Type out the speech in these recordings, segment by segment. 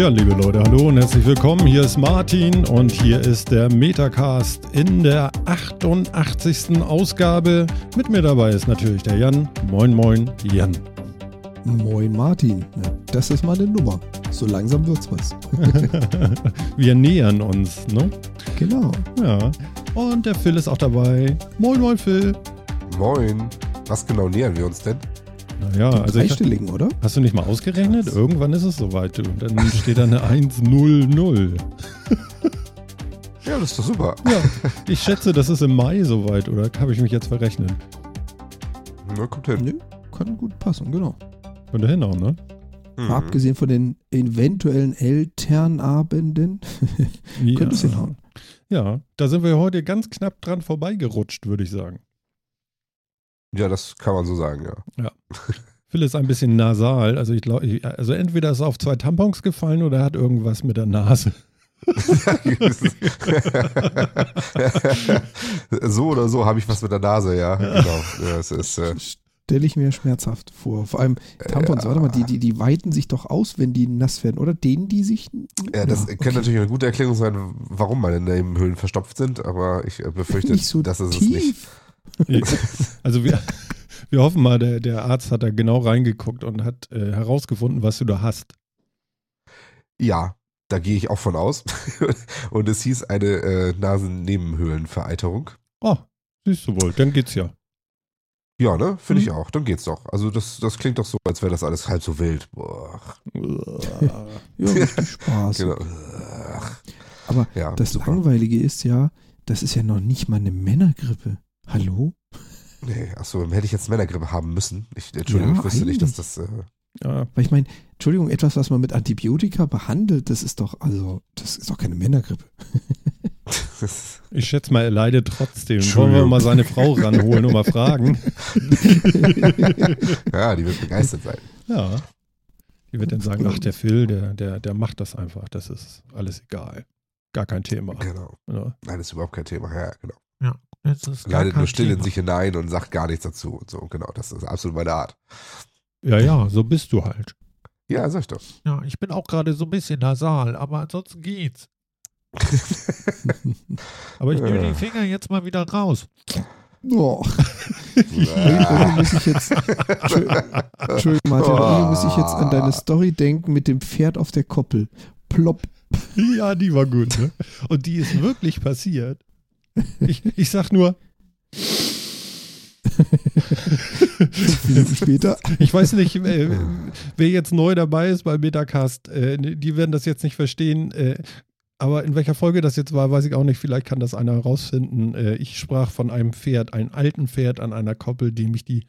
Tja, liebe Leute, hallo und herzlich willkommen. Hier ist Martin und hier ist der Metacast in der 88. Ausgabe. Mit mir dabei ist natürlich der Jan. Moin, moin, Jan. Moin Martin, ja, das ist mal eine Nummer. So langsam wird's was. Wir nähern uns, ne? Genau. Ja. Und der Phil ist auch dabei. Moin, moin, Phil. Moin. Was genau nähern wir uns denn? Naja, also ich, Dreistelligen, oder? hast du nicht mal ausgerechnet? Irgendwann ist es soweit. Und dann steht da eine 100. Ja, das ist doch super. Ja, ich schätze, das ist im Mai soweit, oder habe ich mich jetzt verrechnet? Na, kommt hin. Nö, kann gut passen, genau. Könnte hinhauen, ne? Mhm. Abgesehen von den eventuellen Elternabenden, könnte es hinhauen. Ja, da sind wir heute ganz knapp dran vorbeigerutscht, würde ich sagen. Ja, das kann man so sagen, ja. Phil ist ein bisschen nasal, also ich glaube, also entweder ist er auf zwei Tampons gefallen oder er hat irgendwas mit der Nase. so oder so habe ich was mit der Nase, ja. Genau. Ja, es ist, äh, Stelle ich mir schmerzhaft vor. Vor allem Tampons, warte mal, die, die, die weiten sich doch aus, wenn die nass werden, oder? Dehnen die sich? ja, das okay. könnte natürlich eine gute Erklärung sein, warum meine Nebenhöhlen verstopft sind, aber ich äh, befürchte, Nicht so das ist es nicht. Also wir, wir hoffen mal, der, der Arzt hat da genau reingeguckt und hat äh, herausgefunden, was du da hast. Ja, da gehe ich auch von aus. Und es hieß eine äh, Nasennebenhöhlenvereiterung. Oh, siehst du wohl, dann geht's ja. Ja, ne? Finde ich Mhm. auch. Dann geht's doch. Also das, das klingt doch so, als wäre das alles halb so wild. Boah. Ja, richtig Spaß. Genau. Aber Ja, das super. Langweilige ist ja, das ist ja noch nicht mal eine Männergrippe. Hallo? Nee, achso, hätte ich jetzt Männergrippe haben müssen. Ich, Entschuldigung, Ja, ich wusste nicht, dass das. Äh, Ja, Weil ich meine, Entschuldigung, etwas, was man mit Antibiotika behandelt, das ist doch, also, das ist doch keine Männergrippe. ich schätze mal, er leidet trotzdem. Wollen wir mal seine Frau ranholen und mal fragen? ja, die wird begeistert sein. Ja. Die wird dann sagen, ach, der Phil, der, der, der macht das einfach. Das ist alles egal. Gar kein Thema. Genau. Ja. Nein, das ist überhaupt kein Thema. Ja, genau. Gar Leidet kein nur still in Thema. sich hinein und sagt gar nichts dazu und so. Genau, das ist absolut meine Art. ja, ja, so bist du halt. Ja, sag ich doch. Ja, ich bin auch gerade so ein bisschen nasal, aber ansonsten geht's. Aber ich nehme Ja. die Finger jetzt mal wieder raus. Oh, irgendwie muss ich jetzt, Entschuldigung, Entschuldigung, Martin, irgendwie muss ich jetzt an deine Story denken mit dem Pferd auf der Koppel. Plopp. Ja, die war gut. Ne? Und die ist wirklich passiert. Ich, ich sag nur, Minuten später. ich weiß nicht, äh, wer jetzt neu dabei ist bei Metacast, äh, die werden das jetzt nicht verstehen. Äh, aber in welcher Folge das jetzt war, weiß ich auch nicht. Vielleicht kann das einer herausfinden. Äh, ich sprach von einem Pferd, einem alten Pferd an einer Koppel, dem ich die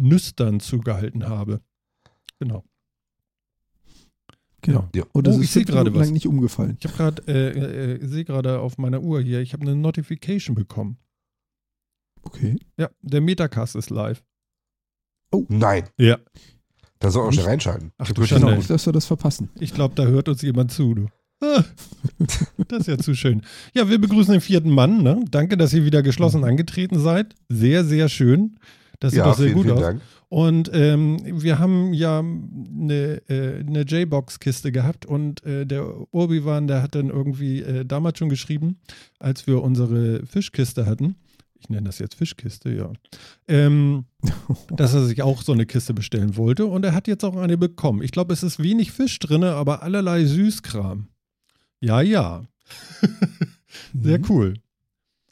Nüstern zugehalten habe. Genau. Genau. Ja. Und das Oh, ich ist seh fünf gerade was. lang nicht umgefallen. Ich habe gerade, äh, äh, sehe gerade auf meiner Uhr hier, ich habe eine Notification bekommen. Okay. Ja, der Metacast ist live. Nein, Ja. da soll Nicht- schnell reinschalten. Ach Ich du Schande. Genau, dass wir das verpassen. Ich glaube, da hört uns jemand zu, du. Ah, das ist ja zu schön. Ja, wir begrüßen den vierten Mann. Ne? Danke, dass ihr wieder geschlossen angetreten seid. Sehr, sehr schön. Das sieht ja, doch sehr vielen, gut vielen aus. Dank. Und ähm, wir haben ja eine, äh, eine J-Box-Kiste gehabt und äh, der Urbiwan, der hat dann irgendwie äh, damals schon geschrieben, als wir unsere Fischkiste hatten. Ich nenne das jetzt Fischkiste, ja. Ähm, dass er sich auch so eine Kiste bestellen wollte und er hat jetzt auch eine bekommen. Ich glaube, es ist wenig Fisch drin, aber allerlei Süßkram. Ja, ja. Sehr Mhm. cool.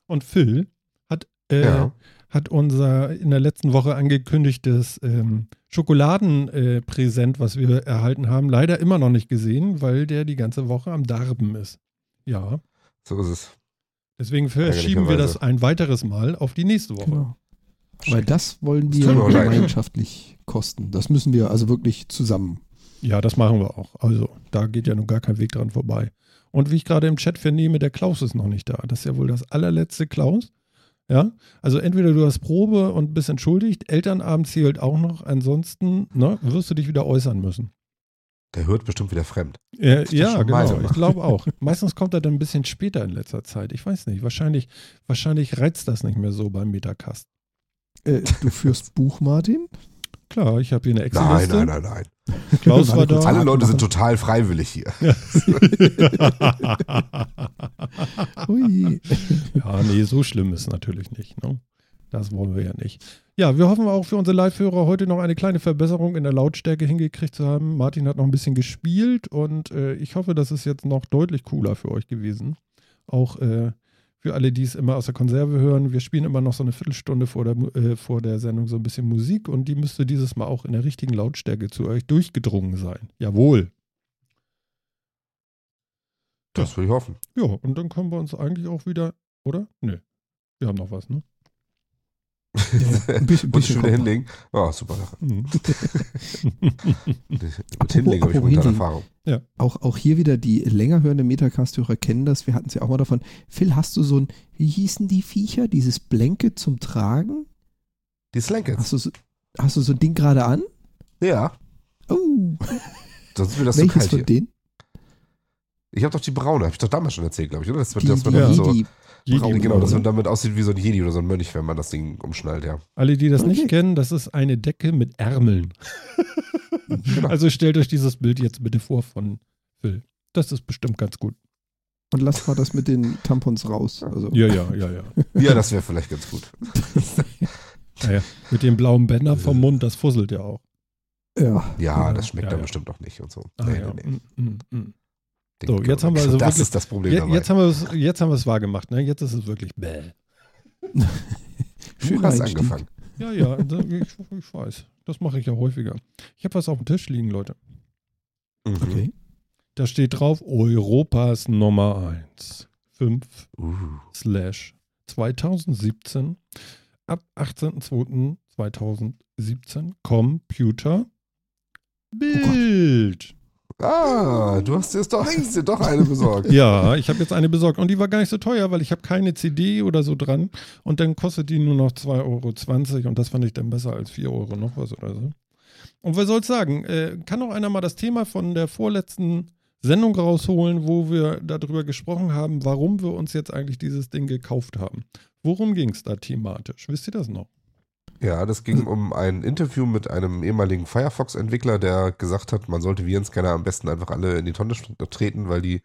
Und Phil hat, äh, Ja. Hat unser in der letzten Woche angekündigtes ähm, Schokoladenpräsent, was wir erhalten haben, leider immer noch nicht gesehen, weil der die ganze Woche am Darben ist. Ja. So ist es. Deswegen verschieben wir das ein weiteres Mal auf die nächste Woche. Genau. Weil das wollen Das wir leid. gemeinschaftlich kosten. Das müssen wir also wirklich zusammen. Ja, das machen wir auch. Also, da geht ja nun gar kein Weg dran vorbei. Und wie ich gerade im Chat vernehme, der Klaus ist noch nicht da. Das ist ja wohl das allerletzte Klaus. Ja, also entweder du hast Probe und bist entschuldigt, Elternabend zählt auch noch, ansonsten ne, wirst du dich wieder äußern müssen. Der hört bestimmt wieder fremd. Äh, ja, genau, weiter? ich glaube auch. Meistens kommt er dann ein bisschen später in letzter Zeit. Ich weiß nicht, wahrscheinlich, wahrscheinlich reizt das nicht mehr so beim Metacast. Äh, du führst Buch, Martin? Klar, ich habe hier eine Nein, Excel-Liste. nein, nein, nein. Klaus war da. Alle Leute sind total freiwillig hier. Ui. ja, nee, so schlimm ist es natürlich nicht. Ne? Das wollen wir ja nicht. Ja, wir hoffen auch für unsere Live-Hörer heute noch eine kleine Verbesserung in der Lautstärke hingekriegt zu haben. Martin hat noch ein bisschen gespielt und äh, ich hoffe, das ist jetzt noch deutlich cooler für euch gewesen. Auch äh, für alle, die es immer aus der Konserve hören. Wir spielen immer noch so eine Viertelstunde vor der, äh, vor der Sendung so ein bisschen Musik und die müsste dieses Mal auch in der richtigen Lautstärke zu euch durchgedrungen sein. Jawohl. Das will ich hoffen. Ja, und dann können wir uns eigentlich auch wieder, oder? Nö. Wir haben noch was, ne? Ja, ein bisschen, bisschen kommt hinlegen? Oh, super Sache. Mhm. Mit hinlegen habe ich momentan. Erfahrung. Auch, auch hier wieder die länger hörenden Metacast-Hörer kennen das. Wir hatten es ja auch mal davon. Phil, hast du so ein, wie hießen die Viecher? Dieses Blanket zum Tragen? Die Slankets. Hast du so, hast du so ein Ding gerade an? Ja, Oh, sonst ist mir das welches kalt von hier. denen? Ich habe doch die braune, habe ich doch damals schon erzählt, glaube ich, oder? Das, Die, dass man die, dann Ja. so, die, Jedi genau, dass man damit aussieht wie so ein Jedi oder so ein Mönch, wenn man das Ding umschnallt, ja. Alle, die das Okay. nicht kennen, das ist eine Decke mit Ärmeln. Genau. Also stellt euch dieses Bild jetzt bitte vor von Phil. Das ist bestimmt ganz gut. und lass mal das mit den Tampons raus. Also, Ja, ja, ja, ja. Ja, das wäre vielleicht ganz gut. Naja, mit dem blauen Bänder vom Mund, das fusselt ja auch. ja. Ja, Ja. das schmeckt Ja, dann ja. bestimmt auch nicht und so. Ah, Nee, ja. nee, nee. Mm, mm, mm. Den So, jetzt haben wir also Das wirklich- ist das Problem Je, dabei. jetzt haben wir es jetzt haben wir es wahr gemacht, ne? Jetzt ist es wirklich bäh. du Schöner hast Einstieg. angefangen. Ja, ja, ich, ich weiß. Das mache ich ja häufiger. Ich habe was auf dem Tisch liegen, Leute. Mhm. Okay. Da steht drauf Europas Nummer 1. 5 Uh. slash 2017 ab 18.02.2017 Computer Bild. Ah, du hast dir doch, hast dir doch eine besorgt. ja, ich habe jetzt eine besorgt und die war gar nicht so teuer, weil ich habe keine CD oder so dran und dann kostet die nur noch 2,20 Euro und das fand ich dann besser als 4 Euro noch was oder so. Und wer soll's sagen? Äh, kann auch einer mal das Thema von der vorletzten Sendung rausholen, wo wir darüber gesprochen haben, warum wir uns jetzt eigentlich dieses Ding gekauft haben? Worum ging es da thematisch? Wisst ihr das noch? Ja, das ging um ein Interview mit einem ehemaligen Firefox-Entwickler, der gesagt hat, man sollte Virenscanner am besten einfach alle in die Tonne treten, weil die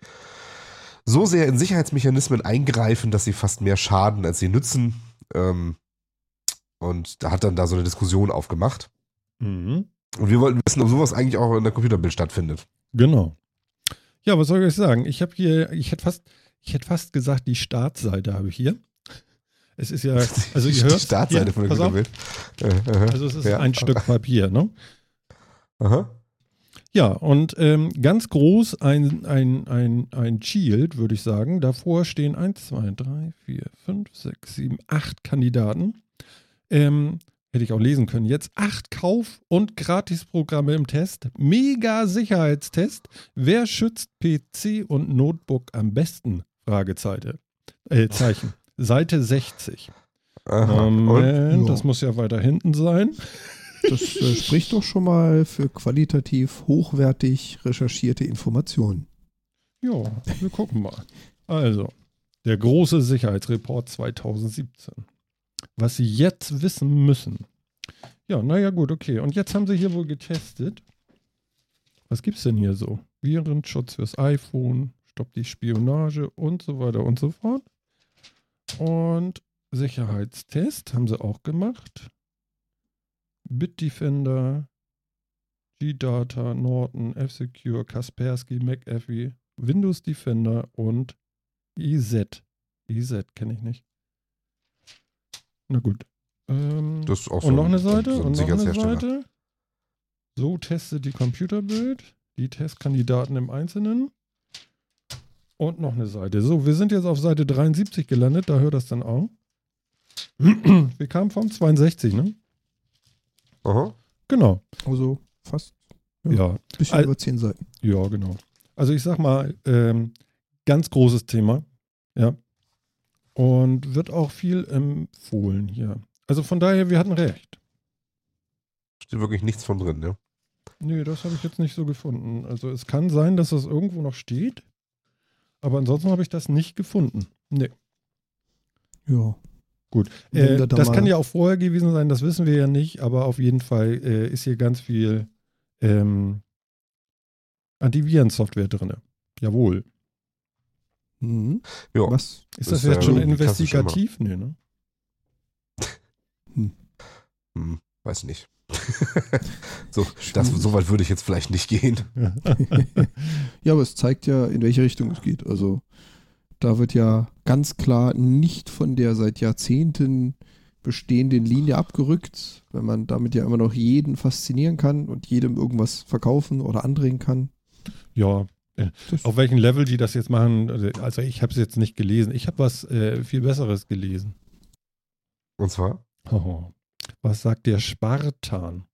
so sehr in Sicherheitsmechanismen eingreifen, dass sie fast mehr schaden, als sie nützen. Ähm, und da hat dann da so eine Diskussion aufgemacht. Mhm. Und wir wollten wissen, ob sowas eigentlich auch in der Computerbild stattfindet. Genau. Ja, was soll ich euch sagen? Ich habe hier, ich hätte fast, ich hätte fast gesagt, die Startseite habe ich hier. Es ist ja, also ihr die hört Startseite hier, von der auf, Computerbild. Äh, aha. Also es ist Ja. ein Stück Papier, ne? Aha. Ja, und ähm, ganz groß ein, ein, ein, ein Shield, würde ich sagen. Davor stehen 1, 2, 3, 4, 5, 6, 7, 8 Kandidaten. Ähm, hätte ich auch lesen können. Jetzt acht Kauf- und Gratisprogramme im Test. Mega Sicherheitstest. Wer schützt PC und Notebook am besten? Fragezeichen. Äh, Zeichen. Seite 60. Aha. Moment, Ja. das muss ja weiter hinten sein. Das äh, spricht doch schon mal für qualitativ hochwertig recherchierte Informationen. Ja, wir gucken mal. Also, der große Sicherheitsreport 2017. Was Sie jetzt wissen müssen. Ja, naja, gut, okay. Und jetzt haben Sie hier wohl getestet. Was gibt's denn hier so? Virenschutz fürs iPhone, stoppt die Spionage und so weiter und so fort. Und Sicherheitstest haben sie auch gemacht. Bitdefender, G-Data, Norton, F-Secure, Kaspersky, McAfee, Windows Defender und IZ. IZ kenne ich nicht. Na gut. Ähm, Das ist auch so und noch ein- eine Seite so ein und noch eine. Seite. So testet die Computerbild, die Testkandidaten im Einzelnen. Und noch eine Seite. So, wir sind jetzt auf Seite 73 gelandet, da hört das dann auch. Wir kamen vom 62, ne? Aha. Genau. Also fast Ja. Ja, ein bisschen Al- über zehn Seiten. ja, genau. Also ich sag mal, ähm, ganz großes Thema. Ja. Und wird auch viel empfohlen hier. Also von daher, wir hatten recht. Steht wirklich nichts von drin, ne? Nee, das habe ich jetzt nicht so gefunden. Also es kann sein, dass das irgendwo noch steht. Aber ansonsten habe ich das nicht gefunden. Nee. Ja. Gut. Äh, das kann ja auch vorher gewesen sein, das wissen wir ja nicht, aber auf jeden Fall äh, ist hier ganz viel ähm, Antivirensoftware drin. Jawohl. Mhm. Ja. Was? Ist das Ist, jetzt schon äh, investigativ? Nee, ne? Hm, weiß nicht. so, das, so weit würde ich jetzt vielleicht nicht gehen. Ja, aber es zeigt ja, in welche Richtung es geht. Also da wird ja ganz klar nicht von der seit Jahrzehnten bestehenden Linie abgerückt, wenn man damit ja immer noch jeden faszinieren kann und jedem irgendwas verkaufen oder andrehen kann. Ja. äh, Das- Auf welchem Level die das jetzt machen, also- also ich habe es jetzt nicht gelesen. Ich habe was äh, viel Besseres gelesen. Und zwar? Oh. Was sagt der Spartan?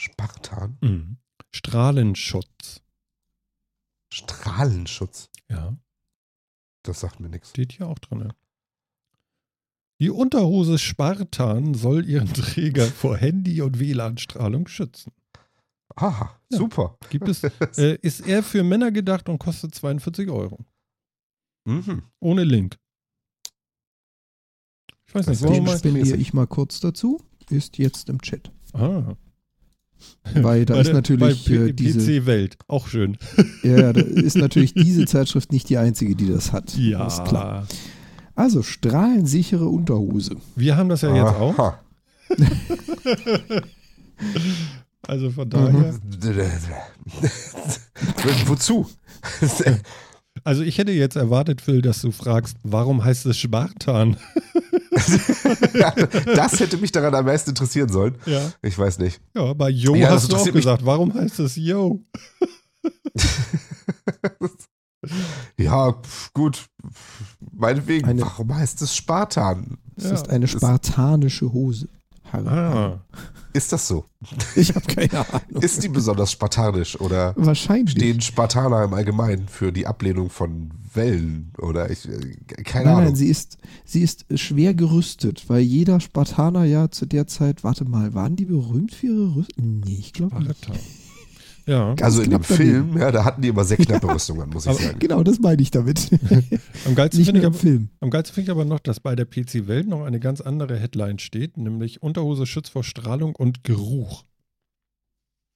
Spartan. Mhm. Strahlenschutz. Strahlenschutz. Ja, Das sagt mir nichts. steht hier auch drin. Die Unterhose Spartan soll ihren Träger vor Handy- und WLAN-Strahlung schützen. Ah, Ja. super. Gibt es, äh, ist eher für Männer gedacht und kostet 42 Euro. Mhm. Ohne Link. Ich weiß nicht, Den mal. spendiere ich mal kurz dazu. Ist jetzt im Chat. Ah, Weil da bei ist der- natürlich bei äh, diese, PC Welt. Auch schön. ja, da ist natürlich diese Zeitschrift nicht die einzige, die das hat. Ja, Ist klar. Also strahlensichere Unterhose. Wir haben das ja jetzt auch. Aha. Also von Mhm. daher. Wozu? Also ich hätte jetzt erwartet, Phil, dass du fragst, warum heißt es Spartan? das hätte mich daran am meisten interessieren sollen. Ja. Ich weiß nicht. Ja, bei Yo Ja, das hast du auch gesagt, warum heißt es Yo? Ja, gut. Meinetwegen, Eine- warum heißt es Spartan? Es Ja. ist eine spartanische Hose. Harry. Ah, Ist das so? Ich habe keine Ahnung. Ist die besonders spartanisch oder Wahrscheinlich. stehen Spartaner im Allgemeinen für die Ablehnung von Wellen oder ich, äh, keine Nein, Ahnung. nein, sie ist, sie ist schwer gerüstet, weil jeder Spartaner ja zu der Zeit, warte mal, waren die berühmt für ihre Rüstung? Nee, ich glaube nicht. Ja, also in dem daneben. Film, ja, da hatten die immer sehr knappe Rüstungen, muss ich Aber- sagen. Genau, das meine ich damit. am geilsten finde ich, aber- Film. am geilsten finde ich aber noch, dass bei der PC Welt noch eine ganz andere Headline steht, nämlich Unterhose schützt vor Strahlung und Geruch.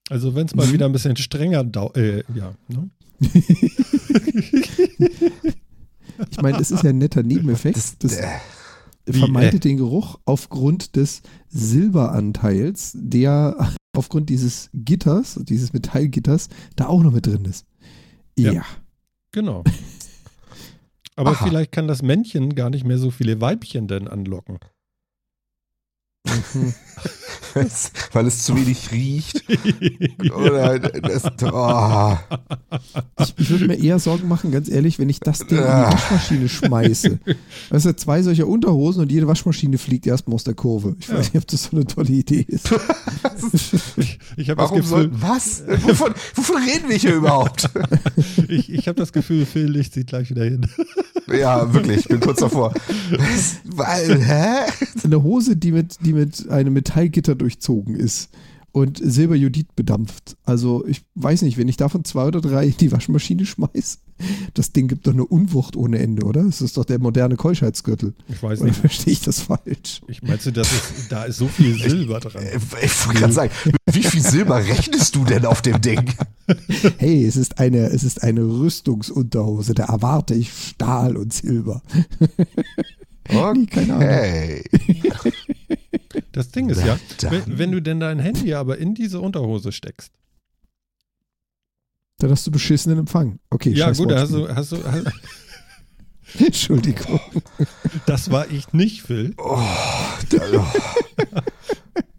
Also wenn es mal Mhm. wieder ein bisschen strenger dau äh, ja, ne? Ich meine, es ist ja ein netter Nebeneffekt. Das, Das, äh, Wie, vermeidet äh? den Geruch aufgrund des Silberanteils, der aufgrund dieses Gitters, dieses Metallgitters, da auch noch mit drin ist. Ja. Ja. Genau. Aber Aha. vielleicht kann das Männchen gar nicht mehr so viele Weibchen denn anlocken. weil es zu wenig riecht. Oder das, oh, Ich, ich würde mir eher Sorgen machen, ganz ehrlich, wenn ich das Ding in die. Waschmaschine schmeiße. Weißt du, zwei solcher Unterhosen und jede Waschmaschine fliegt erstmal aus der Kurve. Ich Ja. weiß nicht, ob das so eine tolle Idee ist. Ich, ich habe das warum soll, Gefühl, was? Wovon, wovon reden wir hier überhaupt? ich, ich habe das Gefühl, Phil legt sich gleich wieder hin. ja, wirklich, ich bin kurz davor. Was? Weil, hä? Eine Hose, die mit, die mit einem Metallgitter durchzogen ist und Silberjodid bedampft. Also ich weiß nicht, wenn ich davon zwei oder drei in die Waschmaschine schmeiß, das Ding gibt doch eine Unwucht ohne Ende, oder? Das ist doch der moderne Keuschheitsgürtel. Ich weiß Oder nicht. verstehe ich das falsch? Ich meinte, das ist, da ist so viel Silber dran. Äh, Ich wollte gerade sagen, wie viel Silber rechnest du denn auf dem Ding? Hey, es ist eine, es ist eine Rüstungsunterhose, da erwarte ich Stahl und Silber. Nee, keine Ahnung. Hey. Das Ding ist ja, wenn, wenn du denn dein Handy aber in diese Unterhose steckst. Dann hast du beschissenen Empfang. Okay, Ja, gut, da hast du, hast du, hast, Entschuldigung. das war ich nicht, Phil. Oh, da, oh,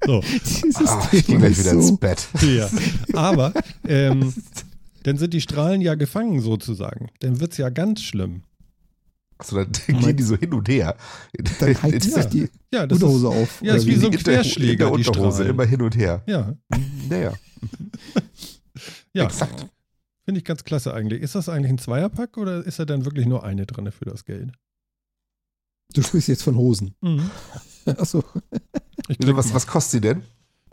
So, Dieses ah, ich gehe gleich wieder so. ins Bett. ja. Aber, ähm, dann sind die Strahlen ja gefangen sozusagen. Dann wird es ja ganz schlimm. Also dann gehen die so hin und her. Dann In- sich die Ja, das Unterhose ist, auf. Ja, ist Oder wie so ein Querschläger, In der die Unterhose, Strahlen. immer hin und her. ja, Naja, ja. exakt. Finde ich ganz klasse eigentlich. Ist das eigentlich ein Zweierpack oder ist da dann wirklich nur eine drin für das Geld? Du sprichst jetzt von Hosen. Mhm. Achso. Was, was kostet sie denn?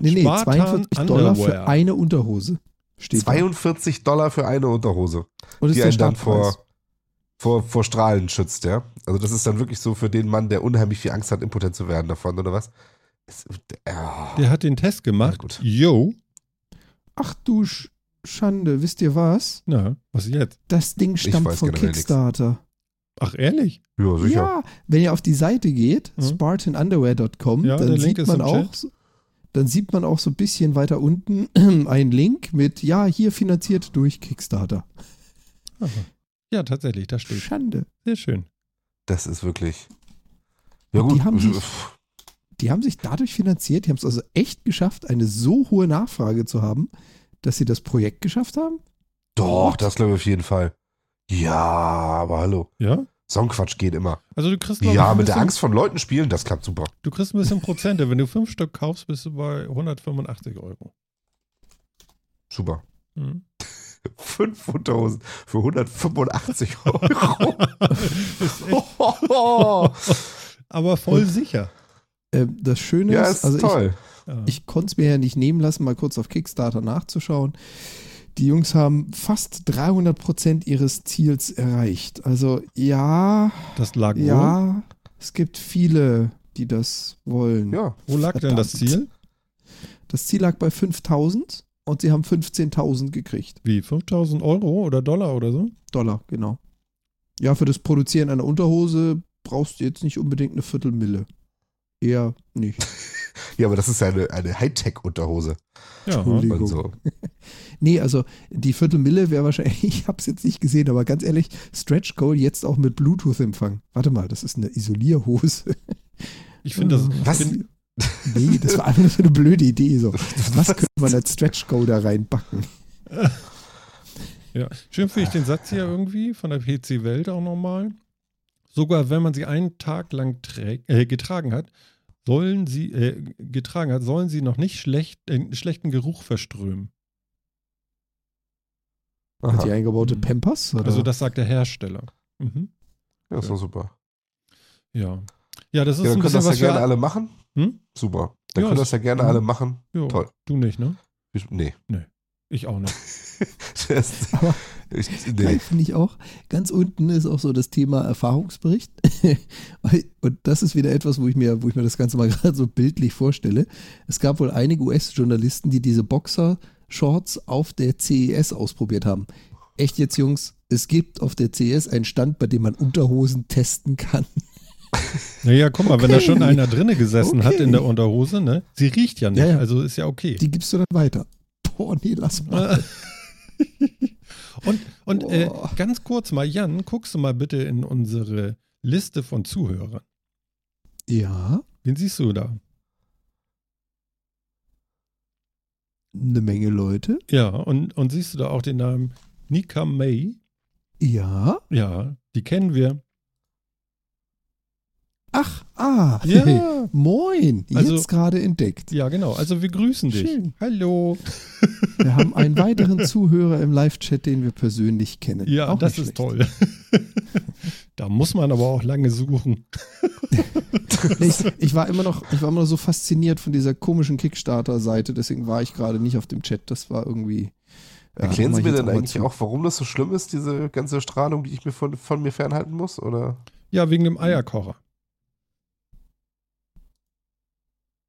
Nee, nee, Spartan 42 Dollar für Underwear. eine Unterhose. Steht da. 42 Dollar für eine Unterhose, Und ist der Startpreis. vor, vor, vor Strahlen schützt, ja? Also das ist dann wirklich so für den Mann, der unheimlich viel Angst hat, impotent zu werden davon, oder was? Es, ja. Der hat den Test gemacht. gut. Yo, Ach du, Sch Schande, wisst ihr was? Na, was jetzt? Das Ding stammt von generell nix. Kickstarter. Ach, ehrlich? Ja, sicher. Ja, wenn ihr auf die Seite geht, Mhm. spartanunderwear.com, Ja, dann sieht man auch, Chat. dann sieht man auch so ein bisschen weiter unten einen Link mit, ja, hier finanziert durch Kickstarter. Aha. Ja, tatsächlich, da steht. Schande. Sehr schön. Das ist wirklich. Ja, gut. die haben sich- Die haben sich dadurch finanziert, die haben es also echt geschafft, eine so hohe Nachfrage zu haben, dass sie das Projekt geschafft haben. Doch, das glaube ich auf jeden Fall. Ja, aber hallo. Ja? Songquatsch geht immer. Also du kriegst, Ja, mit der Angst von Leuten spielen, das klappt super. Du kriegst ein bisschen Prozente. Wenn du fünf Stück kaufst, bist du bei 185 Euro. Super. Mhm. Fünf Unterhosen für 185 Euro. echt, aber voll sicher. Ähm, das Schöne ja, ist, ist also ich, toll. Ja. Ich konnte es mir ja nicht nehmen lassen, mal kurz auf Kickstarter nachzuschauen. Die Jungs haben fast 300 Prozent ihres Ziels erreicht. Also ja, das lag wo? ja, es gibt viele, die das wollen. ja. Wo lag denn das Verdammt. Ziel? Das Ziel lag bei 5000 und sie haben 15.000 gekriegt. Wie? 5000 Euro oder Dollar oder so? Dollar, genau. Ja, für das Produzieren einer Unterhose brauchst du jetzt nicht unbedingt eine Viertelmille. Eher nicht. Ja, aber das ist ja eine, eine Hightech-Unterhose. Ja. Entschuldigung. Und so. Nee, also die Viertelmille wäre wahrscheinlich, ich habe es jetzt nicht gesehen, aber ganz ehrlich, Stretch Goal jetzt auch mit Bluetooth-Empfang. Warte mal, das ist eine Isolierhose. Ich finde das. Was? Find, Nee, das war einfach nur so eine blöde Idee. So. Was könnte man als Stretch Goal da reinbacken? ja. Schön finde ich den Satz hier irgendwie von der PC Welt auch nochmal. Sogar wenn man sie einen Tag lang trägt, äh, getragen hat, sollen sie, äh, getragen hat, sollen sie noch nicht schlecht, äh, schlechten Geruch verströmen. Hat die eingebaute. Pampers? Oder? Also das sagt der Hersteller. Mhm. Ja, ist doch super. Ja. Ja, das ist Ja, ein dann können bisschen das ja was für gerne alle machen. Hm? Super. Dann Ja, können das ja gerne mhm. alle machen. Jo, Toll. Du nicht, ne? Ich- Nee. Ich auch nicht. Das, Aber ich, nee. finde ich auch. Ganz unten ist auch so das Thema Erfahrungsbericht. Und das ist wieder etwas, wo ich mir, wo ich mir das Ganze mal gerade so bildlich vorstelle. Es gab wohl einige US-Journalisten, die diese Boxer-Shorts auf der CES ausprobiert haben. Echt jetzt, Jungs, es gibt auf der CES einen Stand, bei dem man Unterhosen testen kann. Naja, guck mal, wenn da Okay. schon einer drinne gesessen hat Okay. in der Unterhose, ne? Sie riecht ja nicht, Ja, ja. also ist ja okay. Die gibst du dann weiter. Boah, nee, lass mal. und und äh, ganz kurz mal, Jan, guckst du mal bitte in unsere Liste von Zuhörern. Ja, Wen siehst du da? eine Menge Leute. Ja, und, und siehst du da auch den Namen Nika May? Ja. Ja, die kennen wir. Ach, ah. Ja, Moin. Also- Jetzt gerade entdeckt. ja, genau. Also wir grüßen dich. Schön. Hallo. Wir haben einen weiteren Zuhörer im Live-Chat, den wir persönlich kennen. Ja, Auch das ist schlecht. toll. da muss man aber auch lange suchen. Ich, ich, war immer noch, ich war immer noch so fasziniert von dieser komischen Kickstarter-Seite, deswegen war ich gerade nicht auf dem Chat. Das war irgendwie. ja, Erklären Sie mir denn eigentlich zu. auch, warum das so schlimm ist, diese ganze Strahlung, die ich mir von, von mir fernhalten muss? Oder Ja, wegen dem Eierkocher.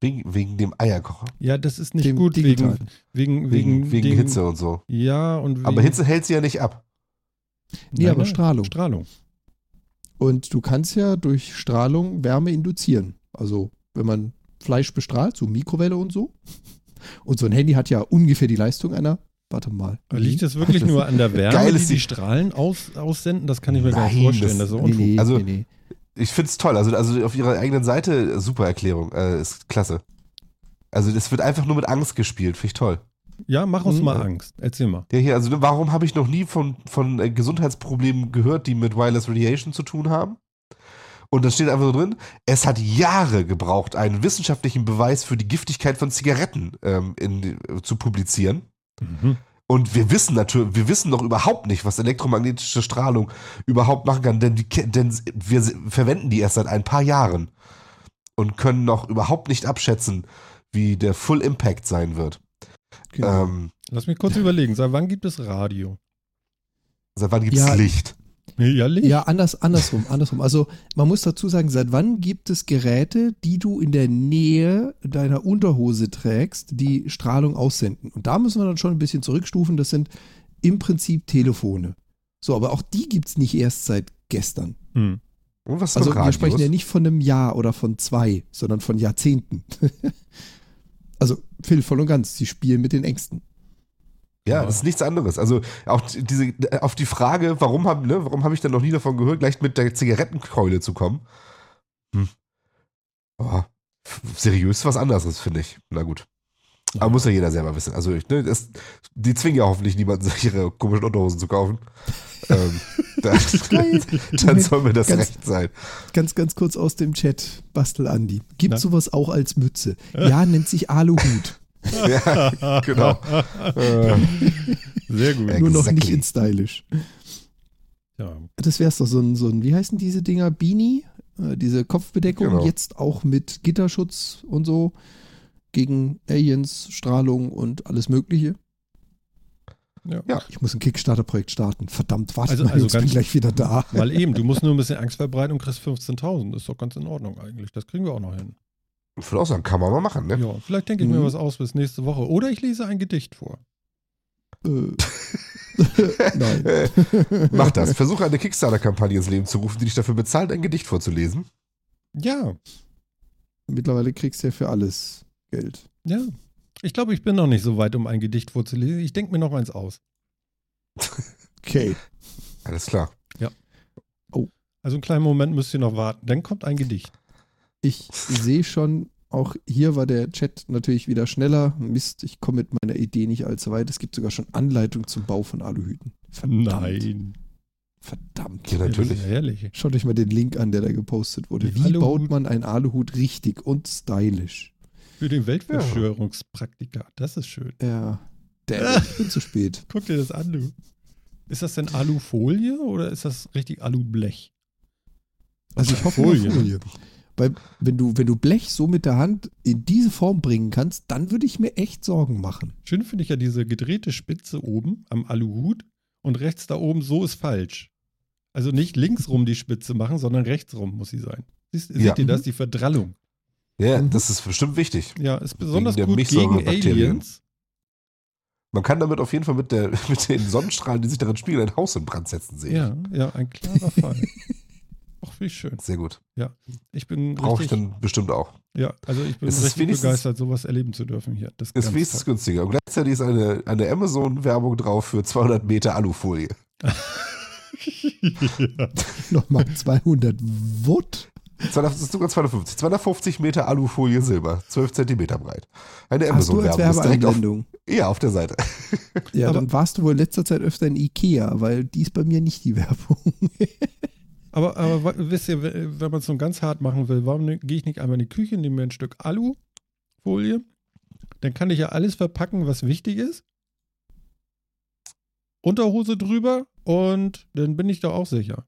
Wegen, wegen dem Eierkocher? Ja, das ist nicht Dem gut wegen, wegen, Wegen, wegen, wegen dem- Hitze und so. Ja, und wegen, Aber Hitze hält sie ja nicht ab. Nee, aber Strahlung. Strahlung. Und du kannst ja durch Strahlung Wärme induzieren. Also, wenn man Fleisch bestrahlt, so Mikrowelle und so. Und so ein Handy hat ja ungefähr die Leistung einer. Warte mal. Liegt es wirklich Das- nur an der Wärme, Geil die die Strahlen aus, aussenden? Das kann ich mir gar nicht Nein, vorstellen. das- Das ist Nee, nee, Also- nee, nee. Ich finde es toll. Also, also auf ihrer eigenen Seite, super Erklärung. Äh, ist klasse. Also das wird einfach nur mit Angst gespielt. Finde ich toll. Ja, mach uns Mhm. mal Angst. Erzähl mal. Ja, hier, also ne, warum habe ich noch nie von, von äh, Gesundheitsproblemen gehört, die mit Wireless Radiation zu tun haben? Und da steht einfach so drin, es hat Jahre gebraucht, einen wissenschaftlichen Beweis für die Giftigkeit von Zigaretten ähm, in, äh, zu publizieren. Mhm. Und wir wissen natürlich, wir wissen noch überhaupt nicht, was elektromagnetische Strahlung überhaupt machen kann, denn, die, denn wir verwenden die erst seit ein paar Jahren und können noch überhaupt nicht abschätzen, wie der Full Impact sein wird. Genau. Ähm, Lass mich kurz überlegen. Seit wann gibt es Radio? seit wann gibt es Ja. Licht? Ja, Licht. Ja, anders, andersrum, andersrum. Also man muss dazu sagen, seit wann gibt es Geräte, die du in der Nähe deiner Unterhose trägst, die Strahlung aussenden? Und da müssen wir dann schon ein bisschen zurückstufen. Das sind im Prinzip Telefone. So, aber auch die gibt es nicht erst seit gestern. Hm. Und was Also wir sprechen ja nicht von einem Jahr oder von zwei, sondern von Jahrzehnten. also Phil, voll und ganz, sie spielen mit den Ängsten. Ja, das ist nichts anderes. Also auch diese, auf die Frage, warum habe ne, warum hab ich denn noch nie davon gehört, gleich mit der Zigarettenkeule zu kommen. Hm. Oh, seriös was anderes, finde ich. Na gut. Aber muss ja jeder selber wissen. Also, ich, ne, das, die zwingen ja hoffentlich niemanden, sich ihre komischen Unterhosen zu kaufen. ähm, da, dann soll mir das Ganz- recht sein. Ganz, ganz kurz aus dem Chat, Bastel Andi. Gibt Na? sowas auch als Mütze? Ja, nennt sich Aluhut. Ja, genau. äh, Sehr gut. Ey. Nur noch nicht Exactly. in stylisch. Ja. Das wär's doch so ein, so ein, wie heißen diese Dinger? Beanie? Äh, diese Kopfbedeckung, Genau. jetzt auch mit Gitterschutz und so gegen Aliens, Strahlung und alles Mögliche. Ja. Ja. Ich muss ein Kickstarter-Projekt starten. Verdammt, warte Also- mal, also Jungs, bin ganz- gleich wieder da. Mal eben, du musst nur ein bisschen Angst verbreiten und kriegst 15.000. Ist doch ganz in Ordnung eigentlich. Das kriegen wir auch noch hin. Ich würde auch sagen, kann man mal machen, ne? Ja, vielleicht denke ich mir Mhm. was aus bis nächste Woche. Oder ich lese ein Gedicht vor. Äh, Nein. Äh, Mach das. Versuche eine Kickstarter-Kampagne ins Leben zu rufen, die dich dafür bezahlt, ein Gedicht vorzulesen. Ja, Mittlerweile kriegst du ja für alles Geld. ja. Ich glaube, ich bin noch nicht so weit, um ein Gedicht vorzulesen. Ich denke mir noch eins aus. Okay. Alles klar. Also einen kleinen Moment müsst ihr noch warten. Dann kommt ein Gedicht. Ich sehe schon, auch hier war der Chat natürlich wieder schneller. Mist, ich komme mit meiner Idee nicht allzu weit. Es gibt sogar schon Anleitung zum Bau von Aluhüten. Verdammt. Nein. Verdammt. Ja, natürlich. Ja herrlich. Schaut euch mal den Link an, der da gepostet wurde. Wie Aluhut- baut man einen Aluhut richtig und stylisch? Für den Weltverschwörungspraktiker. Das ist schön. Ja. Der ich bin zu spät. Guck dir das an, du. Ist das denn Alufolie oder ist das richtig Alublech? Also ich hoffe Folie. Folie. Weil wenn du, wenn du Blech so mit der Hand in diese Form bringen kannst, dann würde ich mir echt Sorgen machen. Schön finde ich ja diese gedrehte Spitze oben am Aluhut und rechts da oben, so ist falsch. Also nicht links rum die Spitze machen, sondern rechts rum muss sie sein. Siehst, Ja. Seht ihr das? Die Verdrallung. Ja, Mhm. das ist bestimmt wichtig. Ja, ist besonders der gut gegen. Aliens. Man kann damit auf jeden Fall mit, der, mit den Sonnenstrahlen, die sich darin spiegeln, ein Haus in Brand setzen sehen. Ja, ja, ein klarer Fall. Ach, wie schön. Sehr gut. Ich bin Brauche ich dann bestimmt auch. ja, also ich bin Es ist richtig wenigstens- begeistert, sowas erleben zu dürfen hier. Das Ist wenigstens toll. günstiger. Und gleichzeitig ist eine, eine Amazon-Werbung drauf für 200 Meter Alufolie. ja. Nochmal 200 Watt. 200 Das ist sogar 250. 250 Meter Alufolie Silber, 12 Zentimeter breit. Eine Amazon-Werbung direkt auf, ja, auf der Seite. Ja, Aber- dann warst du wohl in letzter Zeit öfter in Ikea, weil die ist bei mir nicht die Werbung. Aber, aber wisst ihr, wenn man es so ganz hart machen will, warum ne- gehe ich nicht einmal in die Küche, nehme mir ein Stück Alufolie, dann kann ich ja alles verpacken, was wichtig ist. Unterhose drüber und dann bin ich da auch sicher.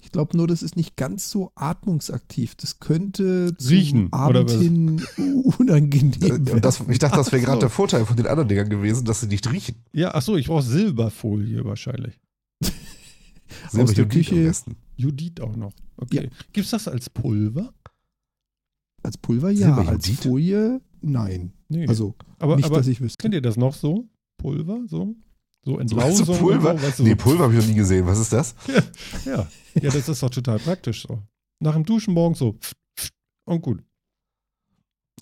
Ich glaube nur, das ist nicht ganz so atmungsaktiv. Das könnte Riechen, Abend hin unangenehm Und werden. das, ich dachte, das wäre gerade so. der Vorteil von den anderen Dingern gewesen, dass sie nicht riechen. Ja, ach so, ich brauche Silberfolie wahrscheinlich. Silber der Jodid Küche- am besten. Judith auch noch. Okay. Gibt es das als Pulver? Als Pulver ja, als Folie nein. Nee. Also aber nicht, aber dass ich wüsste. kennt ihr das noch so? Pulver? So? So So Entlausung? und Pulver? So, weißt du, Nee, Pulver habe ich noch nie gesehen. Was ist das? Ja. ja, das ist doch total praktisch so. Nach dem Duschen morgens so und gut.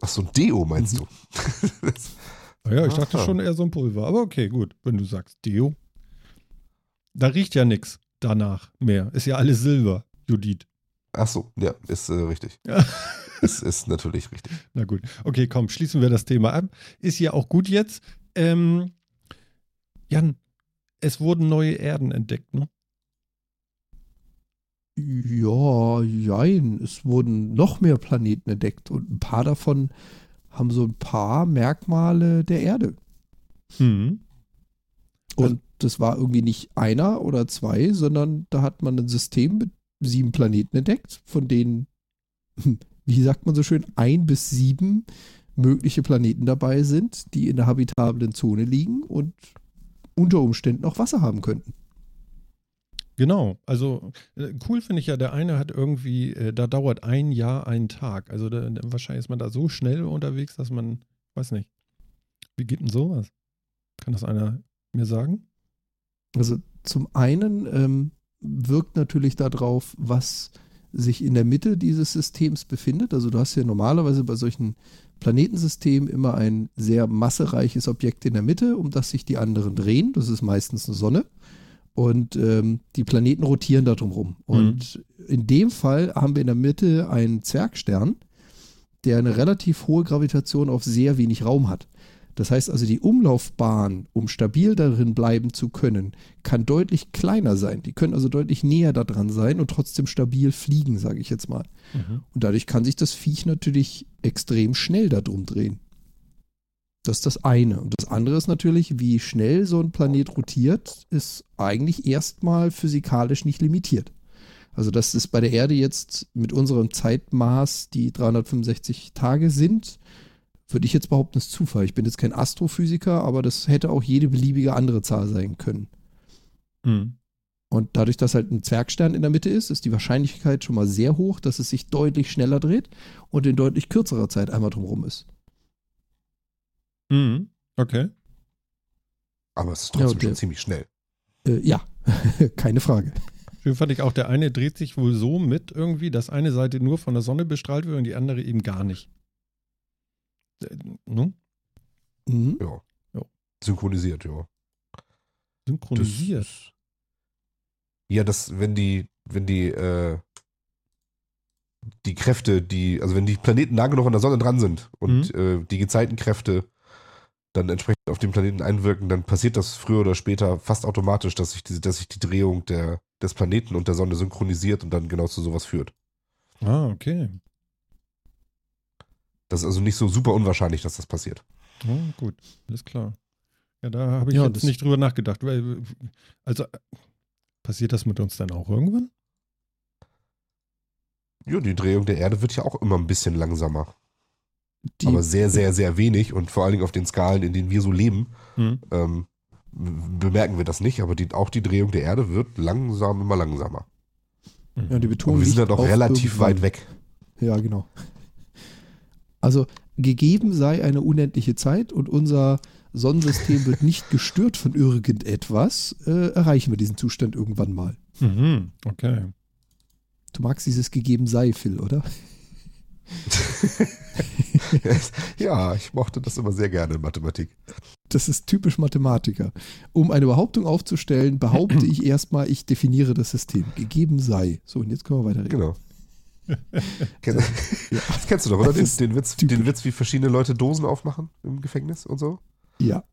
Ach so, ein Deo meinst Mhm. du? Naja, ich dachte Aha. schon eher so ein Pulver. Aber okay, gut, wenn du sagst Deo. Da riecht ja nichts danach mehr. Ist ja alles Silber, Judith. Ach so, ja, ist äh, richtig. Ja. Ist, ist natürlich richtig. Na gut. Okay, komm, schließen wir das Thema ab. Ist ja auch gut jetzt. Ähm, Jan, es wurden neue Erden entdeckt, ne? Ja, jein. Es wurden noch mehr Planeten entdeckt und ein paar davon haben so ein paar Merkmale der Erde. Hm. Und das war irgendwie nicht einer oder zwei, sondern da hat man ein System mit sieben Planeten entdeckt, von denen, wie sagt man so schön, ein bis sieben mögliche Planeten dabei sind, die in der habitablen Zone liegen und unter Umständen auch Wasser haben könnten. Genau, also äh, cool finde ich ja, der eine hat irgendwie, äh, da dauert ein Jahr ein Tag. Also da, wahrscheinlich ist man da so schnell unterwegs, dass man, weiß nicht, wie geht denn sowas? Kann das einer mir sagen? Also zum einen ähm, wirkt natürlich darauf, was sich in der Mitte dieses Systems befindet. Also du hast ja normalerweise bei solchen Planetensystemen immer ein sehr massereiches Objekt in der Mitte, um das sich die anderen drehen. Das ist meistens eine Sonne. Und ähm, die Planeten rotieren da drumherum. Und in dem Fall haben wir in der Mitte einen Zwergstern, der eine relativ hohe Gravitation auf sehr wenig Raum hat. Das heißt also, die Umlaufbahn, um stabil darin bleiben zu können, kann deutlich kleiner sein. Die können also deutlich näher daran sein und trotzdem stabil fliegen, sage ich jetzt mal. Und dadurch kann sich das Viech natürlich extrem schnell darum drehen. Das ist das eine. Und das andere ist natürlich, wie schnell so ein Planet rotiert, ist eigentlich erstmal physikalisch nicht limitiert. Also das ist bei der Erde jetzt mit unserem Zeitmaß, die 365 Tage sind, würde ich jetzt behaupten, ist Zufall. Ich bin jetzt kein Astrophysiker, aber das hätte auch jede beliebige andere Zahl sein können. Mhm. Und dadurch, dass halt ein Zwergstern in der Mitte ist, ist die Wahrscheinlichkeit schon mal sehr hoch, dass es sich deutlich schneller dreht und in deutlich kürzerer Zeit einmal drumherum ist. Mhm. Okay. Aber es ist Ja, trotzdem und der- schon ziemlich schnell. Äh, ja, keine Frage. Schön fand ich auch, der eine dreht sich wohl so mit irgendwie, dass eine Seite nur von der Sonne bestrahlt wird und die andere eben gar nicht. Ne? Mhm. Ja. Ja. Synchronisiert, ja. Synchronisiert. Das- Ja, das, wenn die, wenn die, äh, die Kräfte, die, also wenn die Planeten nah genug an der Sonne dran sind und äh, die Gezeitenkräfte dann entsprechend auf den Planeten einwirken, dann passiert das früher oder später fast automatisch, dass sich, diese, dass sich die Drehung der, des Planeten und der Sonne synchronisiert und dann genau zu sowas führt. Ah, okay. Das ist also nicht so super unwahrscheinlich, dass das passiert. Oh, gut, alles klar. Ja, da habe ich Ja, jetzt nicht drüber nachgedacht. Weil, also, passiert das mit uns dann auch irgendwann? Ja, die Drehung der Erde wird ja auch immer ein bisschen langsamer. Die, aber sehr, sehr, sehr wenig und vor allen Dingen auf den Skalen, in denen wir so leben, Hm. ähm, bemerken wir das nicht, aber die, auch die Drehung der Erde wird langsam immer langsamer. ja, die Und Betonung wir sind auch auf relativ irgendwann. weit weg. Ja, genau. Also gegeben sei eine unendliche Zeit und unser Sonnensystem wird nicht gestört von irgendetwas, äh, erreichen wir diesen Zustand irgendwann mal. Mhm. Okay. Du magst dieses gegeben sei, Phil, oder? ja, ich mochte das immer sehr gerne in Mathematik. Das ist typisch Mathematiker. Um eine Behauptung aufzustellen, behaupte ich erstmal, ich definiere das System. Gegeben sei. So, und jetzt können wir weiterreden. Genau. Das kennst du doch, oder? Den, den, Witz, den Witz, wie verschiedene Leute Dosen aufmachen im Gefängnis und so? Ja,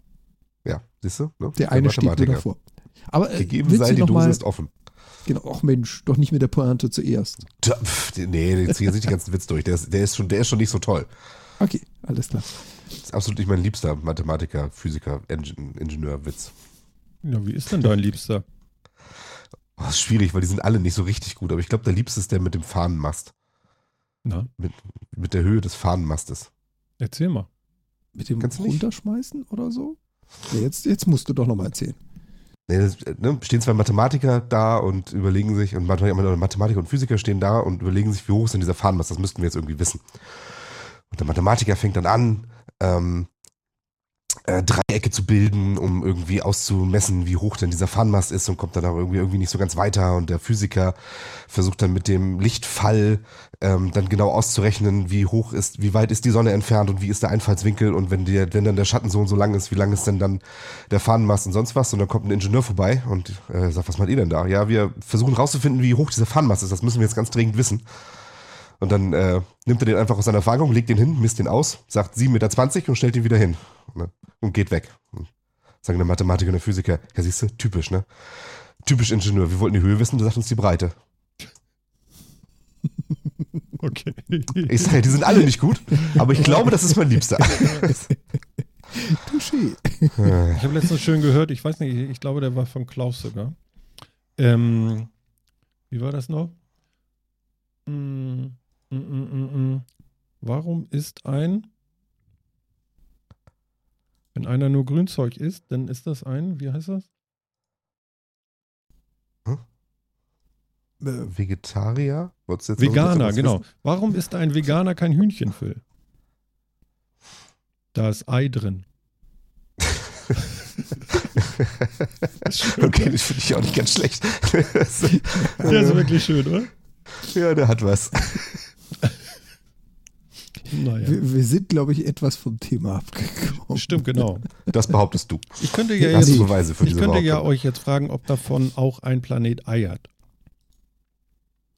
Ja, siehst du? Ne? der eine steht nur davor. Aber äh, Gegeben sei, die Dose mal, ist offen. Genau, ach Mensch, doch nicht mit der Pointe zuerst. Tja, pf, Nee, jetzt hier sind die ganzen Witz durch. Der ist, der, ist schon, der ist schon nicht so toll. Okay, alles klar. Das ist absolut nicht mein liebster Mathematiker, Physiker, Engin Ingenieur-Witz. Ja, wie ist denn dein Liebster? Oh, das ist schwierig, weil die sind alle nicht so richtig gut. Aber ich glaube, der liebste ist der mit dem Fahnenmast. Na, Mit der Höhe des Fahnenmastes. erzähl mal. Mit dem Kannst? Runterschmeißen oder so? Ja, jetzt, jetzt musst du doch nochmal erzählen. Nee, das, äh, ne, stehen zwei Mathematiker da und überlegen sich, und Mathematiker, Mathematiker und Physiker stehen da und überlegen sich, wie hoch ist denn dieser Fahnenmast? Das müssten wir jetzt irgendwie wissen. Und der Mathematiker fängt dann an, ähm, äh, Dreiecke zu bilden, um irgendwie auszumessen, wie hoch denn dieser Fahnenmast ist und kommt dann aber irgendwie, irgendwie nicht so ganz weiter. Und der Physiker versucht dann mit dem Lichtfall ähm, dann genau auszurechnen, wie hoch ist, wie weit ist die Sonne entfernt und wie ist der Einfallswinkel und wenn, der, wenn dann der Schatten so und so lang ist, wie lang ist denn dann der Fahnenmast und sonst was. Und dann kommt ein Ingenieur vorbei und äh, sagt, was macht ihr denn da? Ja, wir versuchen rauszufinden, wie hoch dieser Fahnenmast ist. Das müssen wir jetzt ganz dringend wissen. Und dann äh, nimmt er den einfach aus seiner Erfahrung, legt den hin, misst den aus, sagt 7,20 Meter und stellt ihn wieder hin. Und geht weg. Sagen der Mathematiker und der Physiker, ja siehst du, typisch, ne? Typisch Ingenieur. Wir wollten die Höhe wissen, du sagst uns die Breite. Okay. Ich sage, die sind alle nicht gut, aber ich glaube, das ist mein Liebster. Touché. Ich habe letztens schön gehört, ich weiß nicht, ich glaube, der war von Klaus sogar. Ähm, wie war das noch? Mm, mm, mm, mm, mm. Warum ist ein, wenn einer nur Grünzeug isst, dann ist das ein, wie heißt das? Hm? Äh, Vegetarier? Veganer, genau. wissen? Warum ist ein Veganer kein Hühnchenfüll? Da ist Ei drin. okay, das finde ich auch nicht ganz schlecht. Der ist wirklich schön, oder? ja, der hat was. Naja. wir, wir sind, glaube ich, etwas vom Thema abgekommen. Stimmt, genau. Das behauptest du. Ich könnte ja jetzt, Beweise für ich diese könnte ja euch jetzt fragen, ob davon auch ein Planet Ei hat.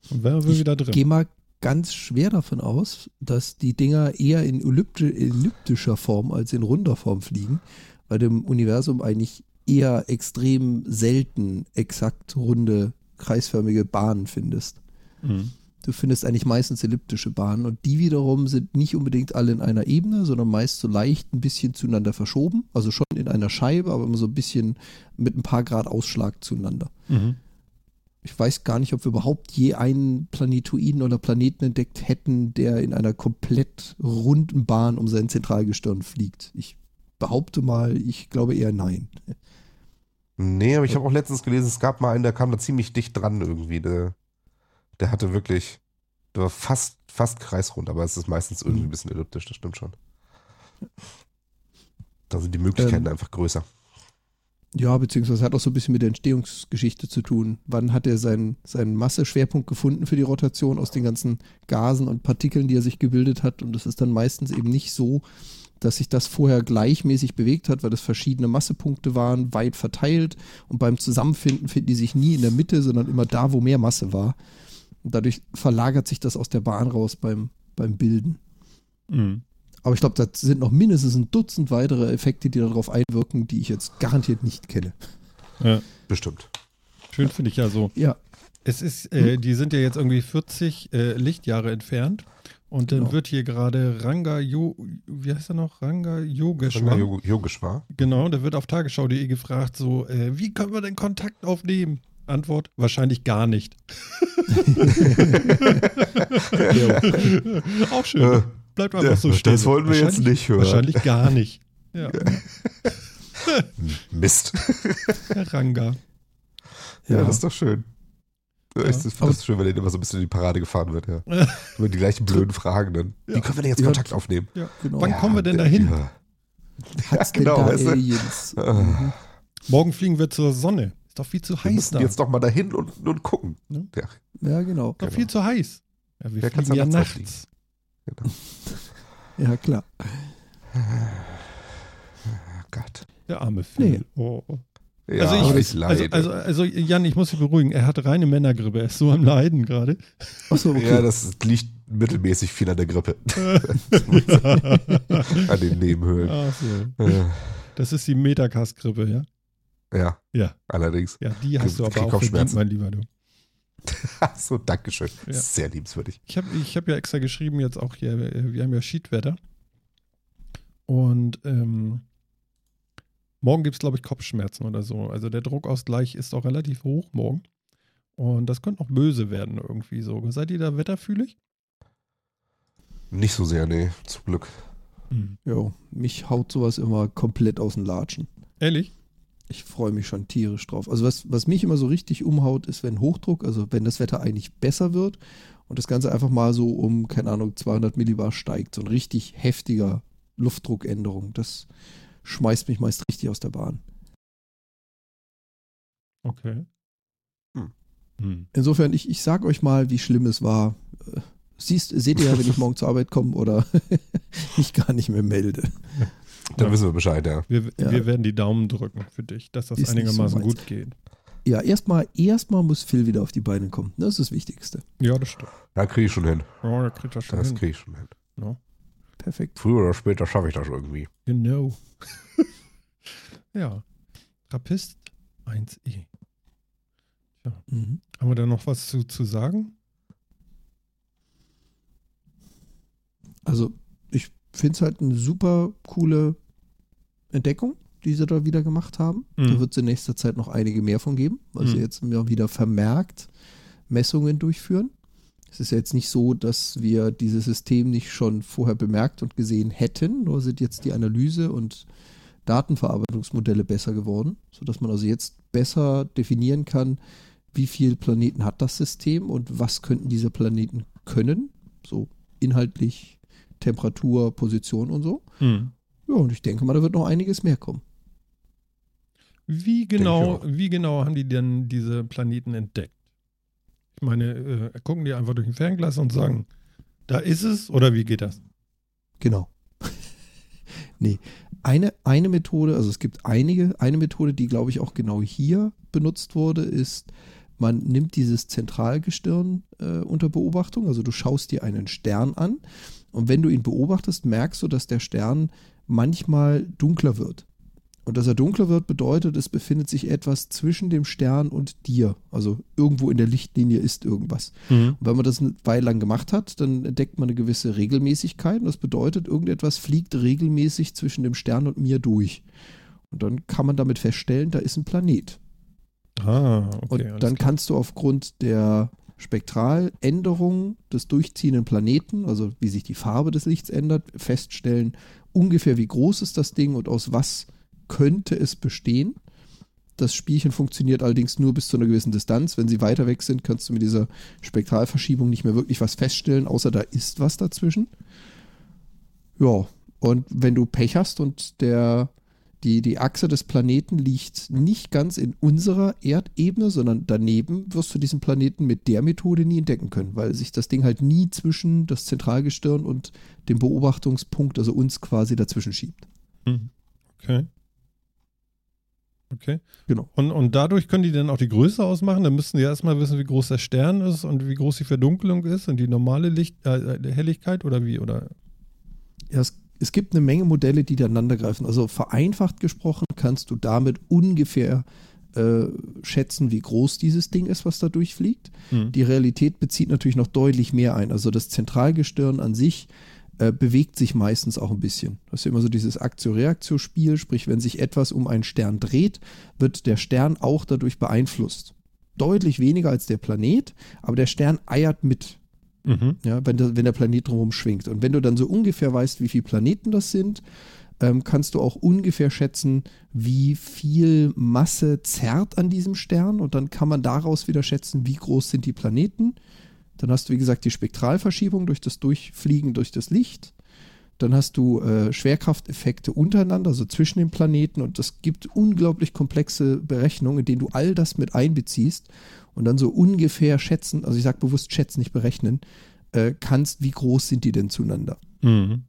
Und wären wir Ich wieder drin. gehe mal ganz schwer davon aus, dass die Dinger eher in ellipti elliptischer Form als in runder Form fliegen, weil du im Universum eigentlich eher extrem selten exakt runde, kreisförmige Bahnen findest. Mhm. Du findest eigentlich meistens elliptische Bahnen und die wiederum sind nicht unbedingt alle in einer Ebene, sondern meist so leicht ein bisschen zueinander verschoben. Also schon in einer Scheibe, aber immer so ein bisschen mit ein paar Grad Ausschlag zueinander. Mhm. Ich weiß gar nicht, ob wir überhaupt je einen Planetoiden oder Planeten entdeckt hätten, der in einer komplett runden Bahn um sein Zentralgestirn fliegt. Ich behaupte mal, ich glaube eher nein. Nee, aber ich habe auch letztens gelesen, es gab mal einen, der kam da ziemlich dicht dran irgendwie. Der, der hatte wirklich, der war fast, fast kreisrund, aber es ist meistens irgendwie Mhm. ein bisschen elliptisch, das stimmt schon. Da sind die Möglichkeiten Ähm, einfach größer. Ja, beziehungsweise hat auch so ein bisschen mit der Entstehungsgeschichte zu tun. Wann hat er seinen, seinen Masseschwerpunkt gefunden für die Rotation aus den ganzen Gasen und Partikeln, die er sich gebildet hat? Und das ist dann meistens eben nicht so, dass sich das vorher gleichmäßig bewegt hat, weil das verschiedene Massepunkte waren, weit verteilt. Und beim Zusammenfinden finden die sich nie in der Mitte, sondern immer da, wo mehr Masse war. Und dadurch verlagert sich das aus der Bahn raus beim, beim Bilden. Mhm. Aber ich glaube, da sind noch mindestens ein Dutzend weitere Effekte, die darauf einwirken, die ich jetzt garantiert nicht kenne. Ja. Bestimmt. Schön finde ich ja so. Ja, Es ist, äh, die sind ja jetzt irgendwie 40 äh, Lichtjahre entfernt. Und dann Genau. wird hier gerade Ranga Yo, wie heißt er noch? Ranga Yogeshwar. Yog- Yogeshwar. Genau, da wird auf tagesschau.de gefragt, so, äh, wie können wir denn Kontakt aufnehmen? Antwort, wahrscheinlich gar nicht. Auch schön. Bleibt einfach ja, so stehen. das wollten wir jetzt nicht hören. Wahrscheinlich gar nicht. Ja, Mist. Herr Ranga. Ja, Ja. das ist doch schön. Ja. Ich finde das schön, wenn denen immer so ein bisschen in die Parade gefahren wird, ja. Immer die gleichen blöden Fragen dann. Ja. Wie können wir denn jetzt Ja. Kontakt aufnehmen? Ja. genau. Wann Ja, kommen wir denn dahin? Ja. Hat's Ja, genau, denn da weißt du? Aliens? Ah. Mhm. Morgen fliegen wir zur Sonne. Ist doch viel zu Wir heiß müssen da. jetzt doch mal dahin und, und gucken. Ne? Ja, Ja, genau. Ist doch genau. viel zu heiß. Ja, wir Wer kann's fliegen ja nachts nachts. genau. Ja, klar. Oh Gott. Der arme Phil. Nee. Oh. Ja, Also, ich, ich also, leide. also, also Jan, ich muss dich beruhigen. Er hat reine Männergrippe. Er ist so am Leiden gerade. Achso, okay. Ja, das liegt mittelmäßig viel an der Grippe. an den Nebenhöhlen. Ach so. Äh, Das ist die Metacast-Grippe, ja? Ja, Ja. allerdings. Ja, die hast du aber auch verdient, Kopfschmerzen. mein Lieber. Du. So, Dankeschön. Ja. Sehr liebenswürdig. Ich habe ich hab ja extra geschrieben, jetzt auch hier, äh, wir haben ja Schiedwetter. Und ähm, morgen gibt es, glaube ich, Kopfschmerzen oder so. Also der Druckausgleich ist auch relativ hoch morgen. Und das könnte auch böse werden irgendwie so. Seid ihr da wetterfühlig? Nicht so sehr, nee, zum Glück. Mhm. Jo, mich haut sowas immer komplett aus den Latschen. Ehrlich? Ich freue mich schon tierisch drauf. Also was, was mich immer so richtig umhaut, ist, wenn Hochdruck, also wenn das Wetter eigentlich besser wird und das Ganze einfach mal so um, keine Ahnung, 200 Millibar steigt. So ein richtig heftiger Luftdruckänderung. Das schmeißt mich meist richtig aus der Bahn. Okay. Hm. Hm. Insofern, ich, ich sag euch mal, wie schlimm es war. Äh, Siehst, seht ihr ja, wenn ich morgen zur Arbeit komme oder mich gar nicht mehr melde. Dann Ja. wissen wir Bescheid, ja. Wir, Ja. wir werden die Daumen drücken für dich, dass das Ist so einigermaßen meins. gut geht. Ja, erstmal erstmal muss Phil wieder auf die Beine kommen. Das ist das Wichtigste. Ja, das stimmt. Da kriege ich schon hin. Ja, da kriegt er schon Das hin. kriege ich schon hin. Perfekt. Früher oder später schaffe ich das irgendwie. Genau. ja. Trappist 1e. Mhm. Haben wir da noch was zu, zu sagen? Also, ich finde es halt eine super coole Entdeckung, die sie da wieder gemacht haben. Mhm. Da wird es in nächster Zeit noch einige mehr von geben, weil sie Mhm. jetzt wieder vermerkt Messungen durchführen. Es ist ja jetzt nicht so, dass wir dieses System nicht schon vorher bemerkt und gesehen hätten, nur sind jetzt die Analyse und Datenverarbeitungsmodelle besser geworden, sodass man also jetzt besser definieren kann, wie viele Planeten hat das System und was könnten diese Planeten können, so inhaltlich, Temperatur, Position und so. Hm. Ja, und ich denke mal, da wird noch einiges mehr kommen. Wie genau, wie genau haben die denn diese Planeten entdeckt? Ich meine, äh, gucken die einfach durch ein Fernglas und sagen, da ist es oder wie geht das? Genau. nee, eine, eine Methode, also es gibt einige, eine Methode, die glaube ich auch genau hier benutzt wurde, ist, man nimmt dieses Zentralgestirn äh, unter Beobachtung, also du schaust dir einen Stern an und wenn du ihn beobachtest, merkst du, dass der Stern manchmal dunkler wird. Und dass er dunkler wird, bedeutet, es befindet sich etwas zwischen dem Stern und dir. Also irgendwo in der Lichtlinie ist irgendwas. Und wenn man das eine Weile lang gemacht hat, dann entdeckt man eine gewisse Regelmäßigkeit. Und das bedeutet, irgendetwas fliegt regelmäßig zwischen dem Stern und mir durch. Und dann kann man damit feststellen, da ist ein Planet. Ah, okay. Und dann kannst du aufgrund der Spektraländerung des durchziehenden Planeten, also wie sich die Farbe des Lichts ändert, feststellen, ungefähr wie groß ist das Ding und aus was könnte es bestehen. Das Spielchen funktioniert allerdings nur bis zu einer gewissen Distanz. Wenn sie weiter weg sind, kannst du mit dieser Spektralverschiebung nicht mehr wirklich was feststellen, außer da ist was dazwischen. Ja, und wenn du Pech hast und der, die, die Achse des Planeten liegt nicht ganz in unserer Erdebene, sondern daneben, wirst du diesen Planeten mit der Methode nie entdecken können, weil sich das Ding halt nie zwischen das Zentralgestirn und dem Beobachtungspunkt, also uns quasi dazwischen schiebt. Hm. Okay. Okay. Genau. Und, und dadurch können die dann auch die Größe ausmachen. Dann müssten die erstmal wissen, wie groß der Stern ist und wie groß die Verdunkelung ist und die normale Licht, äh, äh, Helligkeit oder wie? Oder Ja, es, es gibt eine Menge Modelle, die ineinander greifen. Also vereinfacht gesprochen kannst du damit ungefähr äh, schätzen, wie groß dieses Ding ist, was da durchfliegt. hm. Die Realität bezieht natürlich noch deutlich mehr ein. Also das Zentralgestirn an sich äh, bewegt sich meistens auch ein bisschen. Das ist ja immer so dieses Aktio-Reaktio-Spiel, sprich, wenn sich etwas um einen Stern dreht, wird der Stern auch dadurch beeinflusst. Deutlich weniger als der Planet, aber der Stern eiert mit, Mhm. ja, wenn, der, wenn der Planet drumherum schwingt. Und wenn du dann so ungefähr weißt, wie viele Planeten das sind, ähm, kannst du auch ungefähr schätzen, wie viel Masse zerrt an diesem Stern und dann kann man daraus wieder schätzen, wie groß sind die Planeten. Dann hast du, wie gesagt, die Spektralverschiebung durch das Durchfliegen durch das Licht. Dann hast du äh, Schwerkrafteffekte untereinander, also zwischen den Planeten und das gibt unglaublich komplexe Berechnungen, in denen du all das mit einbeziehst und dann so ungefähr schätzen, also ich sage bewusst schätzen, nicht berechnen, äh, kannst, wie groß sind die denn zueinander. Mhm.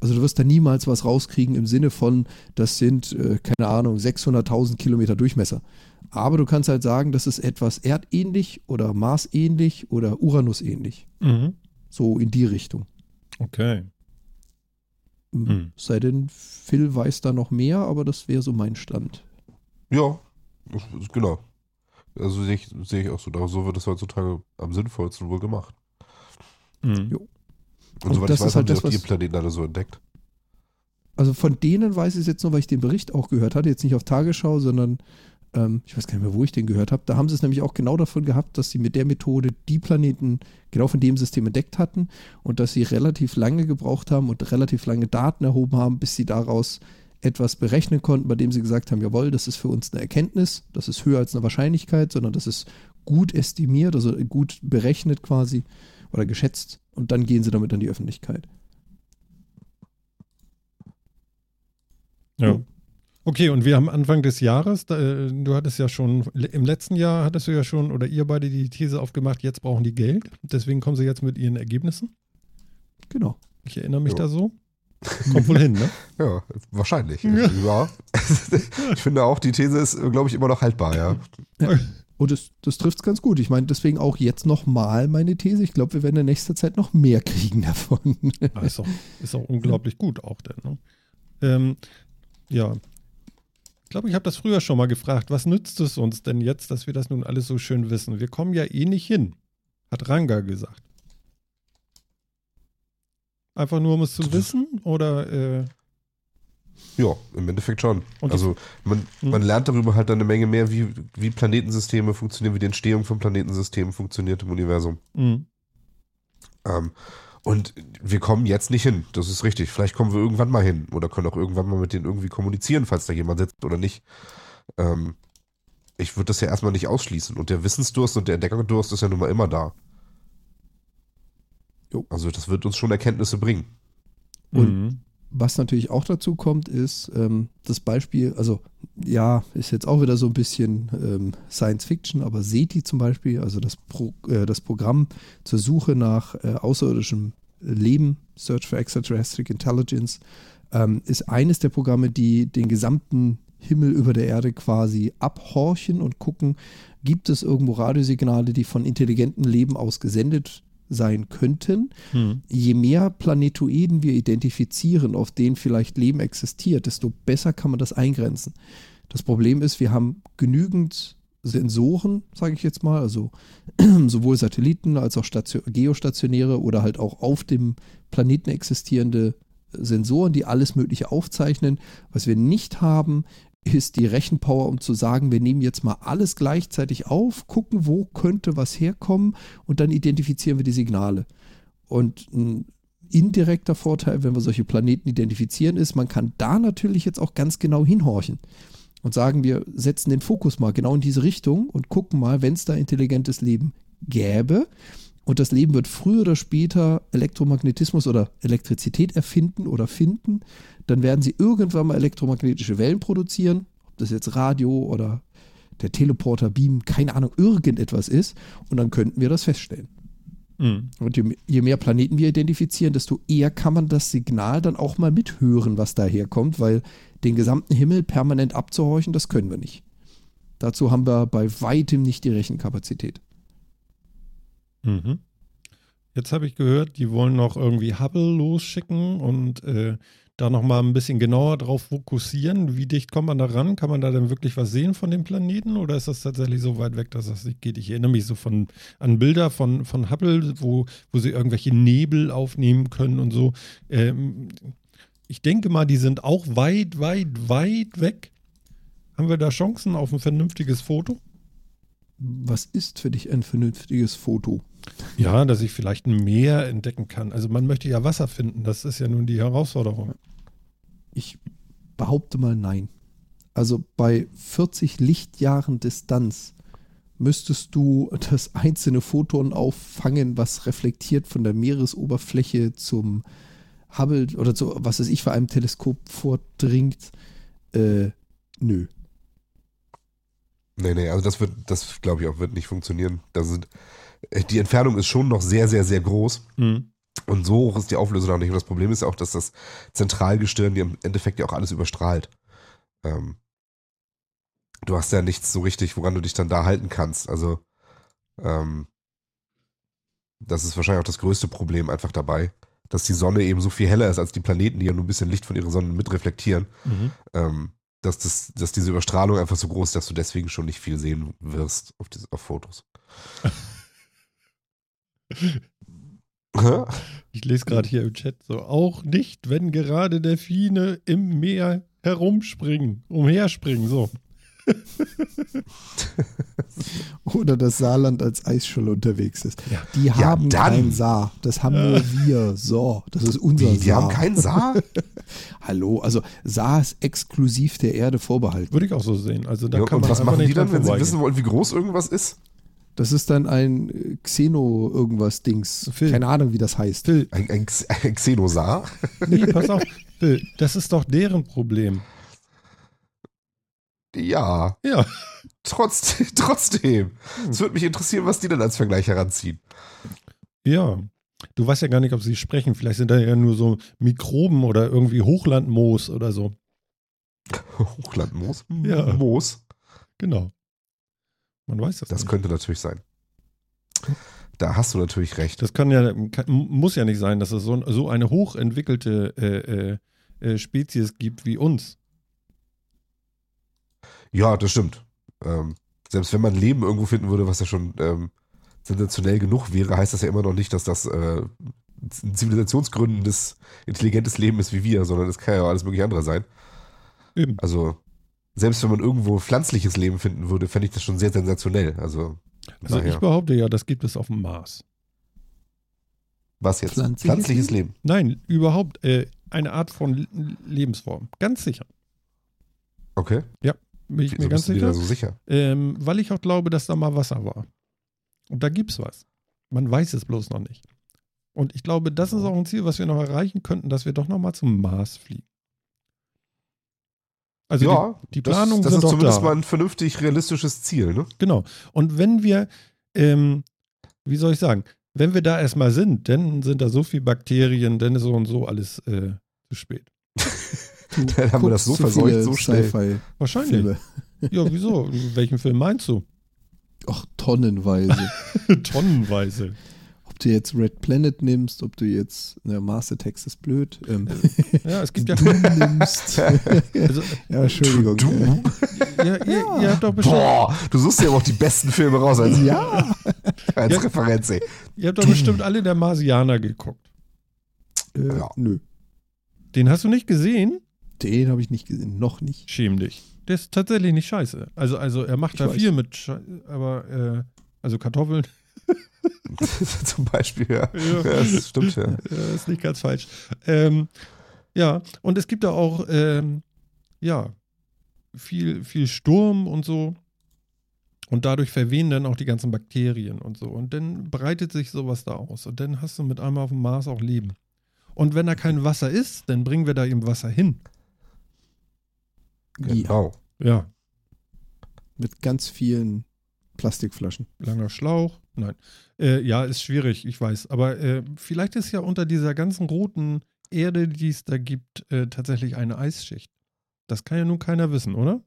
Also du wirst da niemals was rauskriegen im Sinne von, das sind, äh, keine Ahnung, 600.000 Kilometer Durchmesser. Aber du kannst halt sagen, das ist etwas erdähnlich oder Marsähnlich oder Uranusähnlich. Mhm. So in die Richtung. Okay. Mhm. Hm. Sei denn, Phil weiß da noch mehr, aber das wäre so mein Stand. Ja, genau. Also sehe ich, sehe ich auch so. So wird es heutzutage am sinnvollsten wohl gemacht. Mhm. Jo. Und, Und soweit das ich weiß, ist halt haben die das, auch die was- Planeten alle so entdeckt. Also von denen weiß ich es jetzt nur, weil ich den Bericht auch gehört hatte, jetzt nicht auf Tagesschau, sondern ähm, ich weiß gar nicht mehr, wo ich den gehört habe. Da haben sie es nämlich auch genau davon gehabt, dass sie mit der Methode die Planeten genau von dem System entdeckt hatten und dass sie relativ lange gebraucht haben und relativ lange Daten erhoben haben, bis sie daraus etwas berechnen konnten, bei dem sie gesagt haben, jawohl, das ist für uns eine Erkenntnis, das ist höher als eine Wahrscheinlichkeit, sondern das ist gut estimiert, also gut berechnet quasi oder geschätzt und dann gehen sie damit an die Öffentlichkeit. Ja. Okay, und wir haben Anfang des Jahres, äh, du hattest ja schon, im letzten Jahr hattest du ja schon, oder ihr beide die These aufgemacht, jetzt brauchen die Geld. Deswegen kommen sie jetzt mit ihren Ergebnissen. Genau. Ich erinnere mich Jo. da so. Kommt wohl hin, ne? Ja, wahrscheinlich. Ja. Ja. ich finde auch, die These ist, glaube ich, immer noch haltbar, ja. Und das, das trifft es ganz gut. Ich meine, deswegen auch jetzt nochmal meine These. Ich glaube, wir werden in nächster Zeit noch mehr kriegen davon. Ja, ist, auch, ist auch unglaublich gut auch denn. Ne? Ähm, ja. Ich glaube, ich habe das früher schon mal gefragt. Was nützt es uns denn jetzt, dass wir das nun alles so schön wissen? Wir kommen ja eh nicht hin, hat Ranga gesagt. Einfach nur, um es zu wissen? Oder, äh, Ja, im Endeffekt schon. Und also man, Hm. man lernt darüber halt dann eine Menge mehr, wie, wie Planetensysteme funktionieren, wie die Entstehung von Planetensystemen funktioniert im Universum. mh, Ähm, und wir kommen jetzt nicht hin. Das ist richtig. Vielleicht kommen wir irgendwann mal hin oder können auch irgendwann mal mit denen irgendwie kommunizieren, falls da jemand sitzt oder nicht. Ähm, ich würde das ja erstmal nicht ausschließen. Und der Wissensdurst und der Entdeckerdurst ist ja nun mal immer da. Jo. Also das wird uns schon Erkenntnisse bringen. Und Mhm. Was natürlich auch dazu kommt, ist ähm, das Beispiel, also ja, ist jetzt auch wieder so ein bisschen ähm, Science Fiction, aber SETI zum Beispiel, also das, Pro, äh, das Programm zur Suche nach äh, außerirdischem Leben, Search for Extraterrestrial Intelligence, ähm, ist eines der Programme, die den gesamten Himmel über der Erde quasi abhorchen und gucken, gibt es irgendwo Radiosignale, die von intelligentem Leben aus gesendet sein könnten Mhm. je mehr Planetoiden wir identifizieren, auf denen vielleicht Leben existiert, desto besser kann man das eingrenzen. Das Problem ist, wir haben genügend Sensoren, sage ich jetzt mal, also sowohl Satelliten als auch Station, geostationäre oder halt auch auf dem Planeten existierende Sensoren, die alles Mögliche aufzeichnen. Was wir nicht haben, ist die Rechenpower, um zu sagen, wir nehmen jetzt mal alles gleichzeitig auf, gucken, wo könnte was herkommen und dann identifizieren wir die Signale. Und ein indirekter Vorteil, wenn wir solche Planeten identifizieren, ist, man kann da natürlich jetzt auch ganz genau hinhorchen und sagen, wir setzen den Fokus mal genau in diese Richtung und gucken mal, wenn es da intelligentes Leben gäbe und das Leben wird früher oder später Elektromagnetismus oder Elektrizität erfinden oder finden, dann werden sie irgendwann mal elektromagnetische Wellen produzieren, ob das jetzt Radio oder der Teleporter, Beam, keine Ahnung, irgendetwas ist und dann könnten wir das feststellen. Mhm. Und je, je mehr Planeten wir identifizieren, desto eher kann man das Signal dann auch mal mithören, was daherkommt, weil den gesamten Himmel permanent abzuhorchen, das können wir nicht. Dazu haben wir bei weitem nicht die Rechenkapazität. Mhm. Jetzt habe ich gehört, die wollen noch irgendwie Hubble losschicken und äh, da nochmal ein bisschen genauer drauf fokussieren. Wie dicht kommt man da ran? Kann man da denn wirklich was sehen von dem Planeten oder ist das tatsächlich so weit weg, dass das nicht geht? Ich erinnere mich so von, an Bilder von, von Hubble, wo, wo sie irgendwelche Nebel aufnehmen können und so. Ähm, ich denke mal, die sind auch weit, weit, weit weg. Haben wir da Chancen auf ein vernünftiges Foto? Was ist für dich ein vernünftiges Foto? Ja, dass ich vielleicht ein Meer entdecken kann. Also man möchte ja Wasser finden, das ist ja nun die Herausforderung. Ich behaupte mal nein. Also bei 40 Lichtjahren Distanz müsstest du das einzelne Photon auffangen, was reflektiert von der Meeresoberfläche zum Hubble oder zu was weiß ich für einem Teleskop vordringt. Äh, nö. Nee, nee, also das wird, das glaube ich auch, wird nicht funktionieren. Da sind, äh, die Entfernung ist schon noch sehr, sehr, sehr groß. Mhm. Und so hoch ist die Auflösung auch nicht. Und das Problem ist ja auch, dass das Zentralgestirn dir im Endeffekt ja auch alles überstrahlt. Ähm, du hast ja nichts so richtig, woran du dich dann da halten kannst. Also, ähm, das ist wahrscheinlich auch das größte Problem einfach dabei, dass die Sonne eben so viel heller ist als die Planeten, die ja nur ein bisschen Licht von ihrer Sonne mitreflektieren. Mhm. Ähm, dass, das, dass diese Überstrahlung einfach so groß ist, dass du deswegen schon nicht viel sehen wirst auf, diese, auf Fotos. Hä? Ich lese gerade hier im Chat so, auch nicht, wenn gerade Delfine im Meer herumspringen, umherspringen, so. Oder das Saarland als Eisscholle unterwegs ist. Ja. Die haben dann. kein Saar. Das haben nur wir. So, das ist unser Wie, die Saar. haben keinen Saar? Hallo, also Saar ist exklusiv der Erde vorbehalten. Würde ich auch so sehen. Also da Ja, kann und man was machen die dann, wenn sie wissen wollen, wie groß irgendwas ist? Das ist dann ein äh, Xeno irgendwas Dings. Phil. Keine Ahnung, wie das heißt. Phil, Ein, ein, ein Xenosar? nee, pass auf. Phil, das ist doch deren Problem. Ja, Ja. trotzdem. trotzdem. Es würde mich interessieren, was die dann als Vergleich heranziehen. Ja. Du weißt ja gar nicht, ob sie sprechen. Vielleicht sind da ja nur so Mikroben oder irgendwie Hochlandmoos oder so. Hochlandmoos? Ja. Moos? Genau. Man weiß das, Das nicht. könnte natürlich sein. Da hast du natürlich recht. Das kann ja, kann, muss ja nicht sein, dass es so, so eine hochentwickelte äh, äh, äh, Spezies gibt wie uns. Ja, das stimmt. Ähm, selbst wenn man Leben irgendwo finden würde, was ja schon ähm, sensationell genug wäre, heißt das ja immer noch nicht, dass das äh, ein zivilisationsgründendes, intelligentes Leben ist wie wir, sondern es kann ja auch alles mögliche andere sein. Eben. Also, selbst wenn man irgendwo pflanzliches Leben finden würde, fände ich das schon sehr sensationell. Also, Also daher. ich behaupte ja, das gibt es auf dem Mars. was jetzt? Pflanzliches Pflanzliches Leben. Nein, überhaupt äh, eine Art von Lebensform. Ganz sicher. Okay. Ja. Bin ich Wieso mir ganz sicher. so sicher? Ähm, weil ich auch glaube, dass da mal Wasser war. Und da gibt's was. Man weiß es bloß noch nicht. Und ich glaube, das ist auch ein Ziel, was wir noch erreichen könnten, dass wir doch noch mal zum Mars fliegen. Also ja, die, die das, Planungen das sind ist doch zumindest da. mal ein vernünftig realistisches Ziel, ne? Genau. Und wenn wir, ähm, wie soll ich sagen, wenn wir da erstmal sind, dann sind da so viele Bakterien, dann ist so und so alles äh, zu spät. Dann haben wir das so verseucht, so schnell. Wahrscheinlich. Ja, wieso? Welchen Film meinst du? Ach, tonnenweise. Tonnenweise. Ob du jetzt Red Planet nimmst, ob du jetzt, ne, Mars Attacks ist blöd. Ähm, Ja, es gibt ja. du nimmst. Also, ja, Entschuldigung. Du? ihr, ihr, ihr habt doch bestimmt, Boah, du suchst ja aber auch die besten Filme raus als, Ja. als Ja. Referenz, ey. ihr habt doch bestimmt alle der Marsianer geguckt. Äh, Ja. Nö. Den hast du nicht gesehen? Den habe ich nicht gesehen. Noch nicht. Schäm dich. Der ist tatsächlich nicht scheiße. Also, also er macht Ich da weiß. viel mit, Schei aber äh, also Kartoffeln Zum Beispiel, ja. Ja. ja. Das stimmt, ja. Ja, ist nicht ganz falsch. Ähm, ja, und es gibt da auch, ähm, ja, viel, viel Sturm und so. Und dadurch verwehen dann auch die ganzen Bakterien und so. Und dann breitet sich sowas da aus. Und dann hast du mit einmal auf dem Mars auch Leben. Und wenn da kein Wasser ist, dann bringen wir da eben Wasser hin. Genau. Ja, mit ganz vielen Plastikflaschen. langer Schlauch. Nein. Äh, ja, ist schwierig, ich weiß. Aber äh, vielleicht ist ja unter dieser ganzen roten Erde, die es da gibt, äh, tatsächlich eine Eisschicht. Das kann ja nun keiner wissen, oder?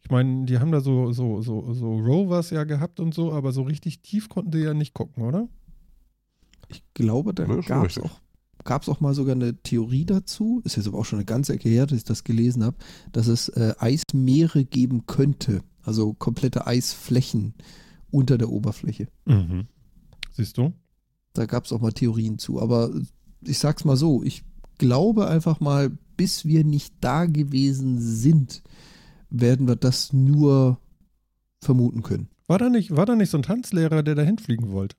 Ich meine, die haben da so, so, so, so Rovers ja gehabt und so, aber so richtig tief konnten die ja nicht gucken, oder? Ich glaube, da gab es richtig. Auch, gab's auch mal sogar eine Theorie dazu, ist jetzt aber auch schon eine ganze Ecke her, dass ich das gelesen habe, dass es äh, Eismeere geben könnte. Also komplette Eisflächen unter der Oberfläche. Mhm. Siehst du? Da gab es auch mal Theorien zu. Aber ich sag's mal so, ich glaube einfach mal, bis wir nicht da gewesen sind, werden wir das nur vermuten können. War da nicht, war da nicht so ein Tanzlehrer, der da hinfliegen wollte?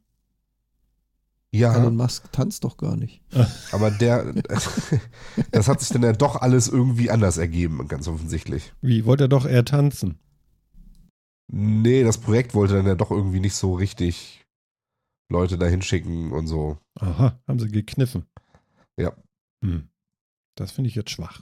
Ja, Elon Musk tanzt doch gar nicht. aber der, das hat sich dann ja doch alles irgendwie anders ergeben, ganz offensichtlich. Wie? Wollte er doch eher tanzen? Nee, das Projekt wollte dann ja doch irgendwie nicht so richtig Leute da hinschicken und so. Aha, haben sie gekniffen. Ja. Hm. Das finde ich jetzt schwach.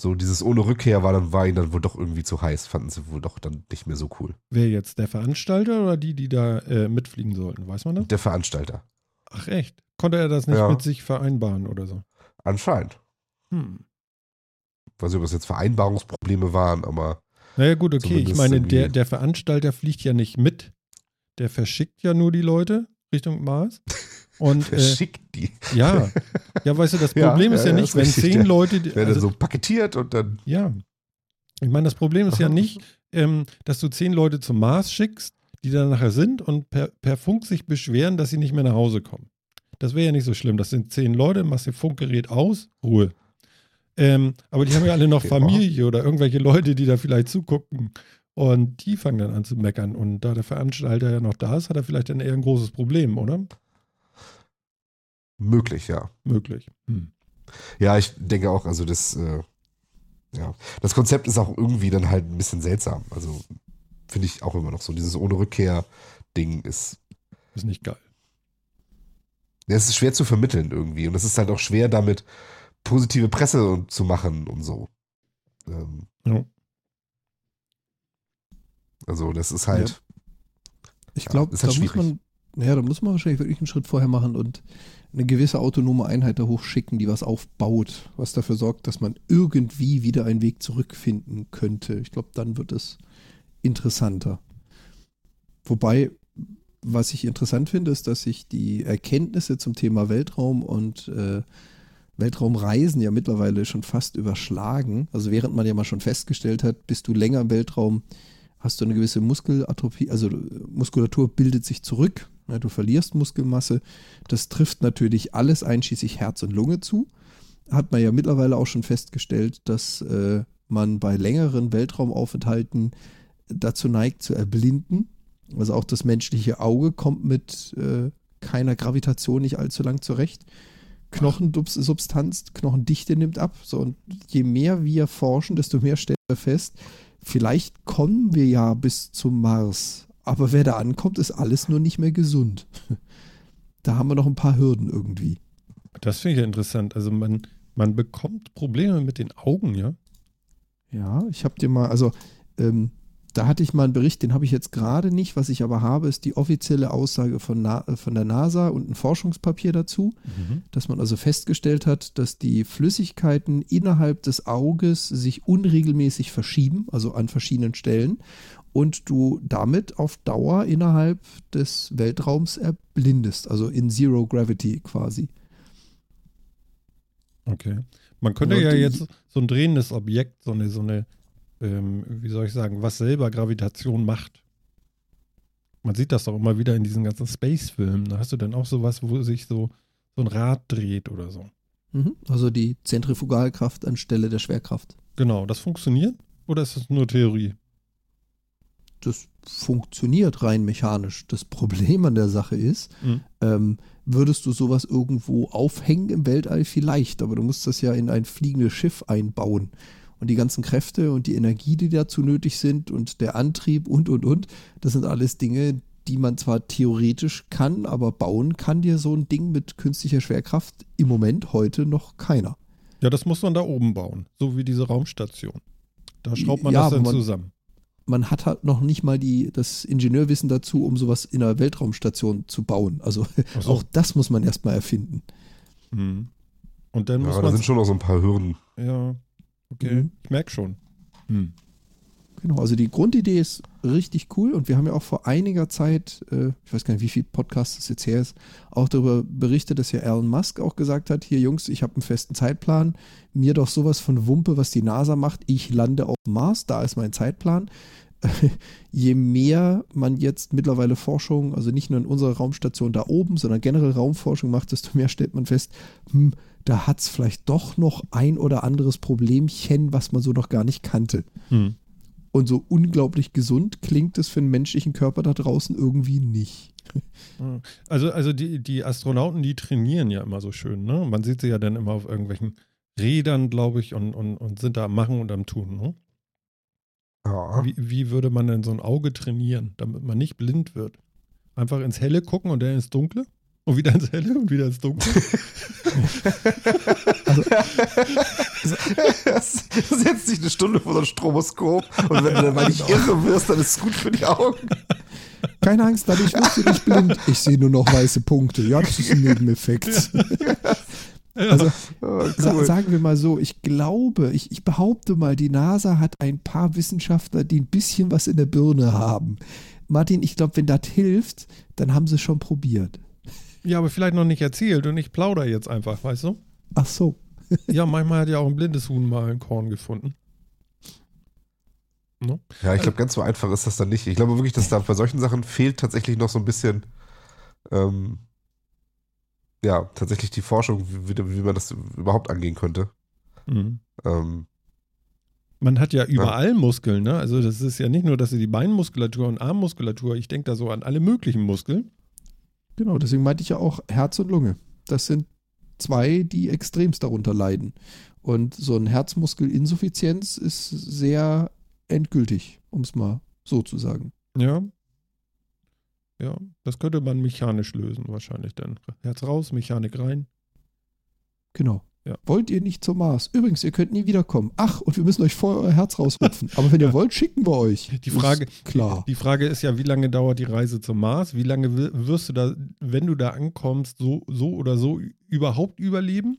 So dieses ohne Rückkehr war dann war ihnen dann wohl doch irgendwie zu heiß, fanden sie wohl doch dann nicht mehr so cool. Wer jetzt, der Veranstalter oder die, die da äh, mitfliegen sollten? Weiß man das? Der Veranstalter. Ach echt? Konnte er das nicht Ja. mit sich vereinbaren oder so? Anscheinend. Hm. weiß nicht, ob es jetzt Vereinbarungsprobleme waren, aber Naja gut, okay. Ich meine, der, der Veranstalter fliegt ja nicht mit. Der verschickt ja nur die Leute Richtung Mars. Und äh, verschickt die. ja, ja, weißt du, das Ja, Problem ist ja, ja ja, nicht, wenn richtig, zehn ja. Leute, die- also, so paketiert und dann. ja. Ich meine, das Problem ist ja nicht, ähm, dass du zehn Leute zum Mars schickst, die dann nachher sind und per, per Funk sich beschweren, dass sie nicht mehr nach Hause kommen. Das wäre ja nicht so schlimm. Das sind zehn Leute, machst ihr Funkgerät aus, Ruhe. Ähm, aber die haben ja alle noch Ja. Familie oder irgendwelche Leute, die da vielleicht zugucken. Und die fangen dann an zu meckern. Und da der Veranstalter ja noch da ist, hat er vielleicht dann eher ein großes Problem, oder? Möglich, ja. Möglich. Hm. Ja, ich denke auch, also das, äh, ja, das Konzept ist auch irgendwie dann halt ein bisschen seltsam. Also finde ich auch immer noch so. Dieses ohne Rückkehr-Ding ist, Ist nicht geil. ja, es ist schwer zu vermitteln irgendwie. Und es ist halt auch schwer, damit positive Presse zu machen und so. Ähm, Ja. also das ist halt, Ich Ja, glaube, ist da halt muss man, ja, da muss man wahrscheinlich wirklich einen Schritt vorher machen und eine gewisse autonome Einheit da hochschicken, die was aufbaut, was dafür sorgt, dass man irgendwie wieder einen Weg zurückfinden könnte. Ich glaube, dann wird es interessanter. Wobei, was ich interessant finde, ist, dass sich die Erkenntnisse zum Thema Weltraum und äh, Weltraumreisen ja mittlerweile schon fast überschlagen. Also während man ja mal schon festgestellt hat, bist du länger im Weltraum, hast du eine gewisse Muskelatrophie, also Muskulatur bildet sich zurück, ja, du verlierst Muskelmasse. Das trifft natürlich alles einschließlich Herz und Lunge zu. Hat man ja mittlerweile auch schon festgestellt, dass äh, man bei längeren Weltraumaufenthalten dazu neigt zu erblinden. Also auch das menschliche Auge kommt mit äh, keiner Gravitation nicht allzu lang zurecht. Knochensubstanz, Knochendichte nimmt ab. So, und je mehr wir forschen, desto mehr stellen wir fest, vielleicht kommen wir ja bis zum Mars. Aber wer da ankommt, ist alles nur nicht mehr gesund. Da haben wir noch ein paar Hürden irgendwie. Das finde ich ja interessant. Also man, man bekommt Probleme mit den Augen, ja? Ja, ich habe dir mal, also ähm, da hatte ich mal einen Bericht, den habe ich jetzt gerade nicht. Was ich aber habe, ist die offizielle Aussage von, Na von der NASA und ein Forschungspapier dazu, Mhm. dass man also festgestellt hat, dass die Flüssigkeiten innerhalb des Auges sich unregelmäßig verschieben, also an verschiedenen Stellen, und du damit auf Dauer innerhalb des Weltraums erblindest, also in Zero Gravity quasi. Okay. Man könnte Und ja jetzt so ein drehendes Objekt, so eine, so eine, ähm, wie soll ich sagen, was selber Gravitation macht. Man sieht das doch immer wieder in diesen ganzen Space-Filmen. Da hast du dann auch sowas, wo sich so, so ein Rad dreht oder so. Mhm. Also die Zentrifugalkraft anstelle der Schwerkraft. Genau, das funktioniert? Oder ist das nur Theorie? Das funktioniert rein mechanisch. Das Problem an der Sache ist, Mhm. ähm, würdest du sowas irgendwo aufhängen im Weltall vielleicht, aber du musst das ja in ein fliegendes Schiff einbauen. Und die ganzen Kräfte und die Energie, die dazu nötig sind und der Antrieb und, und, und, das sind alles Dinge, die man zwar theoretisch kann, aber bauen kann dir so ein Ding mit künstlicher Schwerkraft im Moment heute noch keiner. Ja, das muss man da oben bauen. So wie diese Raumstation. Da schraubt man Ja, das dann man- zusammen. Man hat halt noch nicht mal die, das Ingenieurwissen dazu, um sowas in einer Weltraumstation zu bauen. Also so. auch das muss man erstmal erfinden. Mhm. Und dann Ja, muss aber da man. sind schon noch so ein paar Hürden. Ja, okay. Mhm. Ich merke schon. Hm. Genau, also die Grundidee ist richtig cool und wir haben ja auch vor einiger Zeit, äh, ich weiß gar nicht, wie viel Podcast es jetzt her ist, auch darüber berichtet, dass ja Elon Musk auch gesagt hat, hier Jungs, ich habe einen festen Zeitplan, mir doch sowas von Wumpe, was die NASA macht, ich lande auf Mars, da ist mein Zeitplan. Je mehr man jetzt mittlerweile Forschung, also nicht nur in unserer Raumstation da oben, sondern generell Raumforschung macht, desto mehr stellt man fest, hm, da hat es vielleicht doch noch ein oder anderes Problemchen, was man so noch gar nicht kannte. Hm. Und so unglaublich gesund klingt es für einen menschlichen Körper da draußen irgendwie nicht. Also, also die, die Astronauten, die trainieren ja immer so schön, ne? Man sieht sie ja dann immer auf irgendwelchen Rädern, glaube ich, und, und, und sind da am Machen und am Tun, ne? Ja. Wie, wie würde man denn so ein Auge trainieren, damit man nicht blind wird? Einfach ins Helle gucken und dann ins Dunkle? Und wieder ins Helle und wieder ins Dunkle? Setz dich eine Stunde vor so ein Stroboskop und wenn du dann mal nicht irre wirst, dann ist es gut für die Augen. Keine Angst, dadurch wirst du nicht blind. Ich sehe nur noch weiße Punkte. Ja, das ist ein Nebeneffekt. Also Oh, sa cool. sagen wir mal so, ich glaube, ich, ich behaupte mal, die NASA hat ein paar Wissenschaftler, die ein bisschen was in der Birne haben. Martin, ich glaube, wenn das hilft, dann haben sie es schon probiert. Ja, aber vielleicht noch nicht erzählt und ich plaudere jetzt einfach, weißt du? Ach so. Ja, manchmal hat ja auch ein blindes Huhn mal ein Korn gefunden. Ja, ich glaube, ganz so einfach ist das dann nicht. Ich glaube wirklich, dass da bei solchen Sachen fehlt tatsächlich noch so ein bisschen, ähm, ja, tatsächlich die Forschung, wie, wie, man das überhaupt angehen könnte. Mhm. Ähm, Man hat ja überall Muskeln, ne? Also das ist ja nicht nur, dass sie die Beinmuskulatur und Armmuskulatur, ich denke da so an alle möglichen Muskeln. Genau, deswegen meinte ich ja auch Herz und Lunge. Das sind zwei, die extremst darunter leiden. Und so ein Herzmuskelinsuffizienz ist sehr endgültig, um es mal so zu sagen. Ja. Ja, das könnte man mechanisch lösen wahrscheinlich dann. Herz raus, Mechanik rein. Genau. Ja. Wollt ihr nicht zum Mars? Übrigens, ihr könnt nie wiederkommen. Ach, und wir müssen euch vorher euer Herz rausrupfen. Aber wenn ihr wollt, schicken wir euch. Die Frage, Ist klar. die Frage ist ja, wie lange dauert die Reise zum Mars? Wie lange wi- wirst du da, wenn du da ankommst, so, so oder so überhaupt überleben?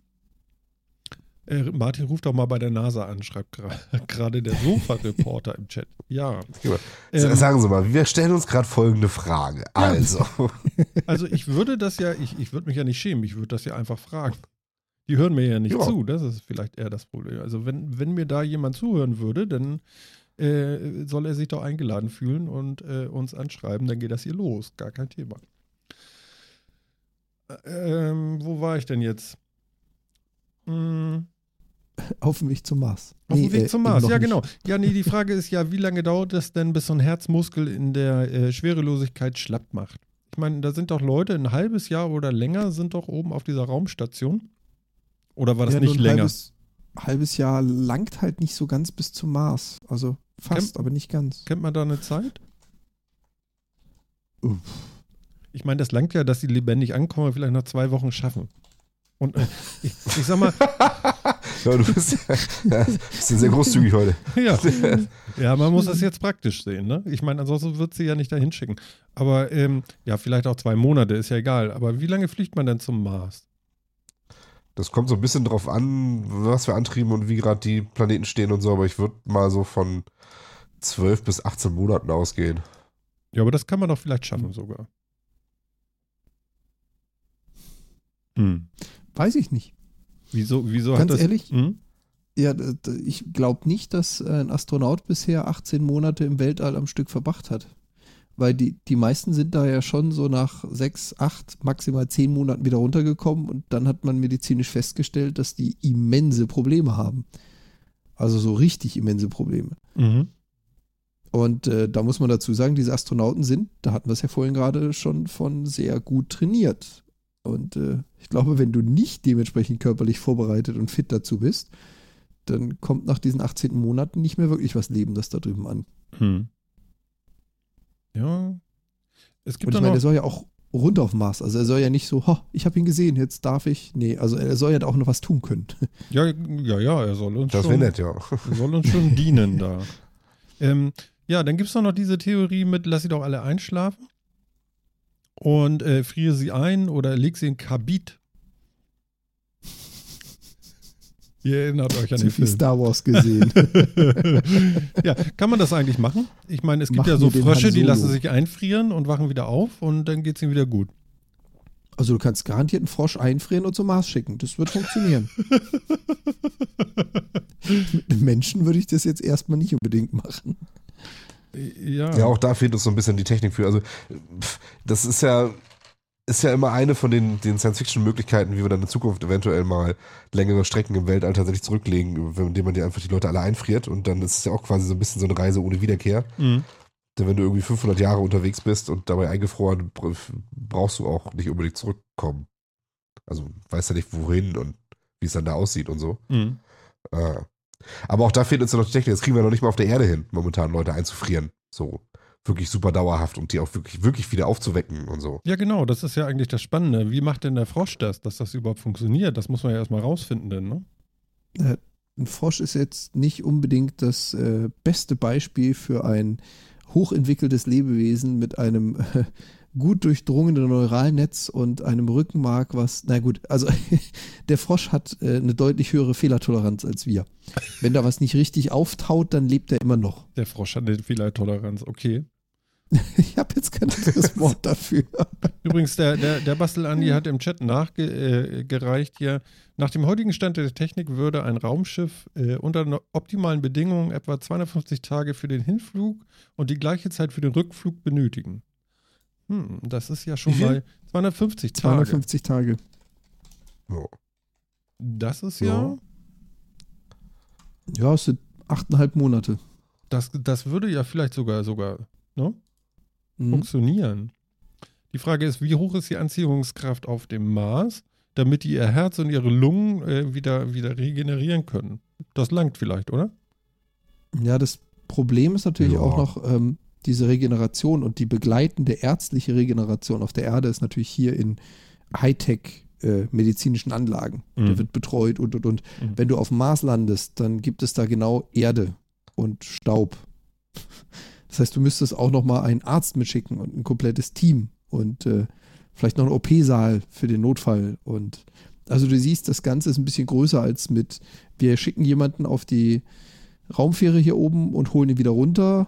Äh, Martin ruft doch mal bei der NASA an, schreibt gerade der Sofa-Reporter im Chat. Ja. Ähm, sagen Sie mal, wir stellen uns gerade folgende Frage. Also, Also ich würde das ja, ich, ich würde mich ja nicht schämen, ich würde das ja einfach fragen. Die hören mir ja nicht Ja. zu, das ist vielleicht eher das Problem. Also wenn, wenn mir da jemand zuhören würde, dann äh, soll er sich doch eingeladen fühlen und äh, uns anschreiben, dann geht das hier los, gar kein Thema. Ähm, wo war ich denn jetzt? Hm, Auf dem Weg zum Mars. auf dem Nee, Weg äh, zum Mars, ja nicht. genau. Ja, nee, die Frage ist ja, wie lange dauert es denn, bis so ein Herzmuskel in der äh, Schwerelosigkeit schlapp macht? Ich meine, da sind doch Leute, ein halbes Jahr oder länger sind doch oben auf dieser Raumstation. Oder war das Ja, nicht länger? Halbes, halbes Jahr langt halt nicht so ganz bis zum Mars. Also fast, aber nicht ganz. Kennt man da eine Zeit? Uff. Ich meine, das langt ja, dass sie lebendig ankommen, vielleicht nach zwei Wochen schaffen. Und äh, ich, ich sag mal, Ja, du bist, ja, bist sehr großzügig heute. ja, ja, man muss das jetzt praktisch sehen. Ne? Ich meine, ansonsten wird sie ja nicht dahin schicken. Aber ähm, ja, vielleicht auch zwei Monate, ist ja egal. Aber wie lange fliegt man denn zum Mars? Das kommt so ein bisschen drauf an, was für Antrieben und wie gerade die Planeten stehen und so, aber ich würde mal so von 12 bis 18 Monaten ausgehen. Ja, aber das kann man doch vielleicht schaffen sogar. Hm. Weiß ich nicht. Wieso, wieso hat Ganz das. ehrlich? Hm? Ja, ich glaube nicht, dass ein Astronaut bisher 18 Monate im Weltall am Stück verbracht hat. Weil die, die meisten sind da ja schon so nach sechs, acht, maximal zehn Monaten wieder runtergekommen und dann hat man medizinisch festgestellt, dass die immense Probleme haben. Also so richtig immense Probleme. Mhm. Und äh, da muss man dazu sagen, diese Astronauten sind, da hatten wir es ja vorhin gerade schon von sehr gut trainiert. Und äh, ich glaube, wenn du nicht dementsprechend körperlich vorbereitet und fit dazu bist, dann kommt nach diesen 18 Monaten nicht mehr wirklich was Lebendes da drüben an. Hm. Ja. Es gibt Und ich doch meine, noch. er soll ja auch runter auf Mars. Also er soll ja nicht so, ho, ich habe ihn gesehen, jetzt darf ich. Nee, also er soll ja da auch noch was tun können. Ja, ja, ja, er soll uns Das schon. nett, ja. Er soll uns schon dienen da. Ähm, ja, dann gibt es noch diese Theorie mit, lass sie doch alle einschlafen und äh, friere sie ein oder leg sie in Kabit. Ihr erinnert euch an den viel Film. Star Wars gesehen. ja, kann man das eigentlich machen? Ich meine, es gibt Mach ja so Frösche, die lassen sich einfrieren und wachen wieder auf und dann geht es ihnen wieder gut. also du kannst garantiert einen Frosch einfrieren und zum Mars schicken. Das wird funktionieren. Mit einem Menschen würde ich das jetzt erstmal nicht unbedingt machen. Ja, Ja, auch da fehlt uns so ein bisschen die Technik für. Also, pff, das ist ja, ist ja immer eine von den, den Science-Fiction-Möglichkeiten, wie wir dann in Zukunft eventuell mal längere Strecken im Weltall tatsächlich zurücklegen, indem man die einfach die Leute alle einfriert. Und dann ist es ja auch quasi so ein bisschen so eine Reise ohne Wiederkehr. Mhm. Denn wenn du irgendwie 500 Jahre unterwegs bist und dabei eingefroren, br- brauchst du auch nicht unbedingt zurückkommen. Also weißt ja nicht, wohin und wie es dann da aussieht und so. Mhm. Äh, aber auch da fehlt uns ja noch die Technik. Das kriegen wir noch nicht mal auf der Erde hin, momentan Leute einzufrieren. So wirklich super dauerhaft und die auch wirklich, wirklich wieder aufzuwecken und so. Ja, genau, das ist ja eigentlich das Spannende. Wie macht denn der Frosch das, dass das überhaupt funktioniert? Das muss man ja erstmal rausfinden, denn, ne? Ein Frosch ist jetzt nicht unbedingt das äh, beste Beispiel für ein hochentwickeltes Lebewesen mit einem äh, gut durchdrungenen Neuralnetz und einem Rückenmark, was, na gut, also der Frosch hat äh, eine deutlich höhere Fehlertoleranz als wir. Wenn da was nicht richtig auftaut, dann lebt er immer noch. Der Frosch hat eine Fehlertoleranz, okay. Ich habe jetzt kein anderes Wort dafür. Übrigens, der, der, der Bastel Andi hat im Chat nachgereicht äh, gereicht hier. Nach dem heutigen Stand der Technik würde ein Raumschiff äh, unter optimalen Bedingungen etwa 250 Tage für den Hinflug und die gleiche Zeit für den Rückflug benötigen. Hm, das ist ja schon mal 250 Tage. 250 Tage. Das ist ja, Ja. Ja, es sind achteinhalb Monate. das, das würde ja vielleicht sogar, sogar ne, Mhm. funktionieren. Die Frage ist, wie hoch ist die Anziehungskraft auf dem Mars, damit die ihr Herz und ihre Lungen äh, wieder, wieder regenerieren können? Das langt vielleicht, oder? Ja, das Problem ist natürlich Ja. auch noch ähm, diese Regeneration und die begleitende ärztliche Regeneration auf der Erde ist natürlich hier in Hightech äh, medizinischen Anlagen. Mhm. Der wird betreut und und und. Mhm. Wenn du auf dem Mars landest, dann gibt es da genau Erde und Staub. Das heißt, du müsstest auch noch mal einen Arzt mitschicken und ein komplettes Team und äh, vielleicht noch einen OP-Saal für den Notfall und also du siehst, das Ganze ist ein bisschen größer als mit, wir schicken jemanden auf die Raumfähre hier oben und holen ihn wieder runter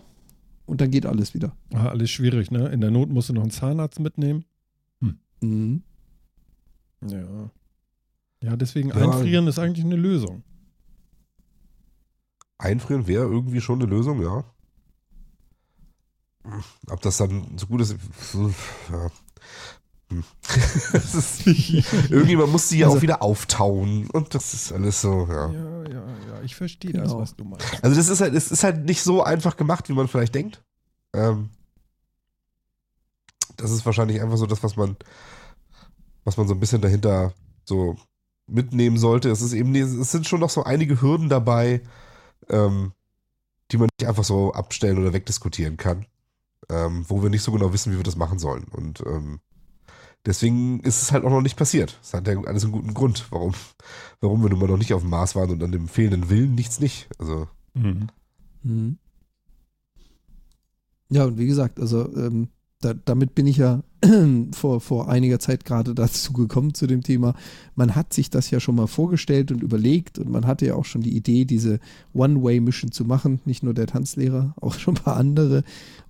und dann geht alles wieder. Ah, alles schwierig, ne? In der Not musst du noch einen Zahnarzt mitnehmen. Mhm. Ja. Ja, deswegen Ja. einfrieren ist eigentlich eine Lösung. Einfrieren wäre irgendwie schon eine Lösung, ja. Ob das dann so gut ist, ja. Hm. Ist, irgendjemand muss sie ja Also- auch wieder auftauen und das ist alles so, ja. Ja, ja, ja, ich verstehe Genau. das, was du meinst. Also das ist halt, es ist halt nicht so einfach gemacht, wie man vielleicht denkt. Ähm, das ist wahrscheinlich einfach so das, was man, was man so ein bisschen dahinter so mitnehmen sollte. Es ist eben, es sind schon noch so einige Hürden dabei, ähm, die man nicht einfach so abstellen oder wegdiskutieren kann, ähm, wo wir nicht so genau wissen, wie wir das machen sollen. Und ähm, deswegen ist es halt auch noch nicht passiert. Es hat ja alles einen guten Grund, warum, warum wir nun mal noch nicht auf dem Mars waren und an dem fehlenden Willen nichts nicht. Also. Mhm. Mhm. Ja, und wie gesagt, also ähm, da, damit bin ich ja vor, vor einiger Zeit gerade dazu gekommen zu dem Thema. Man hat sich das ja schon mal vorgestellt und überlegt und man hatte ja auch schon die Idee, diese One-Way-Mission zu machen. Nicht nur der Tanzlehrer, auch schon ein paar andere.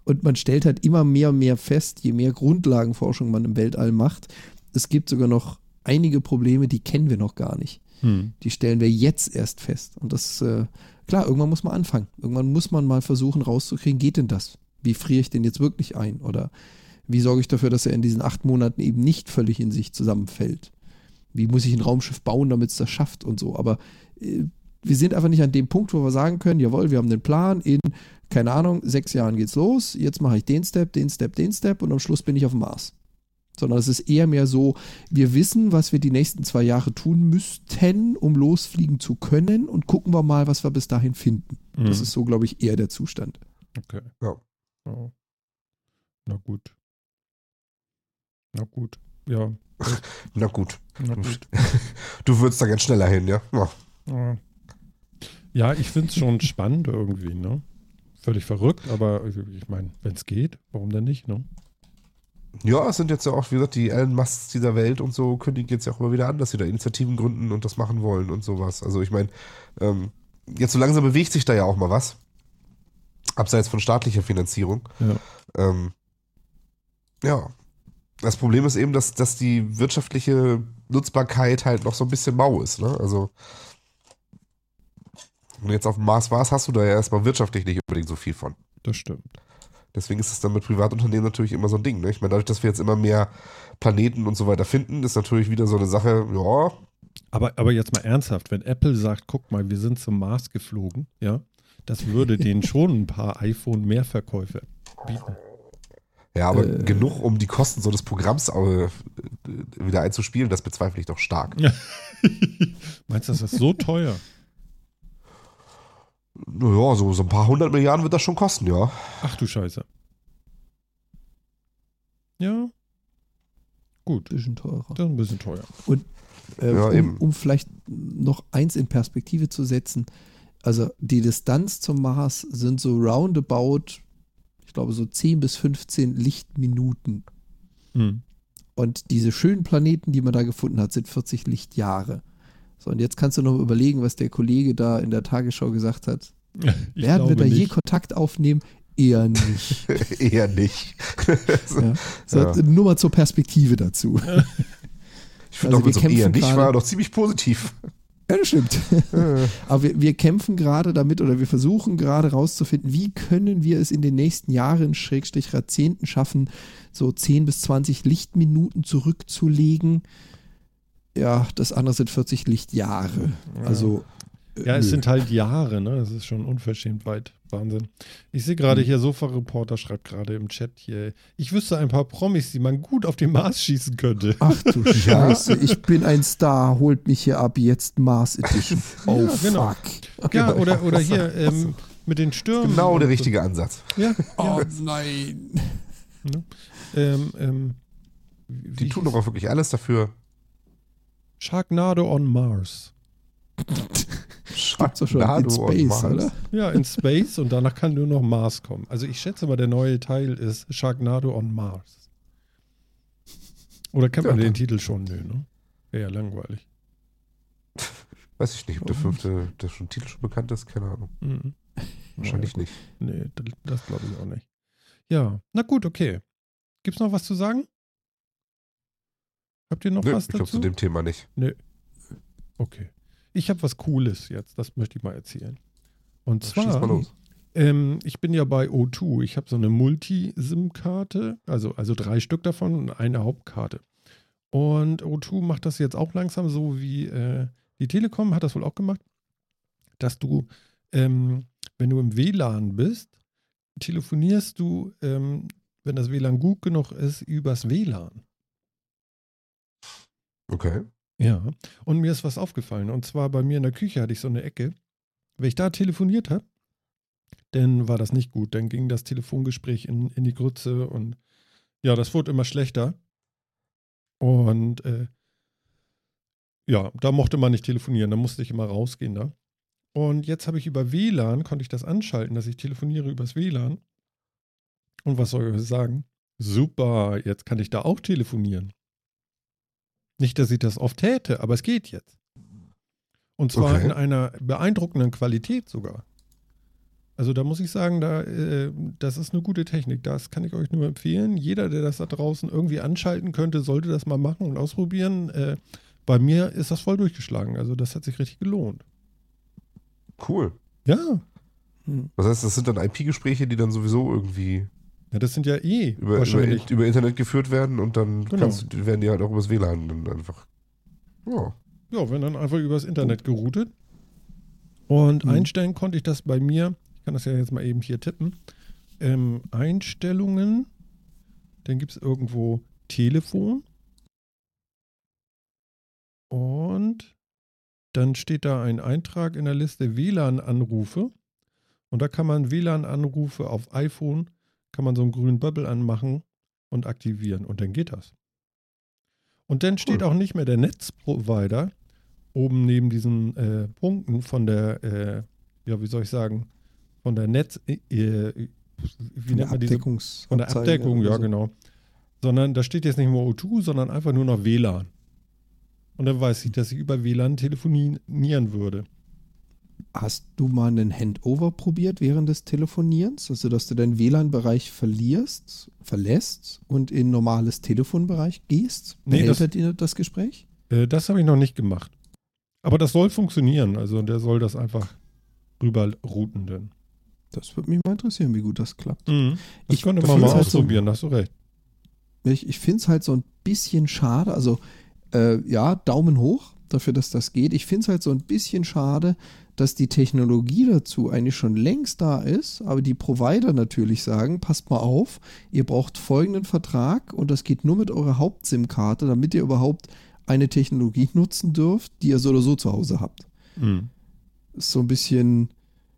Und man stellt halt immer mehr und mehr fest, je mehr Grundlagenforschung man im Weltall macht, es gibt sogar noch einige Probleme, die kennen wir noch gar nicht. Hm. Die stellen wir jetzt erst fest. Und das, äh, klar, irgendwann muss man anfangen. Irgendwann muss man mal versuchen rauszukriegen, geht denn das? Wie friere ich den jetzt wirklich ein? Oder wie sorge ich dafür, dass er in diesen acht Monaten eben nicht völlig in sich zusammenfällt? Wie muss ich ein Raumschiff bauen, damit es das schafft und so? Aber äh, wir sind einfach nicht an dem Punkt, wo wir sagen können, jawohl, wir haben den Plan, in, keine Ahnung, sechs Jahren geht's los, jetzt mache ich den Step, den Step, den Step und am Schluss bin ich auf dem Mars. Sondern es ist eher mehr so, wir wissen, was wir die nächsten zwei Jahre tun müssten, um losfliegen zu können und gucken wir mal, was wir bis dahin finden. Mhm. Das ist so, glaube ich, eher der Zustand. Okay. Ja. Oh. Na gut. Na gut. Ja. Na gut. Na Du, gut. du würdest da ganz schneller hin, ja? ja. Ja. Ja, ich finde es schon spannend irgendwie, ne? Völlig verrückt, aber ich meine, wenn es geht, warum denn nicht, ne? Ja, es sind jetzt ja auch, wie gesagt, die Elon Musks dieser Welt und so kündigen jetzt ja auch immer wieder an, dass sie da Initiativen gründen und das machen wollen und sowas. Also ich meine, ähm, jetzt so langsam bewegt sich da ja auch mal was. Abseits von staatlicher Finanzierung. Ja. Ähm, ja. Das Problem ist eben, dass, dass die wirtschaftliche Nutzbarkeit halt noch so ein bisschen mau ist. Ne? Also, wenn du jetzt auf dem Mars warst, hast du da ja erstmal wirtschaftlich nicht unbedingt so viel von. Das stimmt. Deswegen ist es dann mit Privatunternehmen natürlich immer so ein Ding. Ne? Ich meine, dadurch, dass wir jetzt immer mehr Planeten und so weiter finden, ist natürlich wieder so eine Sache, ja, Aber, aber jetzt mal ernsthaft, wenn Apple sagt, guck mal, wir sind zum Mars geflogen, ja, das würde denen schon ein paar iPhone-Mehrverkäufe bieten. Ja, aber Äh. genug, um die Kosten so des Programms äh, wieder einzuspielen, das bezweifle ich doch stark. Meinst du, das ist so teuer? Naja, so, so ein paar hundert Milliarden wird das schon kosten, ja. Ach du Scheiße. Ja. Gut, Bisschen teurer. das ist ein bisschen teuer. Äh, Ja, um, um vielleicht noch eins in Perspektive zu setzen, also die Distanz zum Mars sind so roundabout, ich glaube so 10 bis 15 Lichtminuten. Hm. Und diese schönen Planeten, die man da gefunden hat, sind 40 Lichtjahre. So, und jetzt kannst du noch überlegen, was der Kollege da in der Tagesschau gesagt hat. Ich Werden wir da je nicht. Kontakt aufnehmen? Eher nicht. Eher nicht. ja. So, Ja. Nur mal zur Perspektive dazu. Ich finde Also auch so einem eher nicht war doch ziemlich positiv. Ja, das stimmt. Aber wir, wir kämpfen gerade damit oder wir versuchen gerade rauszufinden, wie können wir es in den nächsten Jahren, Schrägstrich Jahrzehnten schaffen, so 10 bis 20 Lichtminuten zurückzulegen. Ja, das andere sind 40 Lichtjahre. Also. Ja, es nö. sind halt Jahre, ne? Das ist schon unverschämt weit. Wahnsinn. Ich sehe gerade Hm. hier, Sofa-Reporter schreibt gerade im Chat hier, ich wüsste ein paar Promis, die man gut auf den Mars schießen könnte. Ach du Scheiße, ich bin ein Star, holt mich hier ab, jetzt Mars Edition. Oh Ja, genau. fuck. Ja, oder, oder hier ähm, mit den Stürmen. Genau der und so. richtige Ansatz. Ja, Oh ja. nein. Ähm, ähm, Die tun doch auch wirklich alles dafür. Sharknado on Mars. Gibt's doch schon in Space, oder? Ja, in Space und danach kann nur noch Mars kommen. Also ich schätze mal, der neue Teil ist Sharknado on Mars. Oder kennt man Ja. den Titel schon? Nö, ne? Wäre ja langweilig. Weiß ich nicht, ob der Warum fünfte, der schon Titel schon bekannt ist, keine Ahnung. Mhm. Wahrscheinlich Ja, nicht. Nee, das, glaube ich auch nicht. Ja, na gut, okay. Gibt's noch was zu sagen? Habt ihr noch Nö, was ich glaube dazu? zu dem Thema nicht. Okay. Ich habe was Cooles jetzt, das möchte ich mal erzählen. Und mal zwar, los. ähm, ich bin ja bei O2. Ich habe so eine Multi-SIM-Karte, also, also drei Stück davon und eine Hauptkarte. Und O2 macht das jetzt auch langsam so wie äh, die Telekom hat das wohl auch gemacht, dass du, ähm, wenn du im WLAN bist, telefonierst du, ähm, wenn das WLAN gut genug ist, übers WLAN. Okay. Ja, und mir ist was aufgefallen. Und zwar bei mir in der Küche hatte ich so eine Ecke. Wenn ich da telefoniert habe, dann war das nicht gut. Dann ging das Telefongespräch in, in die Grütze und ja, das wurde immer schlechter. Und äh, ja, da mochte man nicht telefonieren, da musste ich immer rausgehen da. Und jetzt habe ich über WLAN, konnte ich das anschalten, dass ich telefoniere übers WLAN. Und was soll ich sagen? Super, jetzt kann ich da auch telefonieren. Nicht, dass ich das oft täte, aber es geht jetzt. Und zwar Okay. in einer beeindruckenden Qualität sogar. Also da muss ich sagen, da, äh, das ist eine gute Technik. Das kann ich euch nur empfehlen. Jeder, der das da draußen irgendwie anschalten könnte, sollte das mal machen und ausprobieren. Äh, bei mir ist das voll durchgeschlagen. Also das hat sich richtig gelohnt. Cool. Ja, Das heißt, das sind dann IP-Gespräche, die dann sowieso irgendwie ja das sind ja eh über, über, wahrscheinlich. über Internet geführt werden und dann Genau. kannst, werden die halt auch übers WLAN dann einfach. Ja. Ja, wenn dann einfach übers Internet geroutet. Und Mhm. einstellen konnte ich das bei mir. Ich kann das ja jetzt mal eben hier tippen. Ähm, Einstellungen. Dann gibt es irgendwo Telefon. Und dann steht da ein Eintrag in der Liste WLAN-Anrufe. Und da kann man WLAN-Anrufe auf iPhone, kann man so einen grünen Bubble anmachen und aktivieren. Und dann geht das. Und dann steht Cool. auch nicht mehr der Netzprovider oben neben diesen äh, Punkten von der, äh, ja, wie soll ich sagen, von der Netz, äh, äh, wie Von nennt man diese Abdeckungs von der Abdeckung, ja, so. genau. Sondern da steht jetzt nicht mehr O2, sondern einfach nur noch WLAN. Und dann weiß ich, dass ich über WLAN telefonieren würde. Hast du mal einen Handover probiert während des Telefonierens? Also, dass du deinen WLAN-Bereich verlierst, verlässt und in normales Telefonbereich gehst? Nee, das- das Gespräch? Äh, das habe ich noch nicht gemacht. Aber das soll funktionieren. Also der soll das einfach rüber routen dann. Das würde mich mal interessieren, wie gut das klappt. Das Ich könnte man mal halt so- ausprobieren, hast du recht. Ich, ich finde es halt so ein bisschen schade. Also, äh, ja, Daumen hoch dafür, dass das geht. Ich finde es halt so ein bisschen schade, dass die Technologie dazu eigentlich schon längst da ist, aber die Provider natürlich sagen, passt mal auf, ihr braucht folgenden Vertrag und das geht nur mit eurer Haupt-SIM-Karte, damit ihr überhaupt eine Technologie nutzen dürft, die ihr so oder so zu Hause habt. Mhm. So ein bisschen,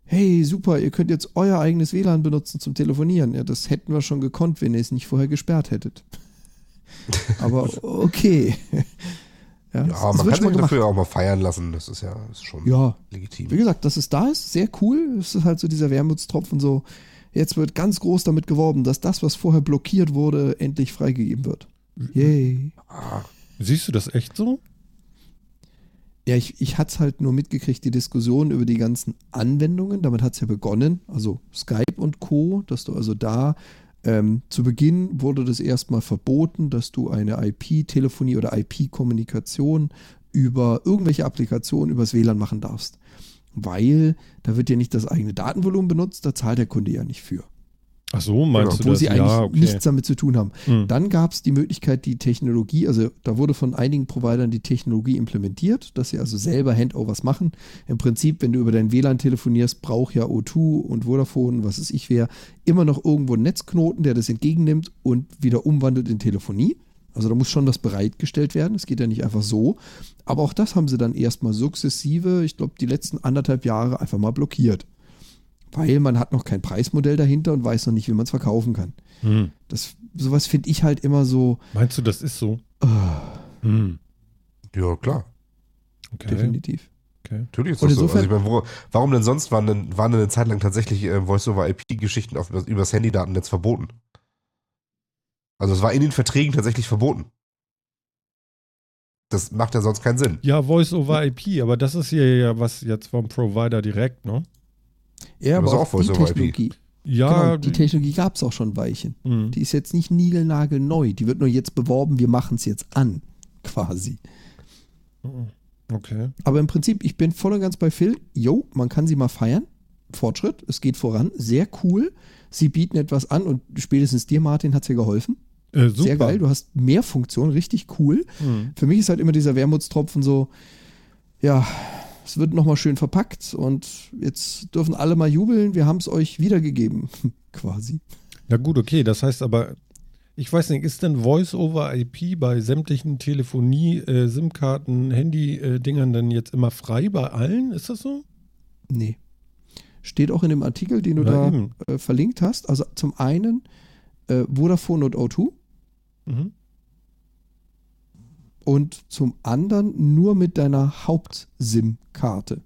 hey, super, ihr könnt jetzt euer eigenes WLAN benutzen zum Telefonieren. Ja, das hätten wir schon gekonnt, wenn ihr es nicht vorher gesperrt hättet. Aber okay. Ja, Ja, das man kann sich gemacht. dafür auch mal feiern lassen. Das ist ja ist schon Ja, legitim. wie gesagt, dass es da ist, sehr cool. Es ist halt so dieser Wermutstropfen so, jetzt wird ganz groß damit geworben, dass das, was vorher blockiert wurde, endlich freigegeben wird. Yay. Ah, Siehst du das echt so? Ja, ich, ich hatte es halt nur mitgekriegt, die Diskussion über die ganzen Anwendungen. Damit hat es ja begonnen, also Skype und Co., dass du also da ähm, zu Beginn wurde das erstmal verboten, dass du eine IP-Telefonie oder IP-Kommunikation über irgendwelche Applikationen übers WLAN machen darfst. Weil da wird ja nicht das eigene Datenvolumen benutzt, da zahlt der Kunde ja nicht für. Ach so, meinst du Obwohl das? sie eigentlich ja, okay. nichts damit zu tun haben. Hm. Dann gab es die Möglichkeit, die Technologie, also da wurde von einigen Providern die Technologie implementiert, dass sie also selber Handovers machen. Im Prinzip, wenn du über dein WLAN telefonierst, braucht ja O2 und Vodafone, was es ich wäre, immer noch irgendwo einen Netzknoten, der das entgegennimmt und wieder umwandelt in Telefonie. Also da muss schon was bereitgestellt werden. Es geht ja nicht einfach so. Aber auch das haben sie dann erstmal sukzessive, ich glaube, die letzten anderthalb Jahre einfach mal blockiert. Weil man hat noch kein Preismodell dahinter und weiß noch nicht, wie man es verkaufen kann. Hm. Das, sowas finde ich halt immer so, Meinst du, das ist so? ah, Hm. ja, klar. Okay. definitiv. okay. Natürlich ist Und das so. Also ich meine, wo, warum denn sonst waren denn, waren denn eine Zeit lang tatsächlich äh, Voice-over-IP-Geschichten auf, übers Handydatennetz verboten? Also es war in den Verträgen tatsächlich verboten. Das macht ja sonst keinen Sinn. Ja, Voice over IP, aber das ist hier ja was jetzt vom Provider direkt, ne? Ja, aber auch auch die. Technologie, Ja, genau, die Technologie gab es auch schon ein Weilchen. hm. Die ist jetzt nicht niegelnagelneu. Die wird nur jetzt beworben, wir machen es jetzt an, quasi. Okay. Aber im Prinzip, ich bin voll und ganz bei Phil. Jo, man kann sie mal feiern. Fortschritt, es geht voran. Sehr cool. Sie bieten etwas an und spätestens dir, Martin, hat es ja geholfen. Äh, super. Sehr geil. Du hast mehr Funktionen, richtig cool. Hm. Für mich ist halt immer dieser Wermutstropfen so, ja, es wird nochmal schön verpackt und jetzt dürfen alle mal jubeln, wir haben es euch wiedergegeben, quasi. Na gut, okay. Das heißt aber, ich weiß nicht, ist denn Voice-over-IP bei sämtlichen Telefonie, äh, SIM-Karten, Handy-Dingern denn jetzt immer frei bei allen? Ist das so? Nee. Steht auch in dem Artikel, den du Ja, da äh, verlinkt hast. Also zum einen äh, Vodafone und O2 Mhm. Und zum anderen nur mit deiner Haupt-SIM-Karte.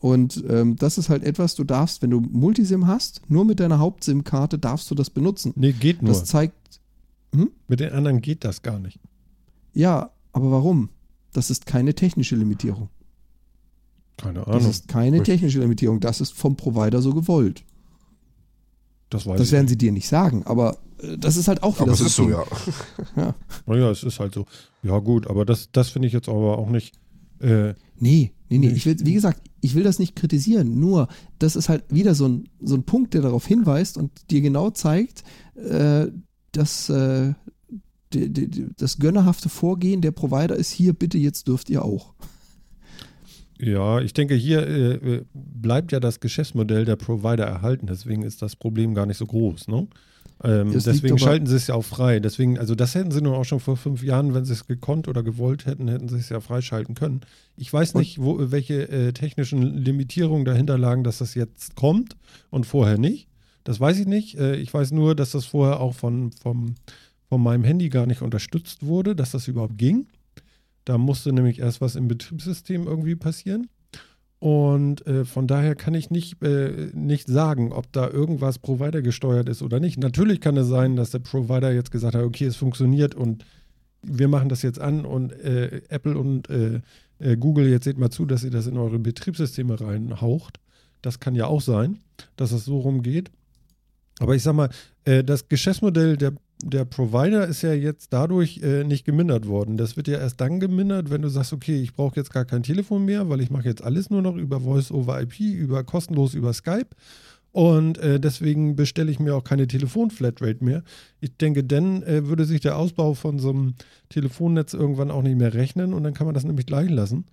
Und ähm, das ist halt etwas, du darfst, wenn du Multisim hast, nur mit deiner Haupt-SIM-Karte darfst du das benutzen. Nee, geht nur. Das zeigt, Mit den anderen geht das gar nicht. ja, aber warum? Das ist keine technische Limitierung. Keine Das Ahnung. ist keine technische Limitierung. Das ist vom Provider so gewollt. Das weiß Das werden sie dir nicht sagen, aber äh, das ist halt auch wieder Aber so. ist so, ja. Ding. Naja, es ist halt so. Ja, gut, aber das, das finde ich jetzt aber auch nicht. Äh, Nee, nee, nee. Ich will, wie gesagt, ich will das nicht kritisieren. Nur, das ist halt wieder so ein, so ein Punkt, der darauf hinweist und dir genau zeigt, äh, dass äh, die, die, das gönnerhafte Vorgehen der Provider ist hier, bitte, jetzt dürft ihr auch. Ja, ich denke, hier äh, äh, bleibt ja das Geschäftsmodell der Provider erhalten. Deswegen ist das Problem gar nicht so groß. Ne? Ähm, deswegen schalten sie es ja auch frei. Deswegen, also das hätten sie nur auch schon vor fünf Jahren, wenn sie es gekonnt oder gewollt hätten, hätten sie es ja freischalten können. Ich weiß Und- nicht, wo, welche äh, technischen Limitierungen dahinter lagen, dass das jetzt kommt und vorher nicht. Das weiß ich nicht. Äh, ich weiß nur, dass das vorher auch von, vom, von meinem Handy gar nicht unterstützt wurde, dass das überhaupt ging. Da musste nämlich erst was im Betriebssystem irgendwie passieren. Und äh, von daher kann ich nicht, äh, nicht sagen, ob da irgendwas Provider gesteuert ist oder nicht. Natürlich kann es sein, dass der Provider jetzt gesagt hat, okay, es funktioniert und wir machen das jetzt an und äh, Apple und äh, äh, Google, jetzt seht mal zu, dass ihr das in eure Betriebssysteme reinhaucht. Das kann ja auch sein, dass es so rumgeht. Aber ich sag mal, äh, das Geschäftsmodell der, der Provider ist ja jetzt dadurch äh, nicht gemindert worden. Das wird ja erst dann gemindert, wenn du sagst, okay, ich brauche jetzt gar kein Telefon mehr, weil ich mache jetzt alles nur noch über Voice over IP, über kostenlos über Skype. Und äh, deswegen bestelle ich mir auch keine Telefon-Flatrate mehr. Ich denke, dann äh, würde sich der Ausbau von so einem Telefonnetz irgendwann auch nicht mehr rechnen und dann kann man das nämlich gleich lassen.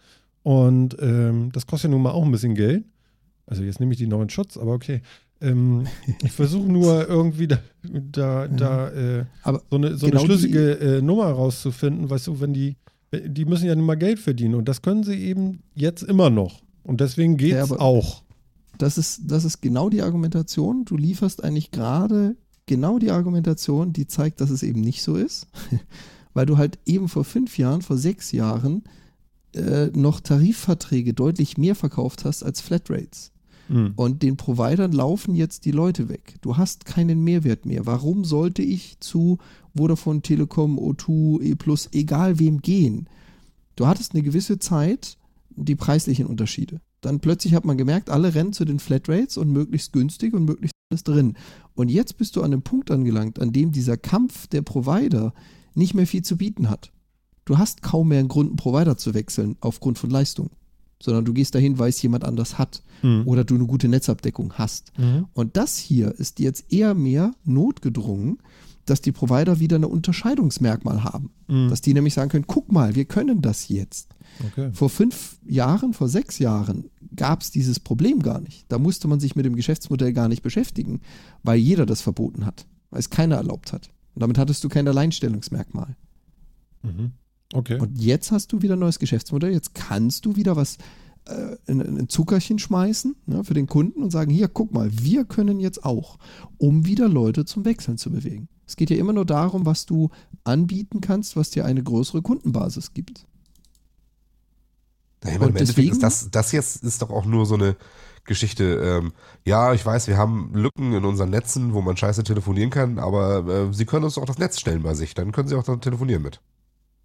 Und ähm, das kostet ja nun mal auch ein bisschen Geld. Also jetzt nehme ich die neuen Schutz, aber okay. Ähm, ich versuche nur irgendwie da, da, da äh, Aber so eine, so genau eine schlüssige äh, Nummer rauszufinden, weißt du, wenn die, die müssen ja nun mal Geld verdienen und das können sie eben jetzt immer noch. Und deswegen geht Ja, es aber- auch. das ist, das ist genau die Argumentation. Du lieferst eigentlich gerade genau die Argumentation, die zeigt, dass es eben nicht so ist. Weil du halt eben vor fünf Jahren, vor sechs Jahren äh, noch Tarifverträge deutlich mehr verkauft hast als Flatrates. Hm. Und den Providern laufen jetzt die Leute weg. Du hast keinen Mehrwert mehr. Warum sollte ich zu Vodafone, Telekom, O2, E+, egal wem gehen? Du hattest eine gewisse Zeit die preislichen Unterschiede. Dann plötzlich hat man gemerkt, alle rennen zu den Flatrates und möglichst günstig und möglichst alles drin. Und jetzt bist du an einem Punkt angelangt, an dem dieser Kampf der Provider nicht mehr viel zu bieten hat. Du hast kaum mehr einen Grund, einen Provider zu wechseln aufgrund von Leistung, sondern du gehst dahin, weil es jemand anders hat Hm. oder du eine gute Netzabdeckung hast. Mhm. Und das hier ist jetzt eher mehr notgedrungen, dass die Provider wieder ein Unterscheidungsmerkmal haben. Mhm. Dass die nämlich sagen können, guck mal, wir können das jetzt. Okay. Vor fünf Jahren, vor sechs Jahren gab es dieses Problem gar nicht. Da musste man sich mit dem Geschäftsmodell gar nicht beschäftigen, weil jeder das verboten hat, weil es keiner erlaubt hat. Und damit hattest du kein Alleinstellungsmerkmal. Mhm. Okay. Und jetzt hast du wieder ein neues Geschäftsmodell. Jetzt kannst du wieder was äh, in, in ein Zuckerchen schmeißen ne, für den Kunden und sagen, hier, guck mal, wir können jetzt auch, um wieder Leute zum Wechseln zu bewegen. Es geht ja immer nur darum, was du anbieten kannst, was dir eine größere Kundenbasis gibt. Ja, ich Und Endeffekt deswegen- ist das, das jetzt ist doch auch nur so eine Geschichte. Ähm, ja, ich weiß, wir haben Lücken in unseren Netzen, wo man scheiße telefonieren kann, aber äh, Sie können uns auch das Netz stellen bei sich. Dann können Sie auch dann telefonieren mit.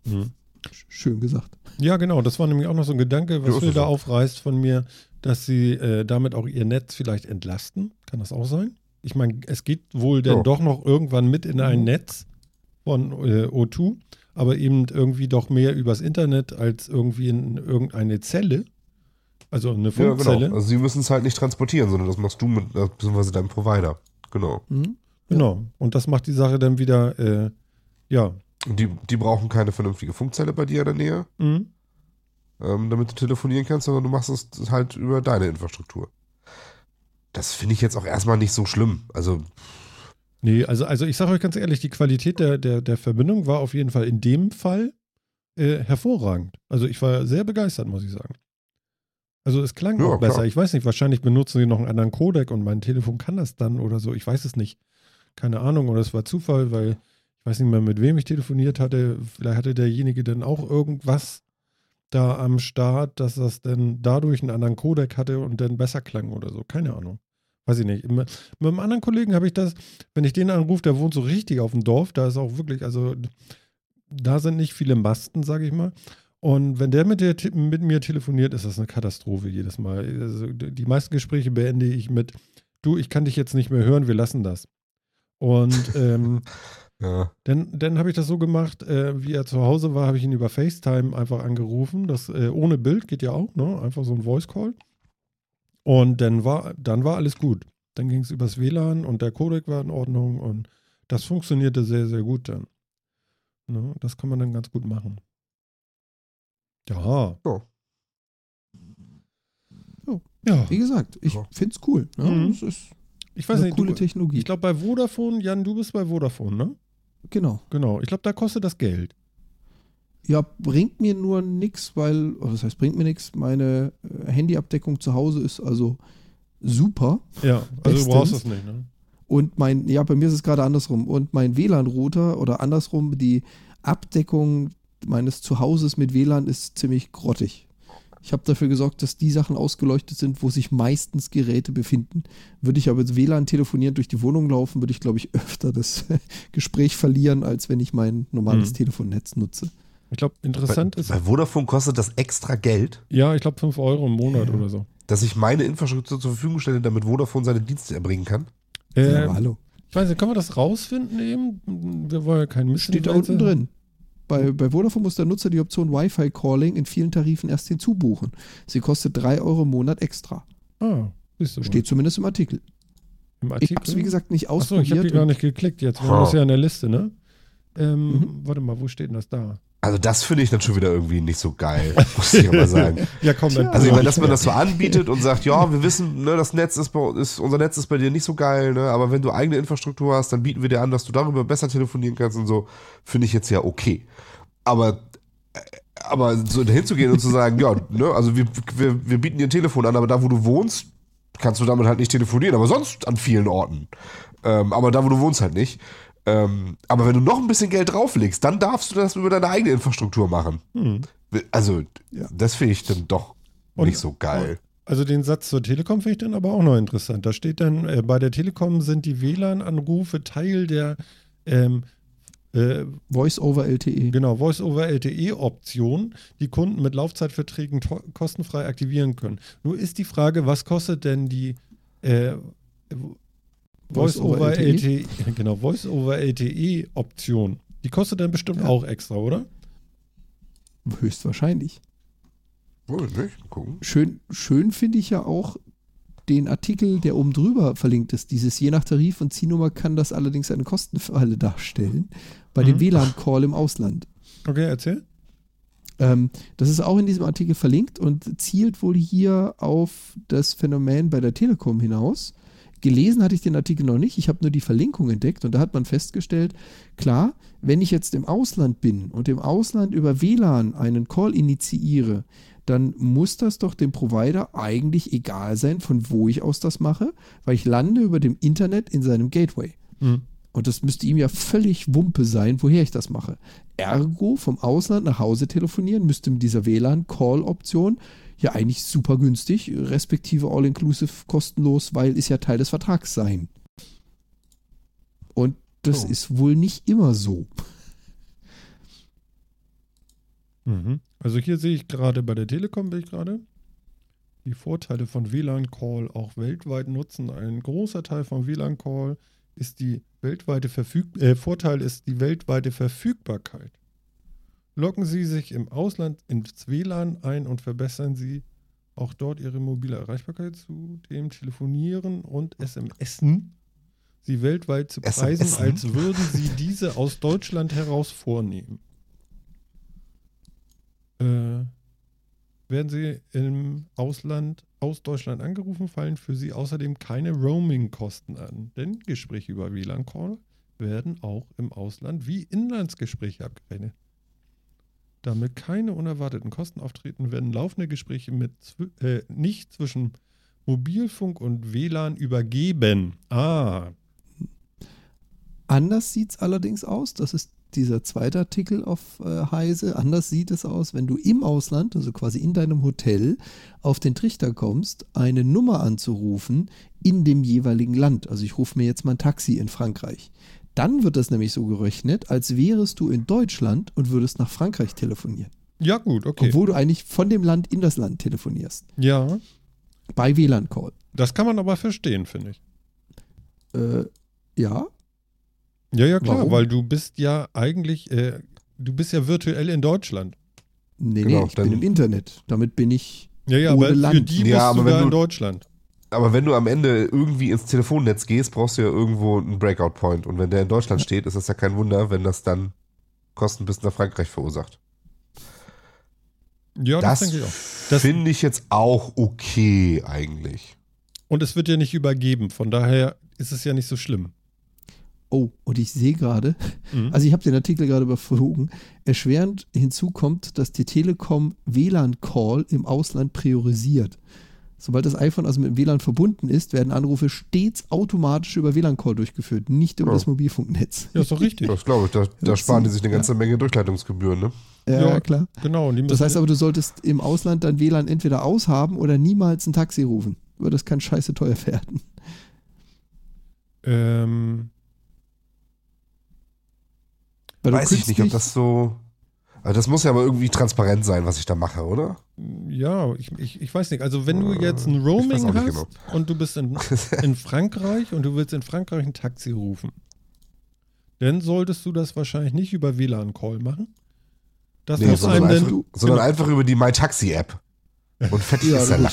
Mhm. Sch- Schön gesagt. Ja, genau. Das war nämlich auch noch so ein Gedanke, Ja, was Phil da so. aufreißt von mir, dass sie äh, damit auch ihr Netz vielleicht entlasten. Kann das auch sein? Ich meine, es geht wohl dann Ja. doch noch irgendwann mit in ein Mhm. Netz von äh, O2, aber eben irgendwie doch mehr übers Internet als irgendwie in irgendeine Zelle. Also eine Ja, Funkzelle. genau. Also Sie müssen es halt nicht transportieren, sondern das machst du mit, äh, beziehungsweise deinem Provider. Genau. Mhm. Genau. Und das macht die Sache dann wieder, äh, ja. Die, die brauchen keine vernünftige Funkzelle bei dir in der Nähe, Mhm. ähm, damit du telefonieren kannst, sondern du machst es halt über deine Infrastruktur. Das finde ich jetzt auch erstmal nicht so schlimm. Also Nee, also, also ich sage euch ganz ehrlich, die Qualität der, der, der Verbindung war auf jeden Fall in dem Fall äh, hervorragend. Also ich war sehr begeistert, muss ich sagen. Also es klang Ja, auch besser. klar. Ich weiß nicht, wahrscheinlich benutzen sie noch einen anderen Codec und mein Telefon kann das dann oder so. Ich weiß es nicht. Keine Ahnung. Oder es war Zufall, weil weiß nicht mehr, mit wem ich telefoniert hatte. Vielleicht hatte derjenige dann auch irgendwas da am Start, dass das dann dadurch einen anderen Codec hatte und dann besser klang oder so. Keine Ahnung. Weiß ich nicht. Mit mit einem anderen Kollegen habe ich das, wenn ich den anrufe, der wohnt so richtig auf dem Dorf, da ist auch wirklich, also da sind nicht viele Masten, sage ich mal. Und wenn der mit, der mit mir telefoniert, ist das eine Katastrophe jedes Mal. Also die meisten Gespräche beende ich mit, du, ich kann dich jetzt nicht mehr hören, wir lassen das. Und ähm, Ja. dann, dann habe ich das so gemacht, äh, wie er zu Hause war, habe ich ihn über FaceTime einfach angerufen. Das äh, ohne Bild geht ja auch, ne? Einfach so ein Voice Call. Und dann war, dann war alles gut. Dann ging es übers WLAN und der Codec war in Ordnung und das funktionierte sehr, sehr gut dann. Ne? Das kann man dann ganz gut machen. Ja. Ja. Ja. Ja. Wie gesagt, ich Ja. finde es cool. Ne? Mhm. Es ist Ich weiß eine nicht, coole du, Technologie. ich glaube bei Vodafone, Jan, du bist bei Vodafone, ne? Genau. Genau. Ich glaube, da kostet das Geld. Ja, bringt mir nur nichts, weil, das heißt, bringt mir nichts. Meine äh, Handyabdeckung zu Hause ist also super. Ja, also du brauchst Bestens. das nicht, ne? Und mein, ja, bei mir ist es gerade andersrum. Und mein WLAN-Router oder andersrum, die Abdeckung meines Zuhauses mit WLAN ist ziemlich grottig. Ich habe dafür gesorgt, dass die Sachen ausgeleuchtet sind, wo sich meistens Geräte befinden. Würde ich aber mit WLAN telefonieren durch die Wohnung laufen, würde ich, glaube ich, öfter das Gespräch verlieren, als wenn ich mein normales Mhm. Telefonnetz nutze. Ich glaube, interessant bei, ist, bei Vodafone kostet das extra Geld, ja, ich glaube 5 Euro im Monat oder so. dass ich meine Infrastruktur zur Verfügung stelle, damit Vodafone seine Dienste erbringen kann. Ja, Äh, aber hallo. ich weiß nicht, können wir das rausfinden eben? Wir wollen ja keinen Mist. Steht da unten drin. Bei, bei Vodafone muss der Nutzer die Option Wi-Fi Calling in vielen Tarifen erst hinzubuchen. Sie kostet 3 Euro im Monat extra. Ah, siehst du. mal. Steht zumindest im Artikel. im Ich Artikel. habe es, wie gesagt, nicht Achso, ich habe ausprobiert. die gar nicht geklickt jetzt. Wir Ha. haben das ja in der Liste, ne? Ähm, Mhm. Warte mal, wo steht denn das da? Also das finde ich dann schon wieder irgendwie nicht so geil, muss ich aber sagen. Ja, komm, dann. Also ich meine, dass man das so anbietet und sagt, ja, wir wissen, ne, das Netz ist, bei, ist unser Netz ist bei dir nicht so geil, ne, aber wenn du eigene Infrastruktur hast, dann bieten wir dir an, dass du darüber besser telefonieren kannst und so, finde ich jetzt ja okay. Aber äh, aber so dahin zu gehen und zu sagen, ja, ne, also wir, wir, wir bieten dir ein Telefon an, aber da, wo du wohnst, kannst du damit halt nicht telefonieren, aber sonst an vielen Orten. Ähm, aber da, wo du wohnst, halt nicht. Ähm, aber wenn du noch ein bisschen Geld drauflegst, dann darfst du das über deine eigene Infrastruktur machen. Hm. Also, Ja. das finde ich dann doch Und- nicht so geil. Also den Satz zur Telekom finde ich dann aber auch noch interessant. Da steht dann, äh, bei der Telekom sind die WLAN-Anrufe Teil der ähm, äh, Voice over LTE. genau, Voice-over-LTE-Option, die Kunden mit Laufzeitverträgen kostenfrei aktivieren können. Nur ist die Frage, was kostet denn die äh, Voice-over-LTE, genau, Voice-over-LTE-Option? Die kostet dann bestimmt Ja. auch extra, oder? Höchstwahrscheinlich. Wohl nicht, gucken. Schön, schön finde ich ja auch den Artikel, der oben drüber verlinkt ist. Dieses je nach Tarif und Zielnummer kann das allerdings eine Kostenfalle darstellen. Bei dem Mhm. WLAN-Call im Ausland. Okay, erzähl. Ähm, das ist auch in diesem Artikel verlinkt und zielt wohl hier auf das Phänomen bei der Telekom hinaus. Gelesen hatte ich den Artikel noch nicht, ich habe nur die Verlinkung entdeckt und da hat man festgestellt, klar, wenn ich jetzt im Ausland bin und im Ausland über WLAN einen Call initiiere, dann muss das doch dem Provider eigentlich egal sein, von wo ich aus das mache, weil ich lande über dem Internet in seinem Gateway. Hm. Und das müsste ihm ja völlig Wumpe sein, woher ich das mache. Ergo vom Ausland nach Hause telefonieren müsste mit dieser WLAN-Call-Option ja eigentlich super günstig, respektive all-inclusive kostenlos, weil ist ja Teil des Vertrags sein. Und das Oh. ist wohl nicht immer so. Mhm. Also hier sehe ich gerade bei der Telekom, bin ich gerade, die Vorteile von WLAN-Call auch weltweit nutzen. Ein großer Teil von WLAN-Call ist die weltweite Verfüg äh, Vorteil ist die weltweite Verfügbarkeit. Locken Sie sich im Ausland ins WLAN ein und verbessern Sie auch dort Ihre mobile Erreichbarkeit zu dem Telefonieren und SMSen. Sie weltweit zu preisen, SMSen? als würden Sie diese aus Deutschland heraus vornehmen. Äh, Werden Sie im Ausland aus Deutschland angerufen, fallen für Sie außerdem keine Roaming-Kosten an. Denn Gespräche über WLAN-Call werden auch im Ausland wie Inlandsgespräche abgerechnet. Damit keine unerwarteten Kosten auftreten, werden laufende Gespräche mit äh, nicht zwischen Mobilfunk und WLAN übergeben. Ah, Anders sieht es allerdings aus. Das ist dieser zweite Artikel auf äh, Heise. Anders sieht es aus, wenn du im Ausland, also quasi in deinem Hotel, auf den Trichter kommst, eine Nummer anzurufen in dem jeweiligen Land. Also ich rufe mir jetzt mal ein Taxi in Frankreich. Dann wird das nämlich so gerechnet, als wärest du in Deutschland und würdest nach Frankreich telefonieren. ja gut, okay. Obwohl du eigentlich von dem Land in das Land telefonierst. ja, Bei WLAN-Call. das kann man aber verstehen, finde ich. Äh, ja, Ja, ja, klar, Warum? weil du bist ja eigentlich, äh, du bist ja virtuell in Deutschland. nee, Genau, nee, ich bin im Internet. Damit bin ich Ja, ja, Ohne aber für Land. die Ja, bist aber du da in Deutschland. Aber wenn du am Ende irgendwie ins Telefonnetz gehst, brauchst du ja irgendwo einen Breakout-Point. Und wenn der in Deutschland steht, ist das ja kein Wunder, wenn das dann Kosten bis nach Frankreich verursacht. Ja, das, das denke ich auch. Das- finde ich jetzt auch okay eigentlich. Und es wird ja nicht übergeben, von daher ist es ja nicht so schlimm. Oh, und ich sehe gerade, Mhm. also ich habe den Artikel gerade überflogen. Erschwerend hinzu kommt, dass die Telekom WLAN-Call im Ausland priorisiert. Sobald das iPhone also mit dem WLAN verbunden ist, werden Anrufe stets automatisch über WLAN-Call durchgeführt, nicht über Ja. das Mobilfunknetz. ja, ist doch richtig. Das glaube ich. Da, da sparen die sich eine ganze Menge Durchleitungsgebühren, ne? Ja, Ja. klar. Genau. Das heißt aber, du solltest im Ausland dein WLAN entweder aushaben oder niemals ein Taxi rufen. Weil das kann scheiße teuer werden. ähm, Weiß ich nicht, ob das so. Also das muss ja aber irgendwie transparent sein, was ich da mache, oder? ja, ich, ich, ich weiß nicht. Also wenn du Äh, jetzt ein Roaming hast genau. und du bist in, in Frankreich und du willst in Frankreich ein Taxi rufen, dann solltest du das wahrscheinlich nicht über WLAN-Call machen. Das Nee, muss sondern, einem einfach, dann, sondern genau. einfach über die MyTaxi-App. Und Ja, ist der Lack.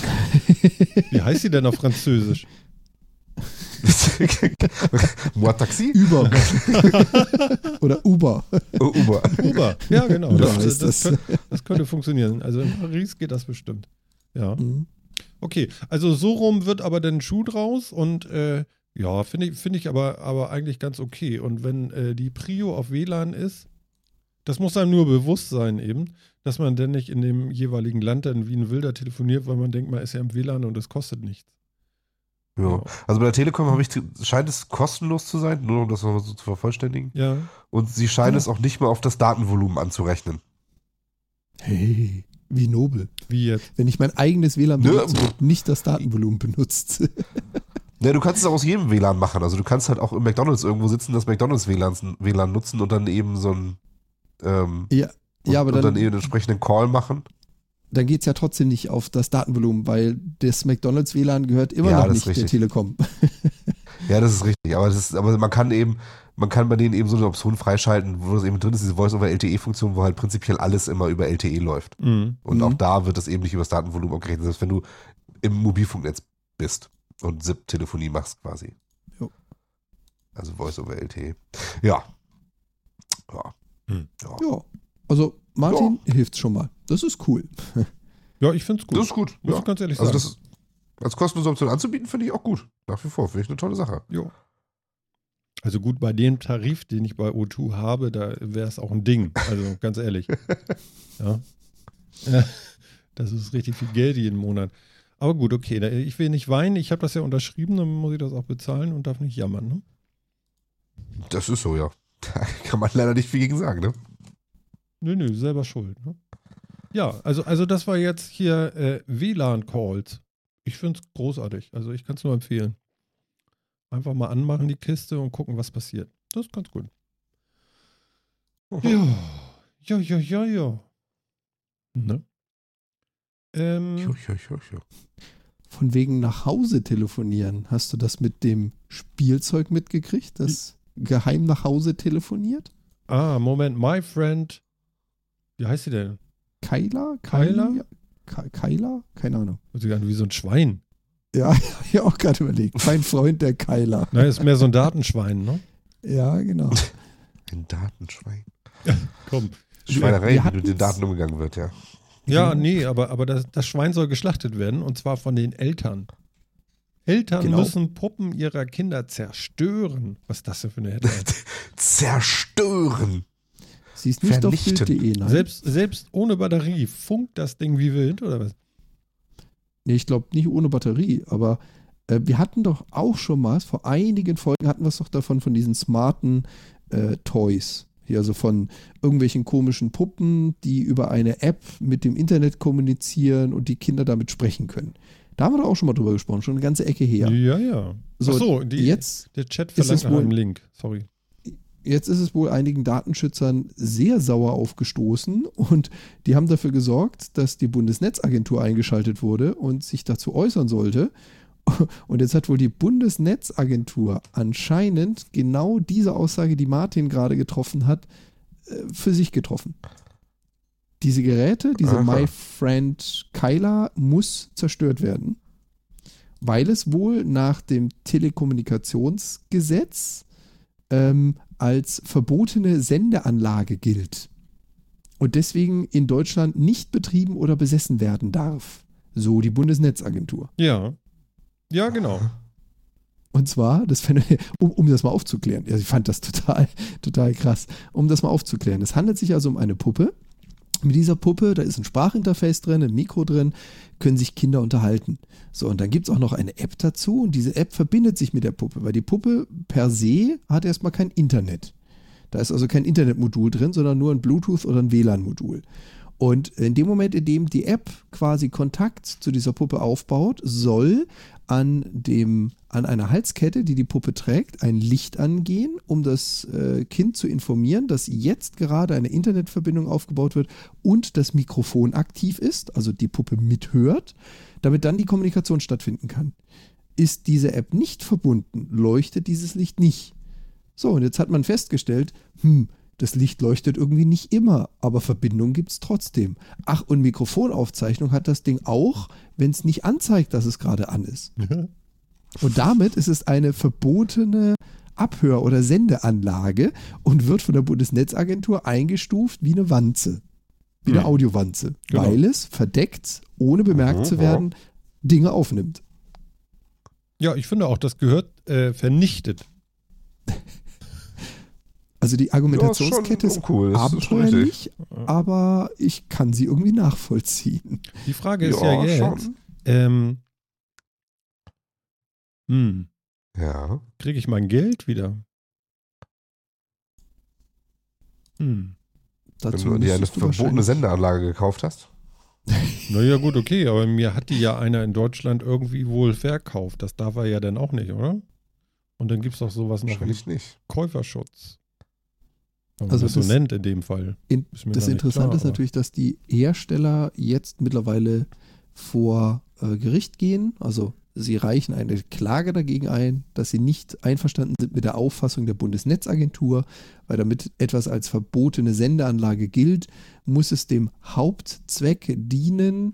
wie heißt die denn auf Französisch? Moi Taxi? Uber. oder Uber. Oh, Uber. Uber. Ja, genau. Uber Das, das, das, könnte, das könnte funktionieren. Also in Paris geht das bestimmt. Ja. Mhm. Okay, also so rum wird aber dann ein Schuh draus und äh, ja, finde ich, finde ich aber, aber eigentlich ganz okay. Und wenn äh, die Prio auf WLAN ist, das muss einem nur bewusst sein eben, dass man dann nicht in dem jeweiligen Land dann wie ein Wilder telefoniert, weil man denkt, man ist ja im WLAN und es kostet nichts. Ja. Also bei der Telekom habe ich, scheint es kostenlos zu sein, nur um das nochmal so zu vervollständigen. Ja. Und sie scheinen Ja. es auch nicht mehr auf das Datenvolumen anzurechnen. Hey, wie nobel. Wie jetzt? Wenn ich mein eigenes WLAN Nö. benutze und nicht das Datenvolumen benutzt. Ja, du kannst es auch aus jedem WLAN machen. Also du kannst halt auch im McDonalds irgendwo sitzen, das McDonalds WLAN, WLAN nutzen und dann eben so ein ähm, ja, und, ja, aber und dann, dann eben einen entsprechenden Call machen. Dann geht es ja trotzdem nicht auf das Datenvolumen, weil das McDonalds WLAN gehört immer Ja, noch nicht der. Telekom. Ja, das ist richtig. Aber, das ist, aber man kann eben, man kann bei denen eben so eine Option freischalten, wo das eben drin ist, diese Voice-over-LTE-Funktion, wo halt prinzipiell alles immer über LTE läuft. Mhm. Und Mhm. auch da wird das eben nicht über das Datenvolumen abgerechnet, selbst wenn du im Mobilfunknetz bist und SIP-Telefonie machst quasi. Jo. Also Voice over LTE. Ja. Ja. Hm. ja. Ja, also Martin hilft schon mal. Das ist cool. Ja, ich finde es gut. Das ist gut. Muss Ja. ich ganz ehrlich Also sagen. das als kostenlose Option anzubieten, finde ich auch gut. Nach wie vor, finde ich eine tolle Sache. Jo. Also gut, bei dem Tarif, den ich bei O2 habe, da wäre es auch ein Ding. Also ganz ehrlich. ja. Das ist richtig viel Geld jeden Monat. Aber gut, okay. Ich will nicht weinen. Ich habe das ja unterschrieben, dann muss ich das auch bezahlen und darf nicht jammern. Ne? Das ist so, ja. Da kann man leider nicht viel gegen sagen, ne? Nö, nö, selber schuld. Ne? Ja, also, also das war jetzt hier äh, WLAN-Calls. Ich finde es großartig. Also ich kann es nur empfehlen. Einfach mal anmachen die Kiste und gucken, was passiert. Das ist ganz gut. Ja, ja, ja, ja, ja. Ne? Ähm, Jo, jo, jo, jo. Von wegen nach Hause telefonieren. Hast du das mit dem Spielzeug mitgekriegt, das geheim nach Hause telefoniert? ah, Moment, my friend. Wie heißt sie denn? Kyla? Kyla? Kyla? Keine Ahnung. An wie so ein Schwein. Ja, hab ich auch gerade überlegt. Mein Freund, der Kyla. Nein, ist mehr so ein Datenschwein, ne? Ja, genau. Ein Datenschwein. Komm. Schweinerei, wie mit den Daten umgegangen wird, ja. Ja, Genau. nee, aber, aber das, das Schwein soll geschlachtet werden und zwar von den Eltern. Eltern Genau. müssen Puppen ihrer Kinder zerstören. Was ist das denn für eine Headline? Zerstören. Sie ist nicht Vernichten. auf Bild.de, nein. selbst, selbst ohne Batterie funkt das Ding wie wild, oder was? Nee, ich glaube nicht ohne Batterie, aber äh, wir hatten doch auch schon mal, vor einigen Folgen hatten wir es doch davon, von diesen smarten äh, Toys. Hier also von irgendwelchen komischen Puppen, die über eine App mit dem Internet kommunizieren und die Kinder damit sprechen können. Da haben wir doch auch schon mal drüber gesprochen, schon eine ganze Ecke her. Ja, ja. So, Ach so, die, jetzt, der Chat ist verlangt es nach einem Link. Sorry. Jetzt ist es wohl einigen Datenschützern sehr sauer aufgestoßen und die haben dafür gesorgt, dass die Bundesnetzagentur eingeschaltet wurde und sich dazu äußern sollte. Und jetzt hat wohl die Bundesnetzagentur anscheinend genau diese Aussage, die Martin gerade getroffen hat, äh, für sich getroffen. Diese Geräte, diese Aha. My Friend Kyla muss zerstört werden, weil es wohl nach dem Telekommunikationsgesetz ähm, als verbotene Sendeanlage gilt und deswegen in Deutschland nicht betrieben oder besessen werden darf. So die Bundesnetzagentur. Ja. Ja, genau. Und zwar, das um, um das mal aufzuklären, ja, ich fand das total, total krass, um das mal aufzuklären. Es handelt sich also um eine Puppe. Mit dieser Puppe, da ist ein Sprachinterface drin, ein Mikro drin, können sich Kinder unterhalten. So, und dann gibt es auch noch eine App dazu und diese App verbindet sich mit der Puppe, weil die Puppe per se hat erstmal kein Internet. Da ist also kein Internetmodul drin, sondern nur ein Bluetooth oder ein WLAN-Modul. Und in dem Moment, in dem die App quasi Kontakt zu dieser Puppe aufbaut, soll an, dem, an einer Halskette, die die Puppe trägt, ein Licht angehen, um das äh, Kind zu informieren, dass jetzt gerade eine Internetverbindung aufgebaut wird und das Mikrofon aktiv ist, also die Puppe mithört, damit dann die Kommunikation stattfinden kann. Ist diese App nicht verbunden, leuchtet dieses Licht nicht. So, und jetzt hat man festgestellt, hm, das Licht leuchtet irgendwie nicht immer, aber Verbindung gibt es trotzdem. Ach, und Mikrofonaufzeichnung hat das Ding auch, wenn es nicht anzeigt, dass es gerade an ist. Und damit ist es eine verbotene Abhör- oder Sendeanlage und wird von der Bundesnetzagentur eingestuft wie eine Wanze. Wie eine Hm. Audiowanze. Genau. Weil es verdeckt, ohne bemerkt Mhm, zu werden, Dinge aufnimmt. Ja, ich finde auch, das gehört äh, vernichtet. Also die Argumentationskette Ja, ist, uncool, das ist abenteuerlich, aber ich kann sie irgendwie nachvollziehen. Die Frage ist ja, Ja, jetzt, ähm, hm, Ja. kriege ich mein Geld wieder? Hm. Wenn Dazu du dir eine verbotene Sendeanlage gekauft hast. Naja, gut, okay, aber mir hat die ja einer in Deutschland irgendwie wohl verkauft. Das darf er ja dann auch nicht, oder? Und dann gibt es doch sowas noch wie Wahrscheinlich nicht. Käuferschutz. Wenn man Also das so nennt in dem Fall. In, das Interessante klar, ist natürlich, dass die Hersteller jetzt mittlerweile vor äh, Gericht gehen. Also sie reichen eine Klage dagegen ein, dass sie nicht einverstanden sind mit der Auffassung der Bundesnetzagentur, weil damit etwas als verbotene Sendeanlage gilt, muss es dem Hauptzweck dienen,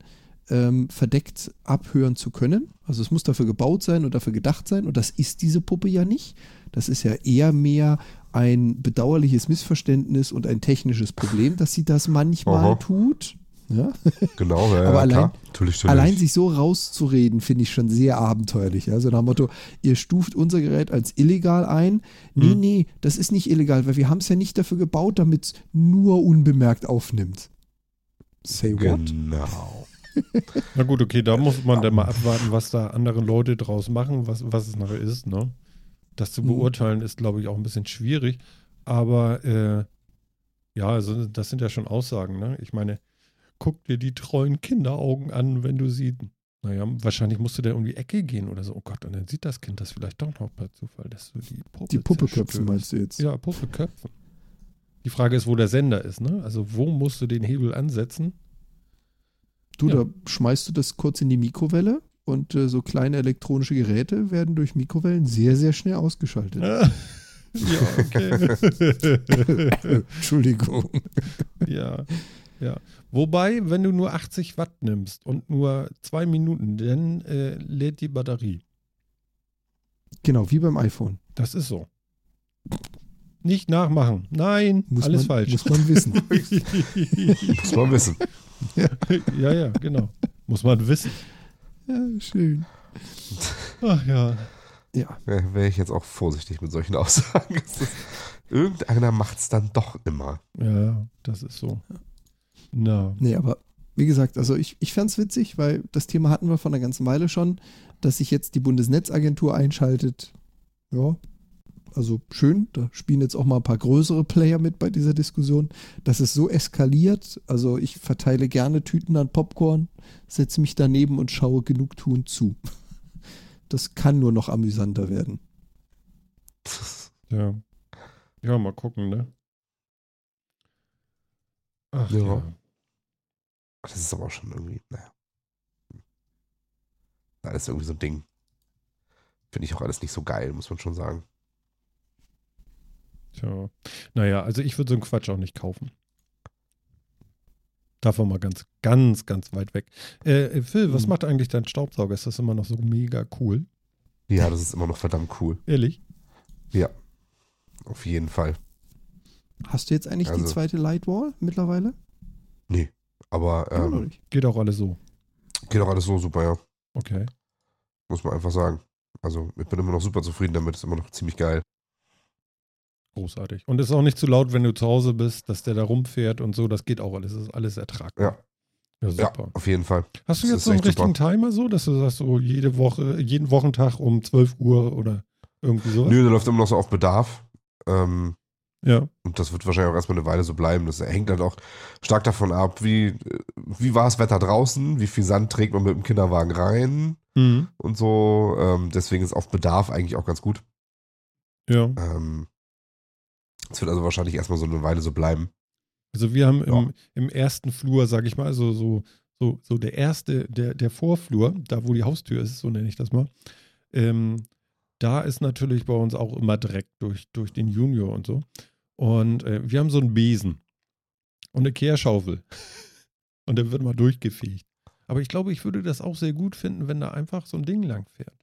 ähm, verdeckt abhören zu können. Also es muss dafür gebaut sein und dafür gedacht sein und das ist diese Puppe ja nicht. Das ist ja eher mehr ein bedauerliches Missverständnis und ein technisches Problem, dass sie das manchmal Aha. tut. Ja? Genau, ja, Aber allein- klar. Natürlich, natürlich. Allein sich so rauszureden, finde ich schon sehr abenteuerlich. Also nach dem Motto, ihr stuft unser Gerät als illegal ein. Nee, Hm. nee, das ist nicht illegal, weil wir haben es ja nicht dafür gebaut, damit es nur unbemerkt aufnimmt. Say what? Genau. Na gut, okay, da muss man dann mal abwarten, was da andere Leute draus machen, was, was es nachher ist, ne? Das zu Mhm. beurteilen ist, glaube ich, auch ein bisschen schwierig. Aber äh, ja, also das sind ja schon Aussagen, ne? Ich meine, guck dir die treuen Kinderaugen an, wenn du sie. Naja, wahrscheinlich musst du da um die Ecke gehen oder so. Oh Gott, und dann sieht das Kind das vielleicht doch noch per Zufall, dass du die Puppe Die Puppe köpfen, meinst du jetzt? Ja, Puppe köpfen. Die Frage ist, wo der Sender ist, ne? Also wo musst du den Hebel ansetzen? Du, Ja. da schmeißt du das kurz in die Mikrowelle und äh, so kleine elektronische Geräte werden durch Mikrowellen sehr, sehr schnell ausgeschaltet. ja, okay. Entschuldigung. ja, ja. Wobei, wenn du nur 80 Watt nimmst und nur zwei Minuten, dann äh, lädt die Batterie. Genau, wie beim iPhone. Das ist so. Nicht nachmachen. Nein, Muss alles man, falsch. Muss man wissen. Muss man wissen. ja, ja, genau. Muss man wissen. Ja, schön. Ach ja. Ja. Ja, Wäre ich jetzt auch vorsichtig mit solchen Aussagen. Es ist- Irgendeiner macht es dann doch immer. Ja, das ist so. Na. Nee, aber wie gesagt, also ich, ich fand es witzig, weil das Thema hatten wir von einer ganzen Weile schon, dass sich jetzt die Bundesnetzagentur einschaltet. Ja, also schön. Da spielen jetzt auch mal ein paar größere Player mit bei dieser Diskussion. Das ist so eskaliert. Also ich verteile gerne Tüten an Popcorn, setze mich daneben und schaue Genugtuend zu. Das kann nur noch amüsanter werden. Ja. Ja, mal gucken, ne? Ach Ja. ja. Das ist aber auch schon irgendwie, naja. Alles irgendwie so ein Ding. Finde ich auch alles nicht so geil, muss man schon sagen. Tja. Naja, also ich würde so einen Quatsch auch nicht kaufen. Davon mal ganz, ganz, ganz weit weg. Äh, Phil, was Hm. macht eigentlich dein Staubsauger? Ist das immer noch so mega cool? Ja, das ist immer noch verdammt cool. Ehrlich? Auf jeden Fall. Hast du jetzt eigentlich die Also- zweite Lightwall mittlerweile? Aber Immer noch ähm. Geht auch alles so. geht auch alles so super, ja. Okay. Muss man einfach sagen. Also, ich bin immer noch super zufrieden damit. Ist immer noch ziemlich geil. Großartig. Und es ist auch nicht zu laut, wenn du zu Hause bist, dass der da rumfährt und so. Das geht auch alles. Das ist alles ertragbar. Ja, Ja, super. auf jeden Fall. Hast du das jetzt so einen richtigen Timer so, dass du sagst, so jede Woche, jeden Wochentag um 12 Uhr oder irgendwie sowas? Nö, der läuft immer noch so auf Bedarf. Ähm, Ja. und das wird wahrscheinlich auch erstmal eine Weile so bleiben. Das hängt halt auch stark davon ab, wie, wie war das Wetter draußen, wie viel Sand trägt man mit dem Kinderwagen rein Mhm. und so. Ähm, deswegen ist auf Bedarf eigentlich auch ganz gut. Ja. Ähm, es wird also wahrscheinlich erstmal so eine Weile so bleiben. Also wir haben Ja. im, im ersten Flur, sag ich mal, also so, so, so der erste, der, der Vorflur, da wo die Haustür ist, so nenne ich das mal, ähm, da ist natürlich bei uns auch immer Dreck durch, durch den Junior und so. Und äh, wir haben so einen Besen und eine Kehrschaufel. Und der wird mal durchgefegt. Aber ich glaube, ich würde das auch sehr gut finden, wenn da einfach so ein Ding lang fährt.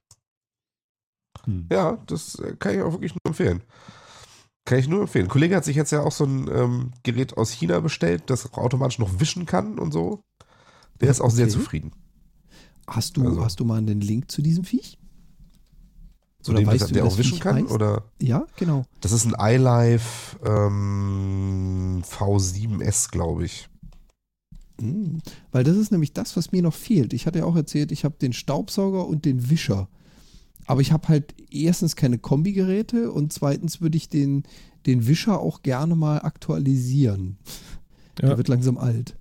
Hm. Ja, das äh, kann ich auch wirklich nur empfehlen. Kann ich nur empfehlen. Ein Kollege hat sich jetzt ja auch so ein ähm, Gerät aus China bestellt, das auch automatisch noch wischen kann und so. Der ist auch sehr Okay. zufrieden. Hast du, Also- hast du mal einen Link zu diesem Viech? Zu Oder dem, weißt dass du, der auch das wischen Viech kann? heißt? Oder? Ja, genau. Das ist ein iLife ähm, V7S, glaube ich. Mhm. Weil das ist nämlich das, was mir noch fehlt. Ich hatte ja auch erzählt, ich habe den Staubsauger und den Wischer. Aber ich habe halt erstens keine Kombigeräte und zweitens würde ich den, den Wischer auch gerne mal aktualisieren. Ja. Der wird langsam alt.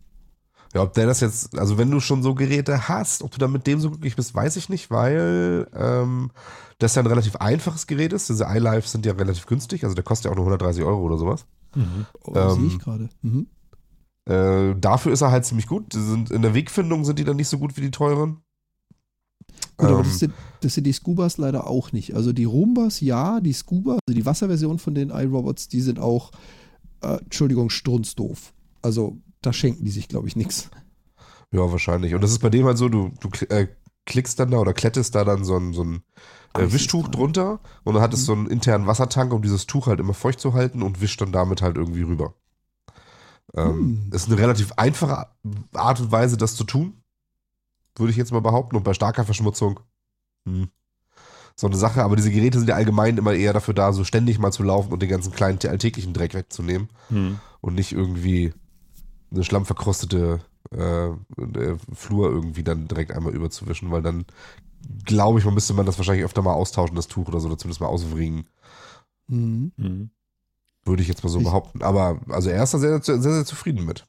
Ja, ob der das jetzt, also wenn du schon so Geräte hast, ob du dann mit dem so glücklich bist, weiß ich nicht, weil ähm, das ja ein relativ einfaches Gerät ist. Diese iLife sind ja relativ günstig, also der kostet ja auch nur 130 Euro oder sowas. Mhm. Oh, Ähm, sehe ich gerade. Mhm. Äh, dafür ist er halt ziemlich gut. Die sind, in der Wegfindung sind die dann nicht so gut wie die teuren. Gut, aber Ähm, das sind, das sind die Scubas leider auch nicht. Also die Roombas, ja, die Scuba, also die Wasserversion von den iRobots, die sind auch, äh, Entschuldigung, strunzdoof. Also da schenken die sich, glaube ich, nichts. ja, wahrscheinlich. Und das ist bei dem halt so, du, du äh, klickst dann da oder klettest da dann so ein, so ein äh, Wischtuch drunter und dann hat es Mhm. so einen internen Wassertank, um dieses Tuch halt immer feucht zu halten und wischt dann damit halt irgendwie rüber. Ähm, Hm. Ist eine relativ einfache Art und Weise, das zu tun. Würde ich jetzt mal behaupten. Und bei starker Verschmutzung, hm, so eine Sache. Aber diese Geräte sind ja allgemein immer eher dafür da, so ständig mal zu laufen und den ganzen kleinen alltäglichen Dreck wegzunehmen Hm. und nicht irgendwie eine schlammverkrustete äh, äh, Flur irgendwie dann direkt einmal überzuwischen, weil dann glaube ich, man müsste man das wahrscheinlich öfter mal austauschen, das Tuch oder so, oder zumindest mal auswringen. Mhm. Mhm. Würde ich jetzt mal so Ich- behaupten. Aber also er ist da sehr, sehr, sehr zufrieden mit.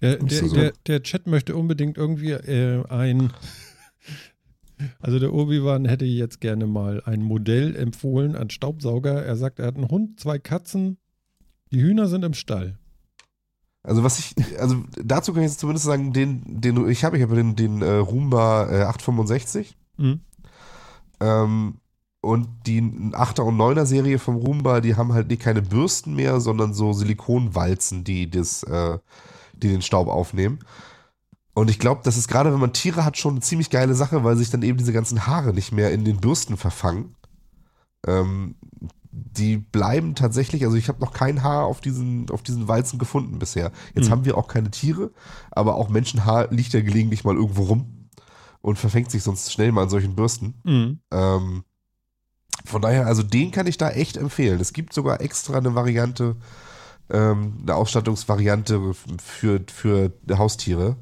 Der, der, so? der, der Chat möchte unbedingt irgendwie äh, ein. Also der Obi-Wan hätte jetzt gerne mal ein Modell empfohlen an Staubsauger. Er sagt, er hat einen Hund, zwei Katzen, die Hühner sind im Stall. Also was ich, also dazu kann ich jetzt zumindest sagen, den, den ich habe, ich habe den, den äh, Roomba äh, 865 Mhm. ähm, und die 8er und 9er Serie vom Roomba, die haben halt nicht keine Bürsten mehr, sondern so Silikonwalzen, die das, äh, die den Staub aufnehmen. Und ich glaube, das ist gerade, wenn man Tiere hat, schon eine ziemlich geile Sache, weil sich dann eben diese ganzen Haare nicht mehr in den Bürsten verfangen. Ähm, die bleiben tatsächlich, also ich habe noch kein Haar auf diesen, auf diesen Walzen gefunden bisher. Jetzt Mhm. haben wir auch keine Tiere, aber auch Menschenhaar liegt ja gelegentlich mal irgendwo rum und verfängt sich sonst schnell mal an solchen Bürsten. Mhm. Ähm, von daher, also den kann ich da echt empfehlen. Es gibt sogar extra eine Variante, ähm, eine Ausstattungsvariante für, für Haustiere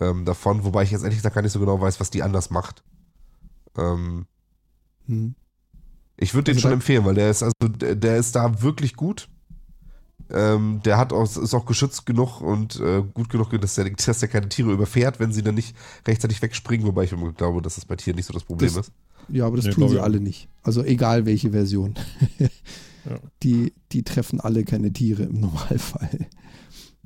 ähm, davon, wobei ich jetzt ehrlich gesagt gar nicht so genau weiß, was die anders macht. Ähm, Hm. ich würde den Also schon empfehlen, weil der ist also der, der ist da wirklich gut. Ähm, der hat auch, ist auch geschützt genug und äh, gut genug, dass der, dass der keine Tiere überfährt, wenn sie dann nicht rechtzeitig wegspringen, wobei ich immer glaube, dass das bei Tieren nicht so das Problem Das- ist. Ja, aber das Nee, tun sie alle nicht. Also egal welche Version. Ja. die, die treffen alle keine Tiere im Normalfall.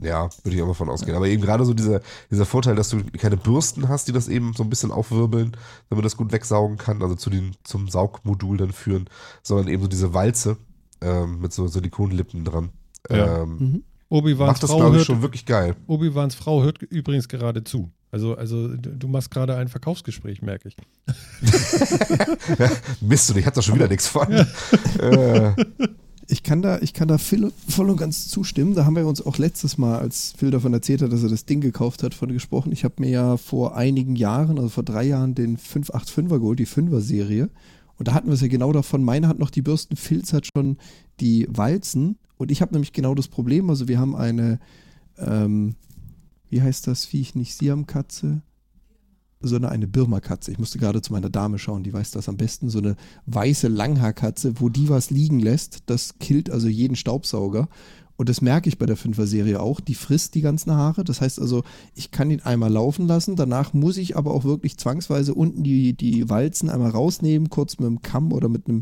Ja, würde ich auch mal von ausgehen. Aber eben gerade so dieser, dieser Vorteil, dass du keine Bürsten hast, die das eben so ein bisschen aufwirbeln, damit das gut wegsaugen kann, also zu den, zum Saugmodul dann führen, sondern eben so diese Walze ähm, mit so Silikonlippen dran. Ja. Ähm, Mhm. Obi-Wans macht das, Frau glaube ich, hört, schon wirklich geil. Obi-Wans Frau hört übrigens gerade zu. Also, also du du machst gerade ein Verkaufsgespräch, merke ich. Mist, und ich hatte da schon wieder nichts von. äh, Ich kann da, ich kann da voll, voll und ganz zustimmen. Da haben wir uns auch letztes Mal, als Phil davon erzählt hat, dass er das Ding gekauft hat, von gesprochen. Ich habe mir ja vor einigen Jahren, also vor drei Jahren, den 585er geholt, die 5er-Serie. Und da hatten wir es ja genau davon. Meine hat noch die Bürsten, Filz hat schon die Walzen. Und ich habe nämlich genau das Problem. Also wir haben eine, ähm, wie heißt das Viech, nicht Siamkatze, sondern eine Birma-Katze. Ich musste gerade zu meiner Dame schauen, die weiß das am besten. So eine weiße Langhaarkatze, wo die was liegen lässt, das killt also jeden Staubsauger. Und das merke ich bei der 5er-Serie auch. Die frisst die ganzen Haare. Das heißt also, ich kann ihn einmal laufen lassen. Danach muss ich aber auch wirklich zwangsweise unten die, die Walzen einmal rausnehmen, kurz mit einem Kamm oder mit einem,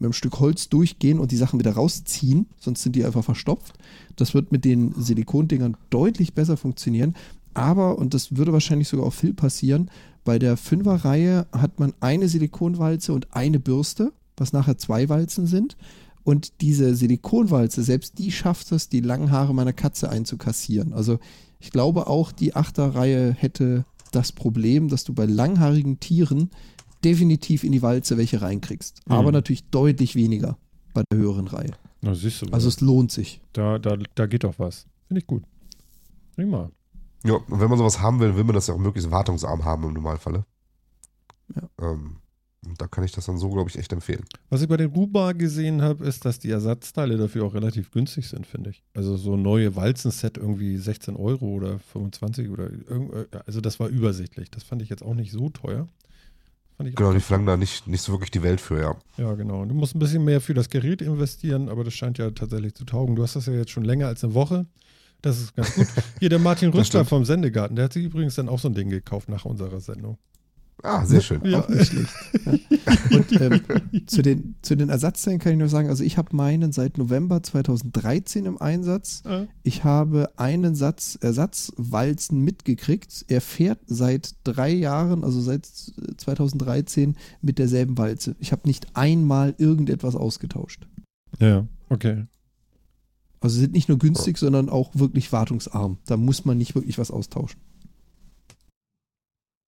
mit einem Stück Holz durchgehen und die Sachen wieder rausziehen. Sonst sind die einfach verstopft. Das wird mit den Silikondingern deutlich besser funktionieren. Aber, und das würde wahrscheinlich sogar auch viel passieren, bei der Fünfer-Reihe hat man eine Silikonwalze und eine Bürste, was nachher zwei Walzen sind. Und diese Silikonwalze, selbst die schafft es, die langen Haare meiner Katze einzukassieren. Also ich glaube auch, die Achterreihe hätte das Problem, dass du bei langhaarigen Tieren definitiv in die Walze welche reinkriegst. Mhm. Aber natürlich deutlich weniger bei der höheren Reihe. Na, siehst du. Also es lohnt sich. da, da, da geht doch was. Finde ich gut. Prima. Ja, und wenn man sowas haben will, will man das ja auch möglichst wartungsarm haben im Normalfalle. Ja. Ähm, und da kann ich das dann so, glaube ich, echt empfehlen. Was ich bei den Ruba gesehen habe, ist, dass die Ersatzteile dafür auch relativ günstig sind, finde ich. Also so neue Walzenset irgendwie 16 Euro oder 25 oder irgend, also das war übersichtlich. Das fand ich jetzt auch nicht so teuer. Fand ich Genau, die verlangen da nicht, nicht so wirklich die Welt für, ja. Ja, genau. Du musst ein bisschen mehr für das Gerät investieren, aber das scheint ja tatsächlich zu taugen. Du hast das ja jetzt schon länger als eine Woche. Das ist ganz gut. Hier der Martin Rüster vom Sendegarten, der hat sich übrigens dann auch so ein Ding gekauft nach unserer Sendung. Ah, sehr schön. Ja. Auch nicht schlecht. Ja. Und ähm, zu, den, zu den Ersatzteilen kann ich nur sagen, also ich habe meinen seit November 2013 im Einsatz. Äh, Ich habe einen Satz Ersatzwalzen mitgekriegt. Er fährt seit drei Jahren, also seit 2013, mit derselben Walze. Ich habe nicht einmal irgendetwas ausgetauscht. Ja, okay. Also sie sind nicht nur günstig, sondern auch wirklich wartungsarm. Da muss man nicht wirklich was austauschen.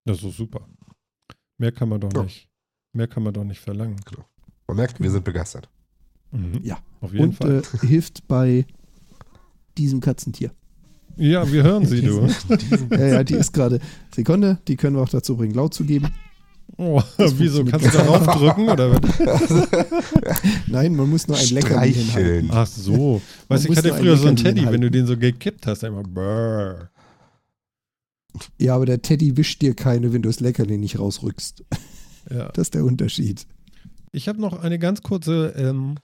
Das ist super. Mehr kann man doch Ja. nicht. Mehr kann man doch nicht verlangen. Man merkt, wir sind begeistert. Mhm. Ja. Auf jeden Und Fall. äh, hilft bei diesem Katzentier. ja, wir hören sie, du. Ja, ja, die ist gerade. Sekunde, die können wir auch dazu bringen, laut zu geben. Oh, wieso? Kannst du darauf drücken oder? Nein, man muss nur ein Leckerli hinhalten. Ach so. Weißt du, ich hatte ein früher so einen Teddy, wenn du hinhalten. den so gekippt hast, immer brrr. Ja, aber der Teddy wischt dir keine, wenn du das Leckerli nicht rausrückst. Ja. Das ist der Unterschied. Ich habe noch eine ganz kurze ähm,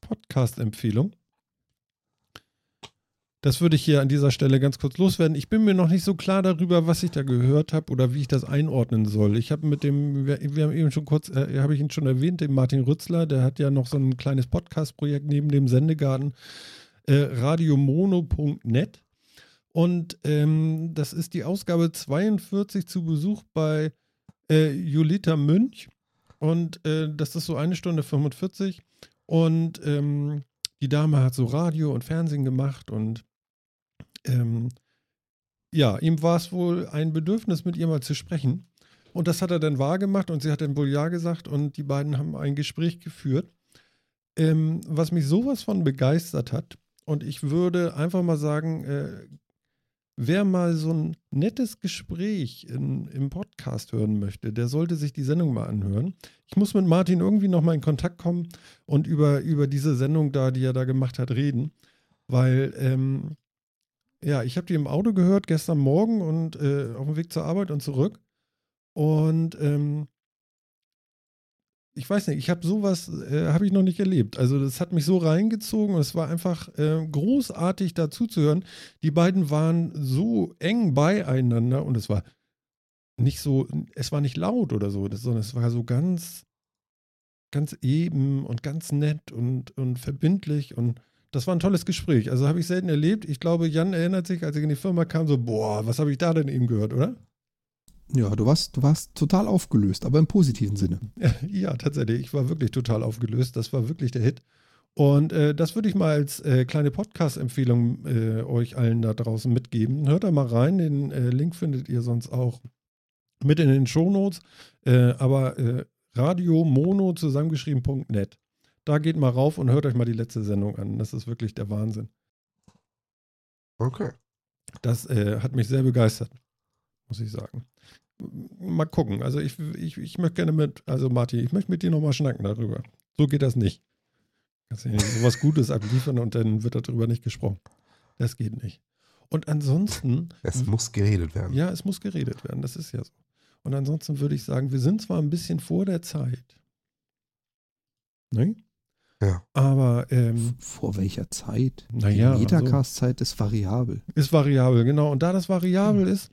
Podcast-Empfehlung. Das würde ich hier an dieser Stelle ganz kurz loswerden. Ich bin mir noch nicht so klar darüber, was ich da gehört habe oder wie ich das einordnen soll. Ich habe mit dem, wir, wir haben eben schon kurz, äh, habe ich ihn schon erwähnt, dem Martin Rützler, der hat ja noch so ein kleines Podcast-Projekt neben dem Sendegarten, äh, radiomono.net. Und ähm, das ist die Ausgabe 42 zu Besuch bei äh, Julita Münch. Und äh, das ist so eine Stunde 45. Und ähm, die Dame hat so Radio und Fernsehen gemacht und ähm, ja, ihm war es wohl ein Bedürfnis, mit ihr mal zu sprechen. Und das hat er dann wahrgemacht und sie hat dann wohl Ja gesagt und die beiden haben ein Gespräch geführt. ähm, was mich sowas von begeistert hat. Und ich würde einfach mal sagen, äh, wer mal so ein nettes Gespräch in, im Podcast hören möchte, der sollte sich die Sendung mal anhören. Ich muss mit Martin irgendwie nochmal in Kontakt kommen und über, über diese Sendung da, die er da gemacht hat, reden. Weil, ähm, ja, ich habe die im Auto gehört gestern Morgen und äh, auf dem Weg zur Arbeit und zurück. Und ähm, ich weiß nicht, ich habe sowas, äh, habe ich noch nicht erlebt. Also das hat mich so reingezogen und es war einfach äh, großartig dazu zu hören. Die beiden waren so eng beieinander und es war nicht so, es war nicht laut oder so, sondern es war so ganz, ganz eben und ganz nett und, und verbindlich und das war ein tolles Gespräch. Also habe ich selten erlebt. Ich glaube, Jan erinnert sich, als ich in die Firma kam, so, boah, was habe ich da denn eben gehört, oder? Ja, du warst, du warst total aufgelöst, aber im positiven Sinne. Ja, tatsächlich. Ich war wirklich total aufgelöst. Das war wirklich der Hit. Und äh, das würde ich mal als äh, kleine Podcast-Empfehlung äh, euch allen da draußen mitgeben. Hört da mal rein. Den äh, Link findet ihr sonst auch mit in den Shownotes. Äh, aber äh, Radio Mono zusammengeschrieben.net. Da geht mal rauf und hört euch mal die letzte Sendung an. Das ist wirklich der Wahnsinn. Okay. Das hat mich sehr begeistert, muss ich sagen mal gucken. Also ich, ich, ich möchte gerne mit, also Martin, ich möchte mit dir nochmal schnacken darüber. So geht das nicht. Kannst du nicht sowas Gutes abliefern und dann wird darüber nicht gesprochen. Das geht nicht. Und ansonsten. Es muss geredet werden. Ja, es muss geredet werden, das ist ja so. Und ansonsten würde ich sagen, wir sind zwar ein bisschen vor der Zeit. Ne? Ja. Aber ähm, vor welcher Zeit? Naja, die Metacast-Zeit ist variabel. Ist variabel, genau. Und da das variabel hm. ist,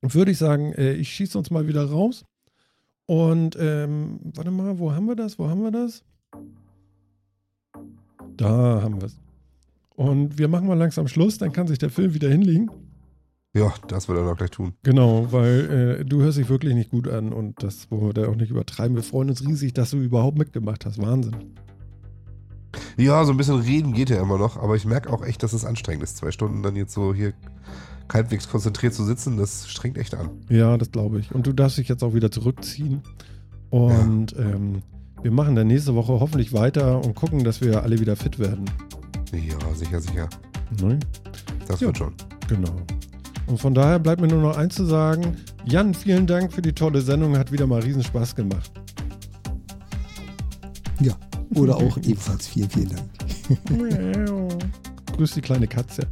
würde ich sagen, äh, ich schieße uns mal wieder raus. Und ähm, warte mal, wo haben wir das? Wo haben wir das? Da haben wir es. Und wir machen mal langsam Schluss, dann kann sich der Film wieder hinlegen. Ja, das wird er doch gleich tun. Genau, weil äh, du hörst dich wirklich nicht gut an und das wollen wir da auch nicht übertreiben. Wir freuen uns riesig, dass du überhaupt mitgemacht hast. Wahnsinn. Ja, so ein bisschen reden geht ja immer noch, aber ich merke auch echt, dass es anstrengend ist. Zwei Stunden dann jetzt so hier halbwegs konzentriert zu sitzen, das strengt echt an. Ja, das glaube ich. Und du darfst dich jetzt auch wieder zurückziehen. Und ja. ähm, wir machen dann nächste Woche hoffentlich weiter und gucken, dass wir alle wieder fit werden. Ja, sicher, sicher. Ne? Das ja, wird schon. Genau. Und von daher bleibt mir nur noch eins zu sagen. Jan, vielen Dank für die tolle Sendung. Hat wieder mal riesen Spaß gemacht. Ja, oder auch ebenfalls vielen, vielen Dank. Grüß die kleine Katze.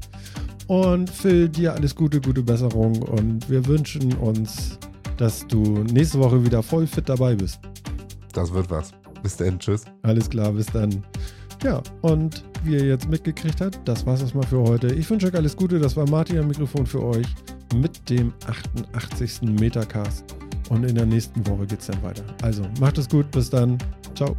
Und Phil, dir alles Gute, gute Besserung. Und wir wünschen uns, dass du nächste Woche wieder voll fit dabei bist. Das wird was. Bis dann. Tschüss. Alles klar, bis dann. Ja, und wie ihr jetzt mitgekriegt habt, das war's erstmal für heute. Ich wünsche euch alles Gute. Das war Martin am Mikrofon für euch mit dem 88. Metacast. Und in der nächsten Woche geht's dann weiter. Also, macht es gut. Bis dann. Ciao.